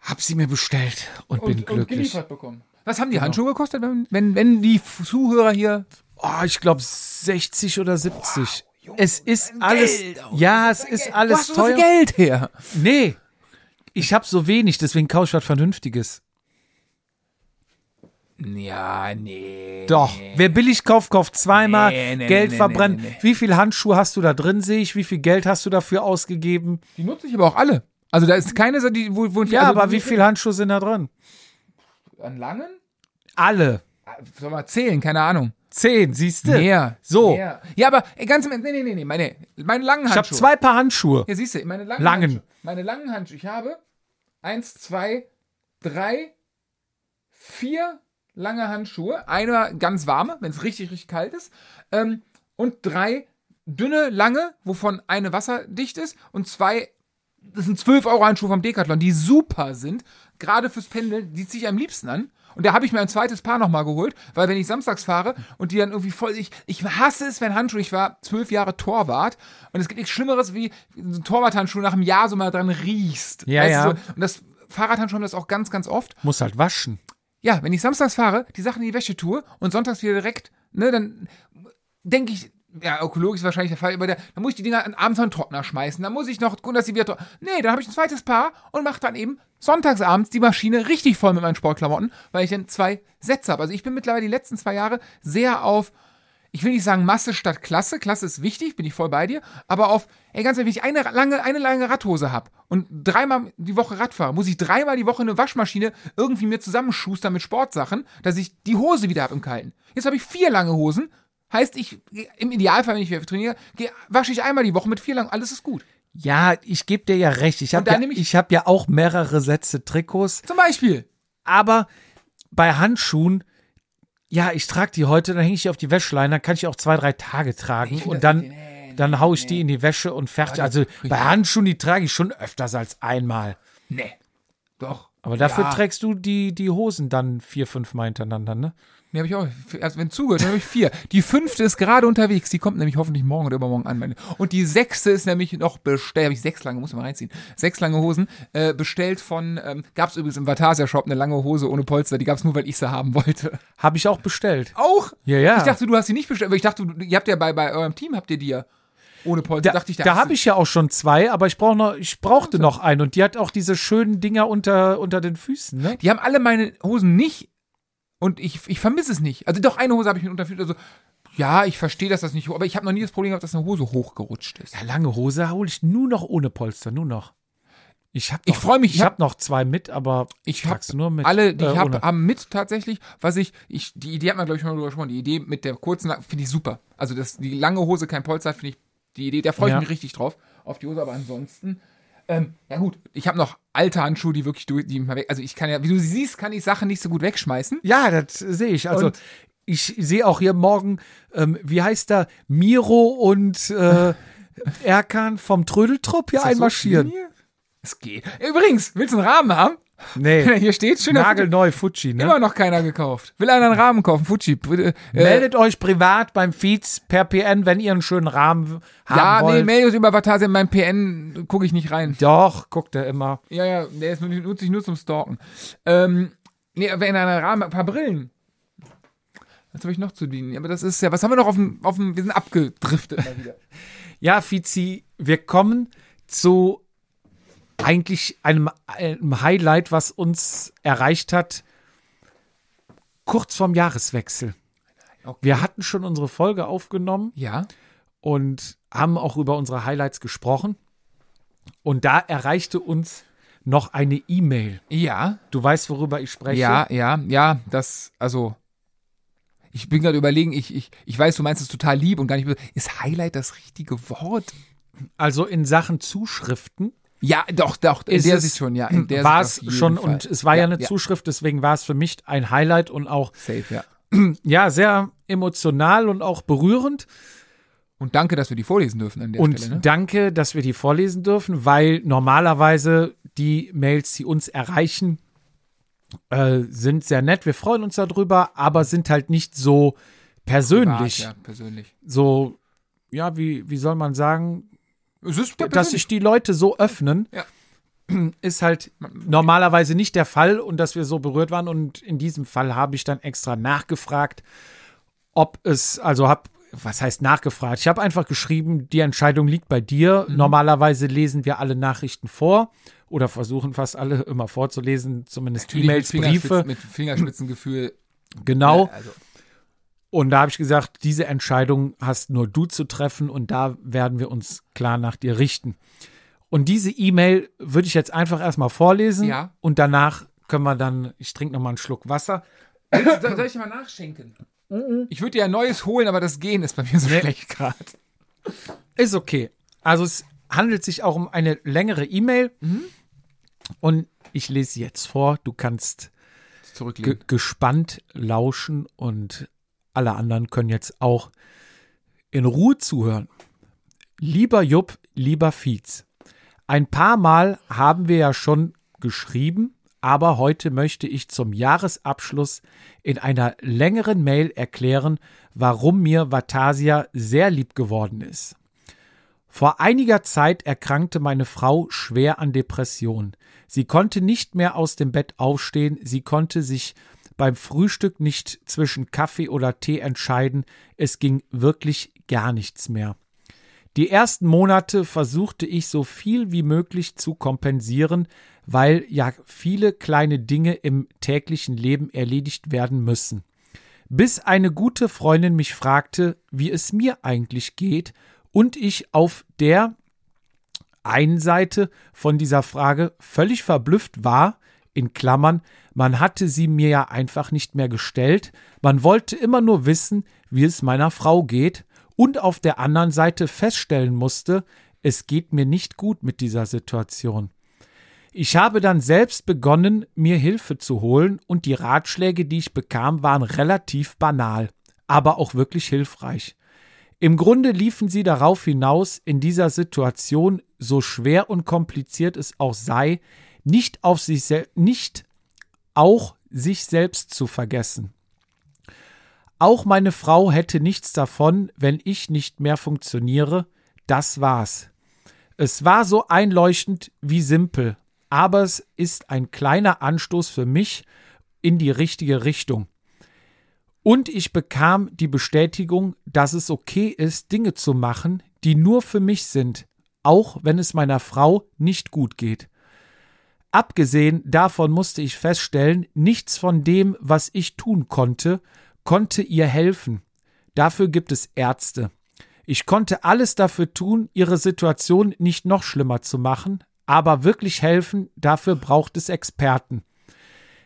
habe sie mir bestellt und, bin glücklich. bekommen. Was haben die Handschuhe gekostet, wenn, wenn, wenn die Zuhörer hier. Oh, ich glaube 60 oder 70. Junge, es ist alles, Geld ja, es ist Geld. alles Wo hast du teuer. viel Geld her? Nee, ich habe so wenig, deswegen kaufe ich was Vernünftiges. Ja, nee. Doch, wer billig kauft, kauft zweimal, Nee, nee, Geld nee, verbrennt. nee, nee. Wie viel Handschuhe hast du da drin, sehe ich? Wie viel Geld hast du dafür ausgegeben? Die nutze ich aber auch alle. Also da ist keine, so die, wo, wo Ja, also, aber wie viel Handschuhe sind da drin? An langen? Alle. Soll mal zählen, keine Ahnung. Zehn, siehst du? Mehr. So. Mehr. Ja, aber ey, ganz im Ernst, nee, nee, nee, nee, meine, meine langen Ich habe Handschuhe. zwei Paar Handschuhe. Ja, siehst du, meine langen, Langen. Handschuhe. Meine langen Handschuhe. Ich habe eins, zwei, drei, vier lange Handschuhe. Einer ganz warme, wenn es richtig, richtig kalt ist. Ähm, und drei dünne, lange, wovon eine wasserdicht ist. Und zwei, das sind 12 Euro Handschuhe vom Decathlon, die super sind. Gerade fürs Pendeln, die ziehe ich am liebsten an. Und da habe ich mir ein zweites Paar nochmal geholt, weil wenn ich samstags fahre und die dann irgendwie voll, ich, ich hasse es, wenn Handschuhe, ich war zwölf Jahre Torwart und es gibt nichts Schlimmeres, wie so ein Torwarthandschuh nach einem Jahr so mal dran riechst. Ja, Weißt ja. So, und das Fahrradhandschuhe haben das auch ganz, ganz oft. Muss halt waschen. Ja, wenn ich samstags fahre, die Sachen in die Wäsche tue und sonntags wieder direkt, ne, dann denke ich, ja, ökologisch ist wahrscheinlich der Fall, aber der, dann muss ich die Dinger abends auf den Trockner schmeißen. Dann muss ich noch gucken, dass sie wieder. tro- Nee, dann habe ich ein zweites Paar und mache dann eben sonntagsabends die Maschine richtig voll mit meinen Sportklamotten, weil ich dann zwei Sätze habe. Also ich bin mittlerweile die letzten zwei Jahre sehr auf, ich will nicht sagen Masse statt Klasse. Klasse ist wichtig, bin ich voll bei dir. Aber auf, ey, ganz ehrlich, wenn ich eine lange, eine lange Radhose habe und dreimal die Woche Rad fahre, muss ich dreimal die Woche eine Waschmaschine irgendwie mir zusammenschustern mit Sportsachen, dass ich die Hose wieder habe im Kalten. Jetzt habe ich vier lange Hosen. Heißt, ich, im Idealfall, wenn ich wieder trainiere, wasche ich einmal die Woche mit vier langen, alles ist gut. Ja, ich gebe dir ja recht. Ich habe ja, nehm ich- ich hab ja auch mehrere Sätze Trikots. Zum Beispiel. Aber bei Handschuhen, ja, ich trage die heute, dann hänge ich die auf die Wäschleine, dann kann ich auch zwei, drei Tage tragen und dann, richtig- nee, dann hau ich die in die Wäsche und fertig. Also bei Handschuhen, die trage ich schon öfters als einmal. Nee. Doch. Aber dafür Ja. trägst du die, die Hosen dann vier, fünf Mal hintereinander, ne? Nee, habe ich auch. Also wenn zugehört, dann habe ich vier. Die fünfte ist gerade unterwegs. Die kommt nämlich hoffentlich morgen oder übermorgen an. meine- Und die sechste ist nämlich noch bestellt. Habe ich sechs lange, muss man mal reinziehen. Sechs lange Hosen. Äh, bestellt von, ähm, gab es übrigens im Vatasia-Shop eine lange Hose ohne Polster. Die gab es nur, weil ich sie haben wollte. Habe ich auch bestellt. Auch? Ja, ja. Ich dachte, du hast sie nicht bestellt. Aber ich dachte, du- ihr habt ja bei, bei eurem Team, habt ihr die ja ohne Polster. Da, dachte ich, da habe ich ja auch schon zwei, aber ich brauch noch, ich brauchte noch einen und die hat auch diese schönen Dinger unter, unter den Füßen, ne? Die haben alle meine Hosen nicht und ich, ich vermisse es nicht. Also doch, eine Hose habe ich mit unterführt. Also, ja, ich verstehe, dass das nicht hoch, aber ich habe noch nie das Problem gehabt, dass eine Hose hochgerutscht ist. Ja, lange Hose hole ich nur noch ohne Polster, nur noch. Ich habe Ich freu mich, ich ich habe hab- noch zwei mit, aber Ich habe nur mit. alle, die äh, ich habe, haben mit tatsächlich, was ich, ich, die Idee hat man, glaube ich, schon mal drüber gesprochen. Die Idee mit der kurzen, finde ich super. Also, dass die lange Hose kein Polster hat, finde ich, die Idee, da freue ich Ja. mich richtig drauf, auf die Hose, aber ansonsten, ähm, ja gut, ich habe noch alte Handschuhe, die wirklich, durch- die mal weg, also ich kann ja, wie du siehst, kann ich Sachen nicht so gut wegschmeißen. Ja, das sehe ich. Also Und- ich sehe auch hier morgen, ähm, wie heißt da, Miro und äh, Erkan vom Trödeltrupp hier so einmarschieren. viel? Es geht. Übrigens, willst du einen Rahmen haben? Nee, Hier steht schon. nagelneu Fuji, ne? Immer noch keiner gekauft. Will einer einen Rahmen kaufen? Fuji. Äh, Meldet euch privat beim Feeds per PN, wenn ihr einen schönen Rahmen ja, haben nee, wollt. Melius über Vatasia in meinem PN gucke ich nicht rein. Doch, guckt er immer. Ja, ja, der ist, nutze ich nur zum Stalken. Ähm, nee, aber in einer Rahmen, ein paar Brillen. Was habe ich noch zu dienen? Aber das ist ja, was haben wir noch auf dem, auf dem, wir sind abgedriftet. Ja, Fizi, wir kommen zu eigentlich einem, einem Highlight, was uns erreicht hat, kurz vorm Jahreswechsel. Okay. Wir hatten schon unsere Folge aufgenommen Ja, und haben auch über unsere Highlights gesprochen. Und da erreichte uns noch eine E-Mail. ja, Du weißt, worüber ich spreche? ja, ja, ja, das, also, ich bin gerade überlegen, ich, ich, ich weiß, du meinst es total lieb und gar nicht, ist Highlight das richtige Wort? Also in Sachen Zuschriften Ja, doch, doch, in ist der Sicht schon, ja. In der war es schon Fall. und es war ja, eine ja. Zuschrift, deswegen war es für mich ein Highlight und auch Safe, ja. ja sehr emotional und auch berührend. Und danke, dass wir die vorlesen dürfen an der Und Stelle. Ne? danke, dass wir die vorlesen dürfen, weil normalerweise die Mails, die uns erreichen, äh, sind sehr nett. Wir freuen uns darüber, aber sind halt nicht so persönlich. Ja, persönlich. So, ja, wie, wie soll man sagen, dass sich die Leute so öffnen, Ja. ist halt normalerweise nicht der Fall und dass wir so berührt waren. Und in diesem Fall habe ich dann extra nachgefragt, ob es, also habe, was heißt nachgefragt? Ich habe einfach geschrieben, die Entscheidung liegt bei dir. Mhm. Normalerweise lesen wir alle Nachrichten vor oder versuchen fast alle immer vorzulesen, zumindest E-Mails, Briefe. Mit Fingerspitzengefühl. Genau. Ja, also, Und da habe ich gesagt, diese Entscheidung hast nur du zu treffen und da werden wir uns klar nach dir richten. Und diese E-Mail würde ich jetzt einfach erstmal vorlesen Ja. und danach können wir dann, ich trinke nochmal einen Schluck Wasser. soll, soll ich mal nachschenken? Ich würde dir ein neues holen, aber das Gehen ist bei mir so schlecht gerade. Ist okay. Also es handelt sich auch um eine längere E-Mail und ich lese sie jetzt vor. Du kannst gespannt lauschen und alle anderen können jetzt auch in Ruhe zuhören. Lieber Jupp, lieber Fietz, ein paar Mal haben wir ja schon geschrieben, aber heute möchte ich zum Jahresabschluss in einer längeren Mail erklären, warum mir Vatasia sehr lieb geworden ist. Vor einiger Zeit erkrankte meine Frau schwer an Depression. Sie konnte nicht mehr aus dem Bett aufstehen, sie konnte sich beim Frühstück nicht zwischen Kaffee oder Tee entscheiden, es ging wirklich gar nichts mehr. Die ersten Monate versuchte ich so viel wie möglich zu kompensieren, weil ja viele kleine Dinge im täglichen Leben erledigt werden müssen. Bis eine gute Freundin mich fragte, wie es mir eigentlich geht, und ich auf der einen Seite von dieser Frage völlig verblüfft war, in Klammern, man hatte sie mir ja einfach nicht mehr gestellt, man wollte immer nur wissen, wie es meiner Frau geht, und auf der anderen Seite feststellen musste, es geht mir nicht gut mit dieser Situation. Ich habe dann selbst begonnen, mir Hilfe zu holen, und die Ratschläge, die ich bekam, waren relativ banal, aber auch wirklich hilfreich. Im Grunde liefen sie darauf hinaus, in dieser Situation, so schwer und kompliziert es auch sei, nicht auf sich nicht auch sich selbst zu vergessen. Auch meine Frau hätte nichts davon, wenn ich nicht mehr funktioniere. Das war's. Es war so einleuchtend wie simpel, aber es ist ein kleiner Anstoß für mich in die richtige Richtung. Und ich bekam die Bestätigung, dass es okay ist, Dinge zu machen, die nur für mich sind, auch wenn es meiner Frau nicht gut geht. Abgesehen davon musste ich feststellen, nichts von dem, was ich tun konnte, konnte ihr helfen. Dafür gibt es Ärzte. Ich konnte alles dafür tun, ihre Situation nicht noch schlimmer zu machen, aber wirklich helfen, dafür braucht es Experten.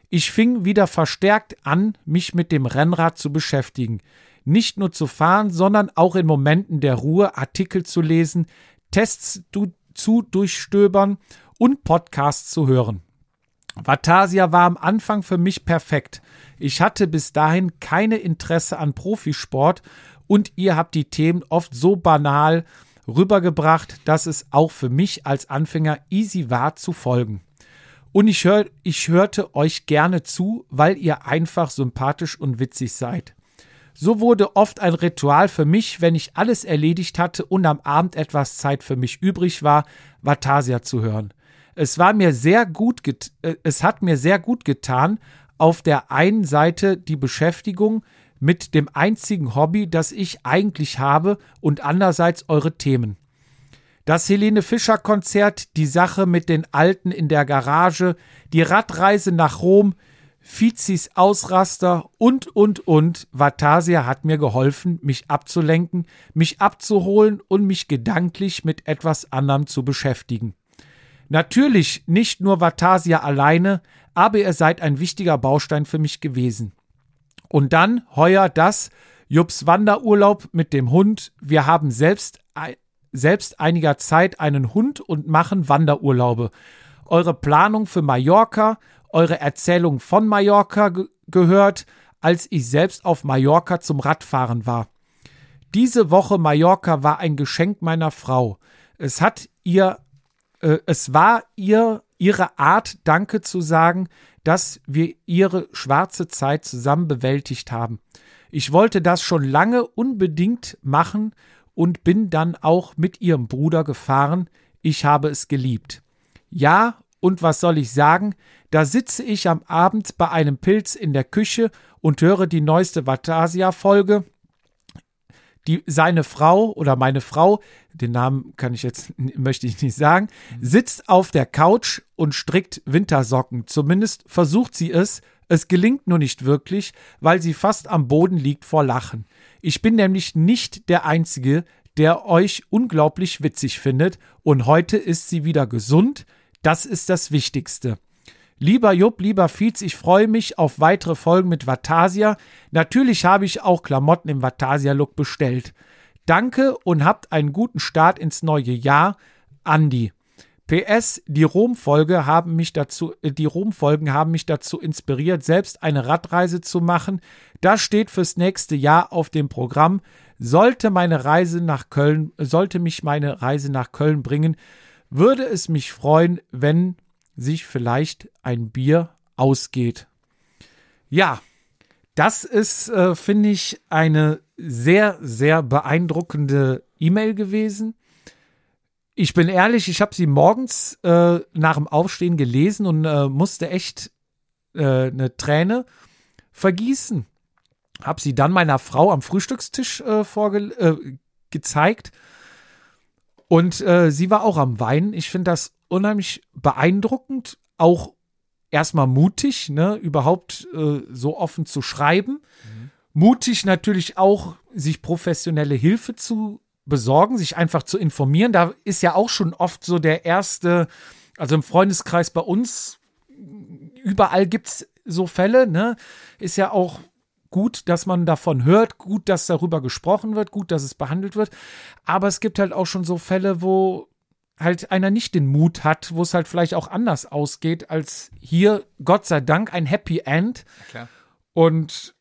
Ich fing wieder verstärkt an, mich mit dem Rennrad zu beschäftigen. Nicht nur zu fahren, sondern auch in Momenten der Ruhe Artikel zu lesen, Tests zu durchstöbern und Podcasts zu hören. Vatasia war am Anfang für mich perfekt. Ich hatte bis dahin keine Interesse an Profisport und ihr habt die Themen oft so banal rübergebracht, dass es auch für mich als Anfänger easy war zu folgen. Und ich, hör, ich hörte euch gerne zu, weil ihr einfach sympathisch und witzig seid. So wurde oft ein Ritual für mich, wenn ich alles erledigt hatte und am Abend etwas Zeit für mich übrig war, Vatasia zu hören. Es war mir sehr gut, äh, es hat mir sehr gut getan, auf der einen Seite die Beschäftigung mit dem einzigen Hobby, das ich eigentlich habe, und andererseits eure Themen. Das Helene Fischer Konzert, die Sache mit den Alten in der Garage, die Radreise nach Rom, Fizis Ausraster und, und, und. Vatasia hat mir geholfen, mich abzulenken, mich abzuholen und mich gedanklich mit etwas anderem zu beschäftigen. Natürlich nicht nur Vatasia alleine, aber ihr seid ein wichtiger Baustein für mich gewesen. Und dann heuer das, Jups Wanderurlaub mit dem Hund. Wir haben selbst, selbst einiger Zeit einen Hund und machen Wanderurlaube. Eure Planung für Mallorca, eure Erzählung von Mallorca ge gehört, als ich selbst auf Mallorca zum Radfahren war. Diese Woche Mallorca war ein Geschenk meiner Frau. Es hat ihr, äh, es war ihr ihre Art, Danke zu sagen, dass wir ihre schwarze Zeit zusammen bewältigt haben. Ich wollte das schon lange unbedingt machen und bin dann auch mit ihrem Bruder gefahren. Ich habe es geliebt. Ja, und was soll ich sagen? Da sitze ich am Abend bei einem Pilz in der Küche und höre die neueste Vatasia-Folge die, seine Frau oder meine Frau, den Namen kann ich jetzt, möchte ich nicht sagen, sitzt auf der Couch und strickt Wintersocken. Zumindest versucht sie es. Es gelingt nur nicht wirklich, weil sie fast am Boden liegt vor Lachen. Ich bin nämlich nicht der Einzige, der euch unglaublich witzig findet und heute ist sie wieder gesund. Das ist das Wichtigste. Lieber Jupp, lieber Fietz, ich freue mich auf weitere Folgen mit Vatasia. Natürlich habe ich auch Klamotten im Vatasia-Look bestellt. Danke und habt einen guten Start ins neue Jahr. Andi. PS, die Rom-Folge haben mich dazu, äh, die Rom-Folgen haben mich dazu inspiriert, selbst eine Radreise zu machen. Das steht fürs nächste Jahr auf dem Programm. Sollte meine Reise nach Köln, sollte mich meine Reise nach Köln bringen, würde es mich freuen, wenn sich vielleicht ein Bier ausgeht. Ja, das ist, äh, finde ich, eine sehr, sehr beeindruckende E-Mail gewesen. Ich bin ehrlich, ich habe sie morgens äh, nach dem Aufstehen gelesen und äh, musste echt äh, eine Träne vergießen. Habe sie dann meiner Frau am Frühstückstisch äh, äh, gezeigt und sie war auch am Weinen. Ich finde das unheimlich beeindruckend, auch erstmal mutig, ne, überhaupt äh, so offen zu schreiben. Mhm. Mutig natürlich auch, sich professionelle Hilfe zu besorgen, sich einfach zu informieren. Da ist ja auch schon oft so der erste, also im Freundeskreis bei uns, überall gibt es so Fälle, ne? Ist ja auch gut, dass man davon hört, gut, dass darüber gesprochen wird, gut, dass es behandelt wird. Aber es gibt halt auch schon so Fälle, wo halt einer nicht den Mut hat, wo es halt vielleicht auch anders ausgeht, als hier, Gott sei Dank, ein Happy End. Klar. Und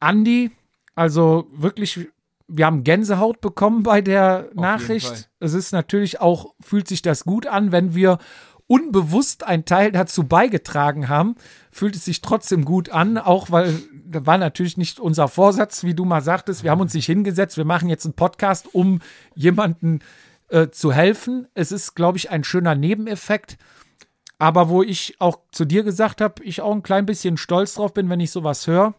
Andy, also wirklich, wir haben Gänsehaut bekommen bei der Auf Nachricht. Es ist natürlich auch, fühlt sich das gut an, wenn wir unbewusst einen Teil dazu beigetragen haben, fühlt es sich trotzdem gut an, auch weil da war natürlich nicht unser Vorsatz, wie du mal sagtest, wir haben uns nicht hingesetzt, wir machen jetzt einen Podcast, um jemanden äh, zu helfen. Es ist, glaube ich, ein schöner Nebeneffekt. Aber wo ich auch zu dir gesagt habe, ich auch ein klein bisschen stolz drauf bin, wenn ich sowas höre,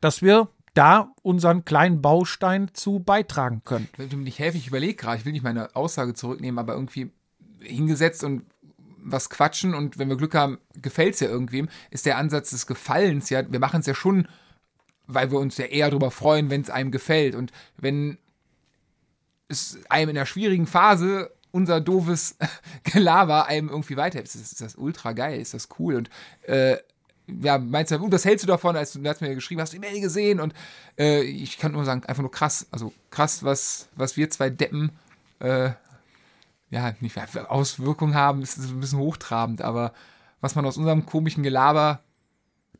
dass wir da unseren kleinen Baustein zu beitragen können. Wenn du mir nicht helfen, ich überlege gerade, ich will nicht meine Aussage zurücknehmen, aber irgendwie hingesetzt und was quatschen und wenn wir Glück haben, gefällt es ja irgendwem, ist der Ansatz des Gefallens ja, wir machen es ja schon, weil wir uns ja eher darüber freuen, wenn es einem gefällt. Und wenn es einem in einer schwierigen Phase unser doofes Gelaber einem irgendwie weiterhilft. Ist, ist das ultra geil, ist das cool. Und äh, ja, meinst du, was hältst du davon, als du, hast mir geschrieben, hast du die Mail gesehen? Und äh, ich kann nur sagen, einfach nur krass, also krass, was, was wir zwei Deppen äh, ja, nicht Auswirkungen haben, ist ein bisschen hochtrabend, aber was man aus unserem komischen Gelaber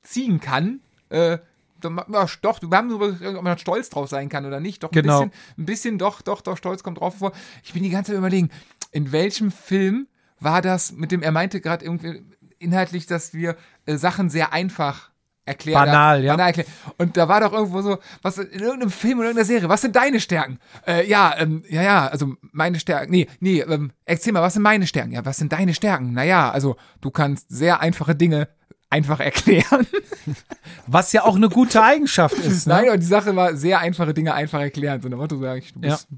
ziehen kann, äh, doch, wir haben darüber, ob man stolz drauf sein kann oder nicht. Doch, ein, genau. bisschen, ein bisschen, doch, doch, doch, stolz kommt drauf vor. Ich bin die ganze Zeit überlegen, in welchem Film war das mit dem, er meinte gerade irgendwie, inhaltlich, dass wir äh, Sachen sehr einfach erklären. Banal, ja. Banal erklären. Und da war doch irgendwo so, was in irgendeinem Film oder irgendeiner Serie, was sind deine Stärken? Äh, ja, ähm, ja, ja, also meine Stärken. Nee, nee, ähm, erzähl mal, was sind meine Stärken? Ja, was sind deine Stärken? Naja, also du kannst sehr einfache Dinge einfach erklären. Was ja auch eine gute Eigenschaft ist. Ne? Nein, und die Sache war sehr einfache Dinge einfach erklären. So, Motto sag ich, du bist.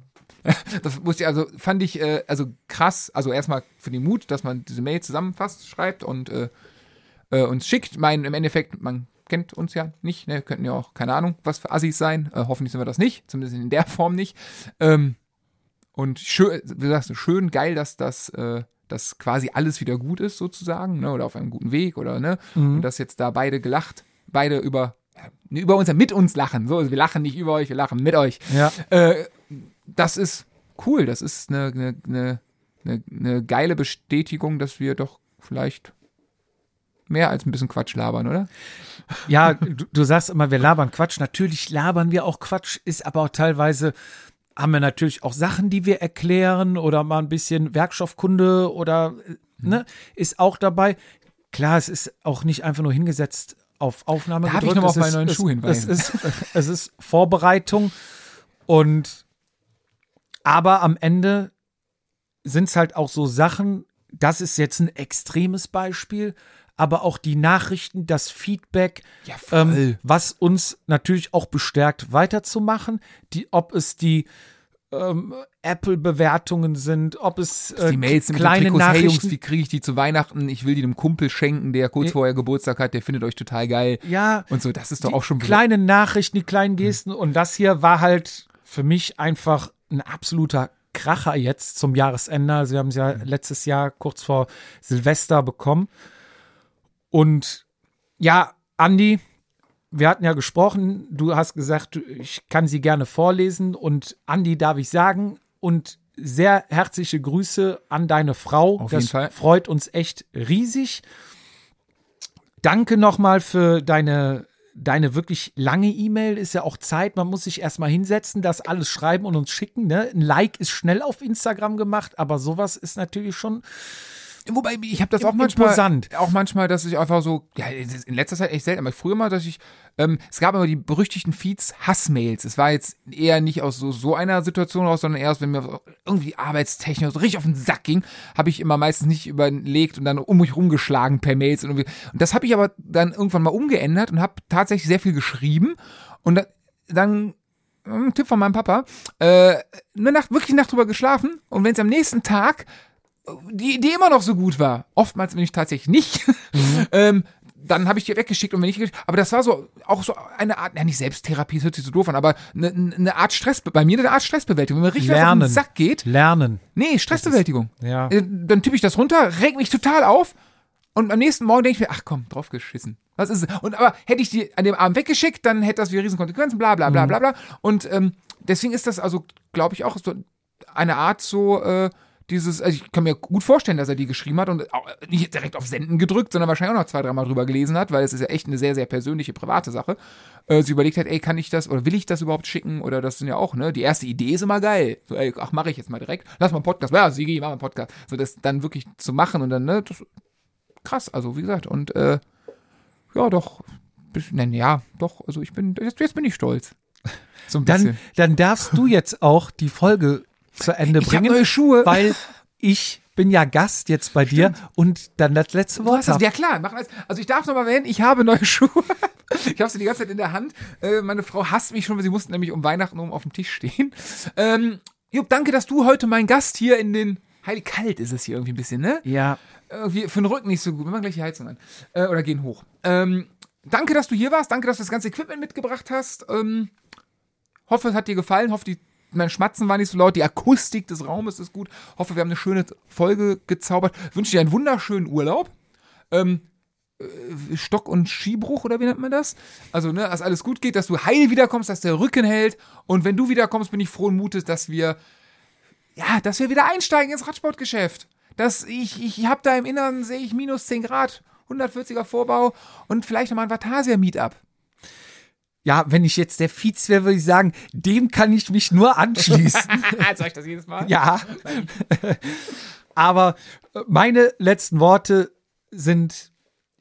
Das musste ich, also fand ich äh, also krass, also erstmal für den Mut, dass man diese Mail zusammenfasst, schreibt und äh, äh, uns schickt. Mein, im Endeffekt, man kennt uns ja nicht, ne? Könnten ja auch, keine Ahnung, was für Assis sein. Äh, hoffentlich sind wir das nicht, zumindest in der Form nicht. Ähm, und schön, wie sagst du, schön geil, dass das, äh, dass quasi alles wieder gut ist, sozusagen, ne? Oder auf einem guten Weg, oder ne? Und dass jetzt da beide gelacht, beide über, ja, über uns, mit uns lachen. So, also wir lachen nicht über euch, wir lachen mit euch. Ja. Äh, das ist cool. Das ist eine, eine, eine, eine, eine geile Bestätigung, dass wir doch vielleicht mehr als ein bisschen Quatsch labern, oder? Ja, du, du sagst immer, wir labern Quatsch. Natürlich labern wir auch Quatsch, ist aber auch teilweise haben wir natürlich auch Sachen, die wir erklären oder mal ein bisschen Werkstoffkunde oder äh, ne, ist auch dabei. Klar, es ist auch nicht einfach nur hingesetzt auf Aufnahme Darf ich gedrückt. noch mal Es auf meinen neuen Schuh hinweisen? Es ist, es ist Vorbereitung und aber am Ende sind es halt auch so Sachen, das ist jetzt ein extremes Beispiel, aber auch die Nachrichten, das Feedback, Ja, ähm, was uns natürlich auch bestärkt, weiterzumachen. Die, ob es die ähm, Apple-Bewertungen sind, ob es äh, die Mails mit kleine Trikots, hey Jungs, Nachrichten. wie kriege ich die zu Weihnachten? Ich will die einem Kumpel schenken, der kurz Ja. vorher Geburtstag hat, der findet euch total geil. ja, Und so, das ist doch auch schon kleine Nachrichten, die kleinen Gesten. Und das hier war halt für mich einfach ein absoluter Kracher jetzt zum Jahresende. Also wir haben es ja letztes Jahr kurz vor Silvester bekommen. Und ja, Andi, wir hatten ja gesprochen, du hast gesagt, ich kann sie gerne vorlesen. Und Andi darf ich sagen. Und sehr herzliche Grüße an deine Frau. Auf das jeden Fall. freut uns echt riesig. Danke nochmal für deine, deine wirklich lange E-Mail. Ist ja auch Zeit. Man muss sich erstmal hinsetzen, das alles schreiben und uns schicken. Ne? Ein Like ist schnell auf Instagram gemacht, aber sowas ist natürlich schon. Wobei, ich habe das auch manchmal, imposant. auch manchmal, dass ich einfach so, ja, in letzter Zeit echt selten, aber früher mal, dass ich, ähm, es gab immer die berüchtigten Feeds Hassmails. Es war jetzt eher nicht aus so, so einer Situation raus, sondern erst, wenn mir irgendwie arbeitstechnisch so richtig auf den Sack ging, habe ich immer meistens nicht überlegt und dann um mich rumgeschlagen per Mails und irgendwie. Und das habe ich aber dann irgendwann mal umgeändert und habe tatsächlich sehr viel geschrieben und da, dann ein Tipp von meinem Papa, äh, eine Nacht, wirklich eine Nacht drüber geschlafen und wenn es am nächsten Tag die Idee immer noch so gut war, oftmals bin ich tatsächlich nicht, ähm, dann habe ich die weggeschickt und wenn ich, aber das war so, auch so eine Art, ja nicht Selbsttherapie, das hört sich so doof an, aber eine, eine Art Stress, bei mir eine Art Stressbewältigung, wenn mir richtig was auf Lernen. den Sack geht, Lernen. nee, Stressbewältigung. Ja. Äh, Dann tippe ich das runter, reg mich total auf und am nächsten Morgen denke ich mir, ach komm, draufgeschissen. Was ist es? Und aber hätte ich die an dem Abend weggeschickt, dann hätte das wieder Riesenkonsequenzen, bla bla bla bla bla. Und ähm, deswegen ist das also, glaube ich, auch so eine Art so, äh, dieses, also ich kann mir gut vorstellen, dass er die geschrieben hat und nicht direkt auf Senden gedrückt, sondern wahrscheinlich auch noch zwei, dreimal drüber gelesen hat, weil es ist ja echt eine sehr, sehr persönliche, private Sache. Äh, sie überlegt hat, ey, kann ich das oder will ich das überhaupt schicken? Oder das sind ja auch, ne? Die erste Idee ist immer geil. So, ey, ach, mache ich jetzt mal direkt. Lass mal einen Podcast. Ja, Sigi, mach mal einen Podcast. So, das dann wirklich zu machen und dann, ne, das krass, also wie gesagt, und äh, ja, doch, bisschen, nein, ja, doch, also ich bin, jetzt, jetzt bin ich stolz. So ein. Dann, dann darfst du jetzt auch die Folge zu Ende ich bringen, neue Schuhe. weil ich bin ja Gast jetzt bei dir und dann das letzte Wort. das, ja klar, mach alles. Also ich darf noch mal erwähnen, ich habe neue Schuhe. Ich habe sie die ganze Zeit in der Hand. Äh, meine Frau hasst mich schon, weil sie mussten nämlich um Weihnachten oben auf dem Tisch stehen. Ähm, Jupp, danke, dass du heute mein Gast hier in den Heilig kalt ist es hier irgendwie ein bisschen, ne? Ja, Irgendwie für den Rücken nicht so gut. Wir machen gleich die Heizung an. Äh, oder gehen hoch. Ähm, danke, dass du hier warst. Danke, dass du das ganze Equipment mitgebracht hast. Ähm, hoffe, es hat dir gefallen. Hoffe, die, mein Schmatzen war nicht so laut. Die Akustik des Raumes ist gut. Hoffe, wir haben eine schöne Folge gezaubert. Wünsche dir einen wunderschönen Urlaub. Ähm, äh, Stock- und Skibruch oder wie nennt man das? Also, ne, dass alles gut geht, dass du heil wiederkommst, dass der Rücken hält. Und wenn du wiederkommst, bin ich frohen Mutes, dass wir, ja, dass wir wieder einsteigen ins Radsportgeschäft. Dass ich, ich habe da im Inneren, sehe ich minus 10 Grad, 140er Vorbau und vielleicht nochmal ein Vatasia-Meetup. Ja, wenn ich jetzt der Fietz wäre, würde ich sagen, dem kann ich mich nur anschließen. Sag ich das jedes Mal? ja. Aber äh, meine letzten Worte sind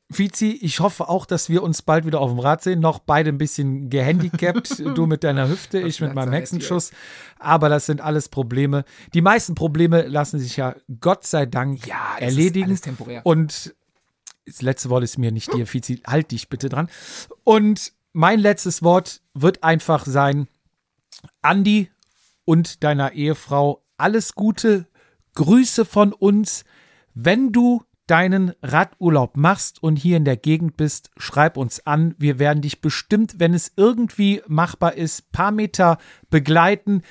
Fizi, ich hoffe auch, dass wir uns bald wieder auf dem Rad sehen. Noch beide ein bisschen gehandicapt. du mit deiner Hüfte, ich mit meinem Hexenschuss. Aber das sind alles Probleme. Die meisten Probleme lassen sich ja Gott sei Dank Ja, erledigen. ist alles temporär. Und das letzte Wort ist mir nicht dir, Fizi. Halt dich bitte dran. Und mein letztes Wort wird einfach sein, Andi und deiner Ehefrau alles Gute, Grüße von uns. Wenn du deinen Radurlaub machst und hier in der Gegend bist, schreib uns an. Wir werden dich bestimmt, wenn es irgendwie machbar ist, paar Meter begleiten,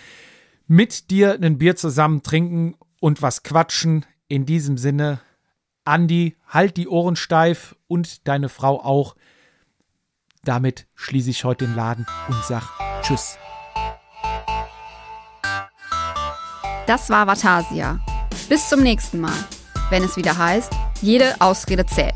mit dir ein Bier zusammen trinken und was quatschen. In diesem Sinne, Andi, halt die Ohren steif und deine Frau auch. Damit schließe ich heute den Laden und sag Tschüss. Das war Vatasia. Bis zum nächsten Mal, wenn es wieder heißt, jede Ausrede zählt.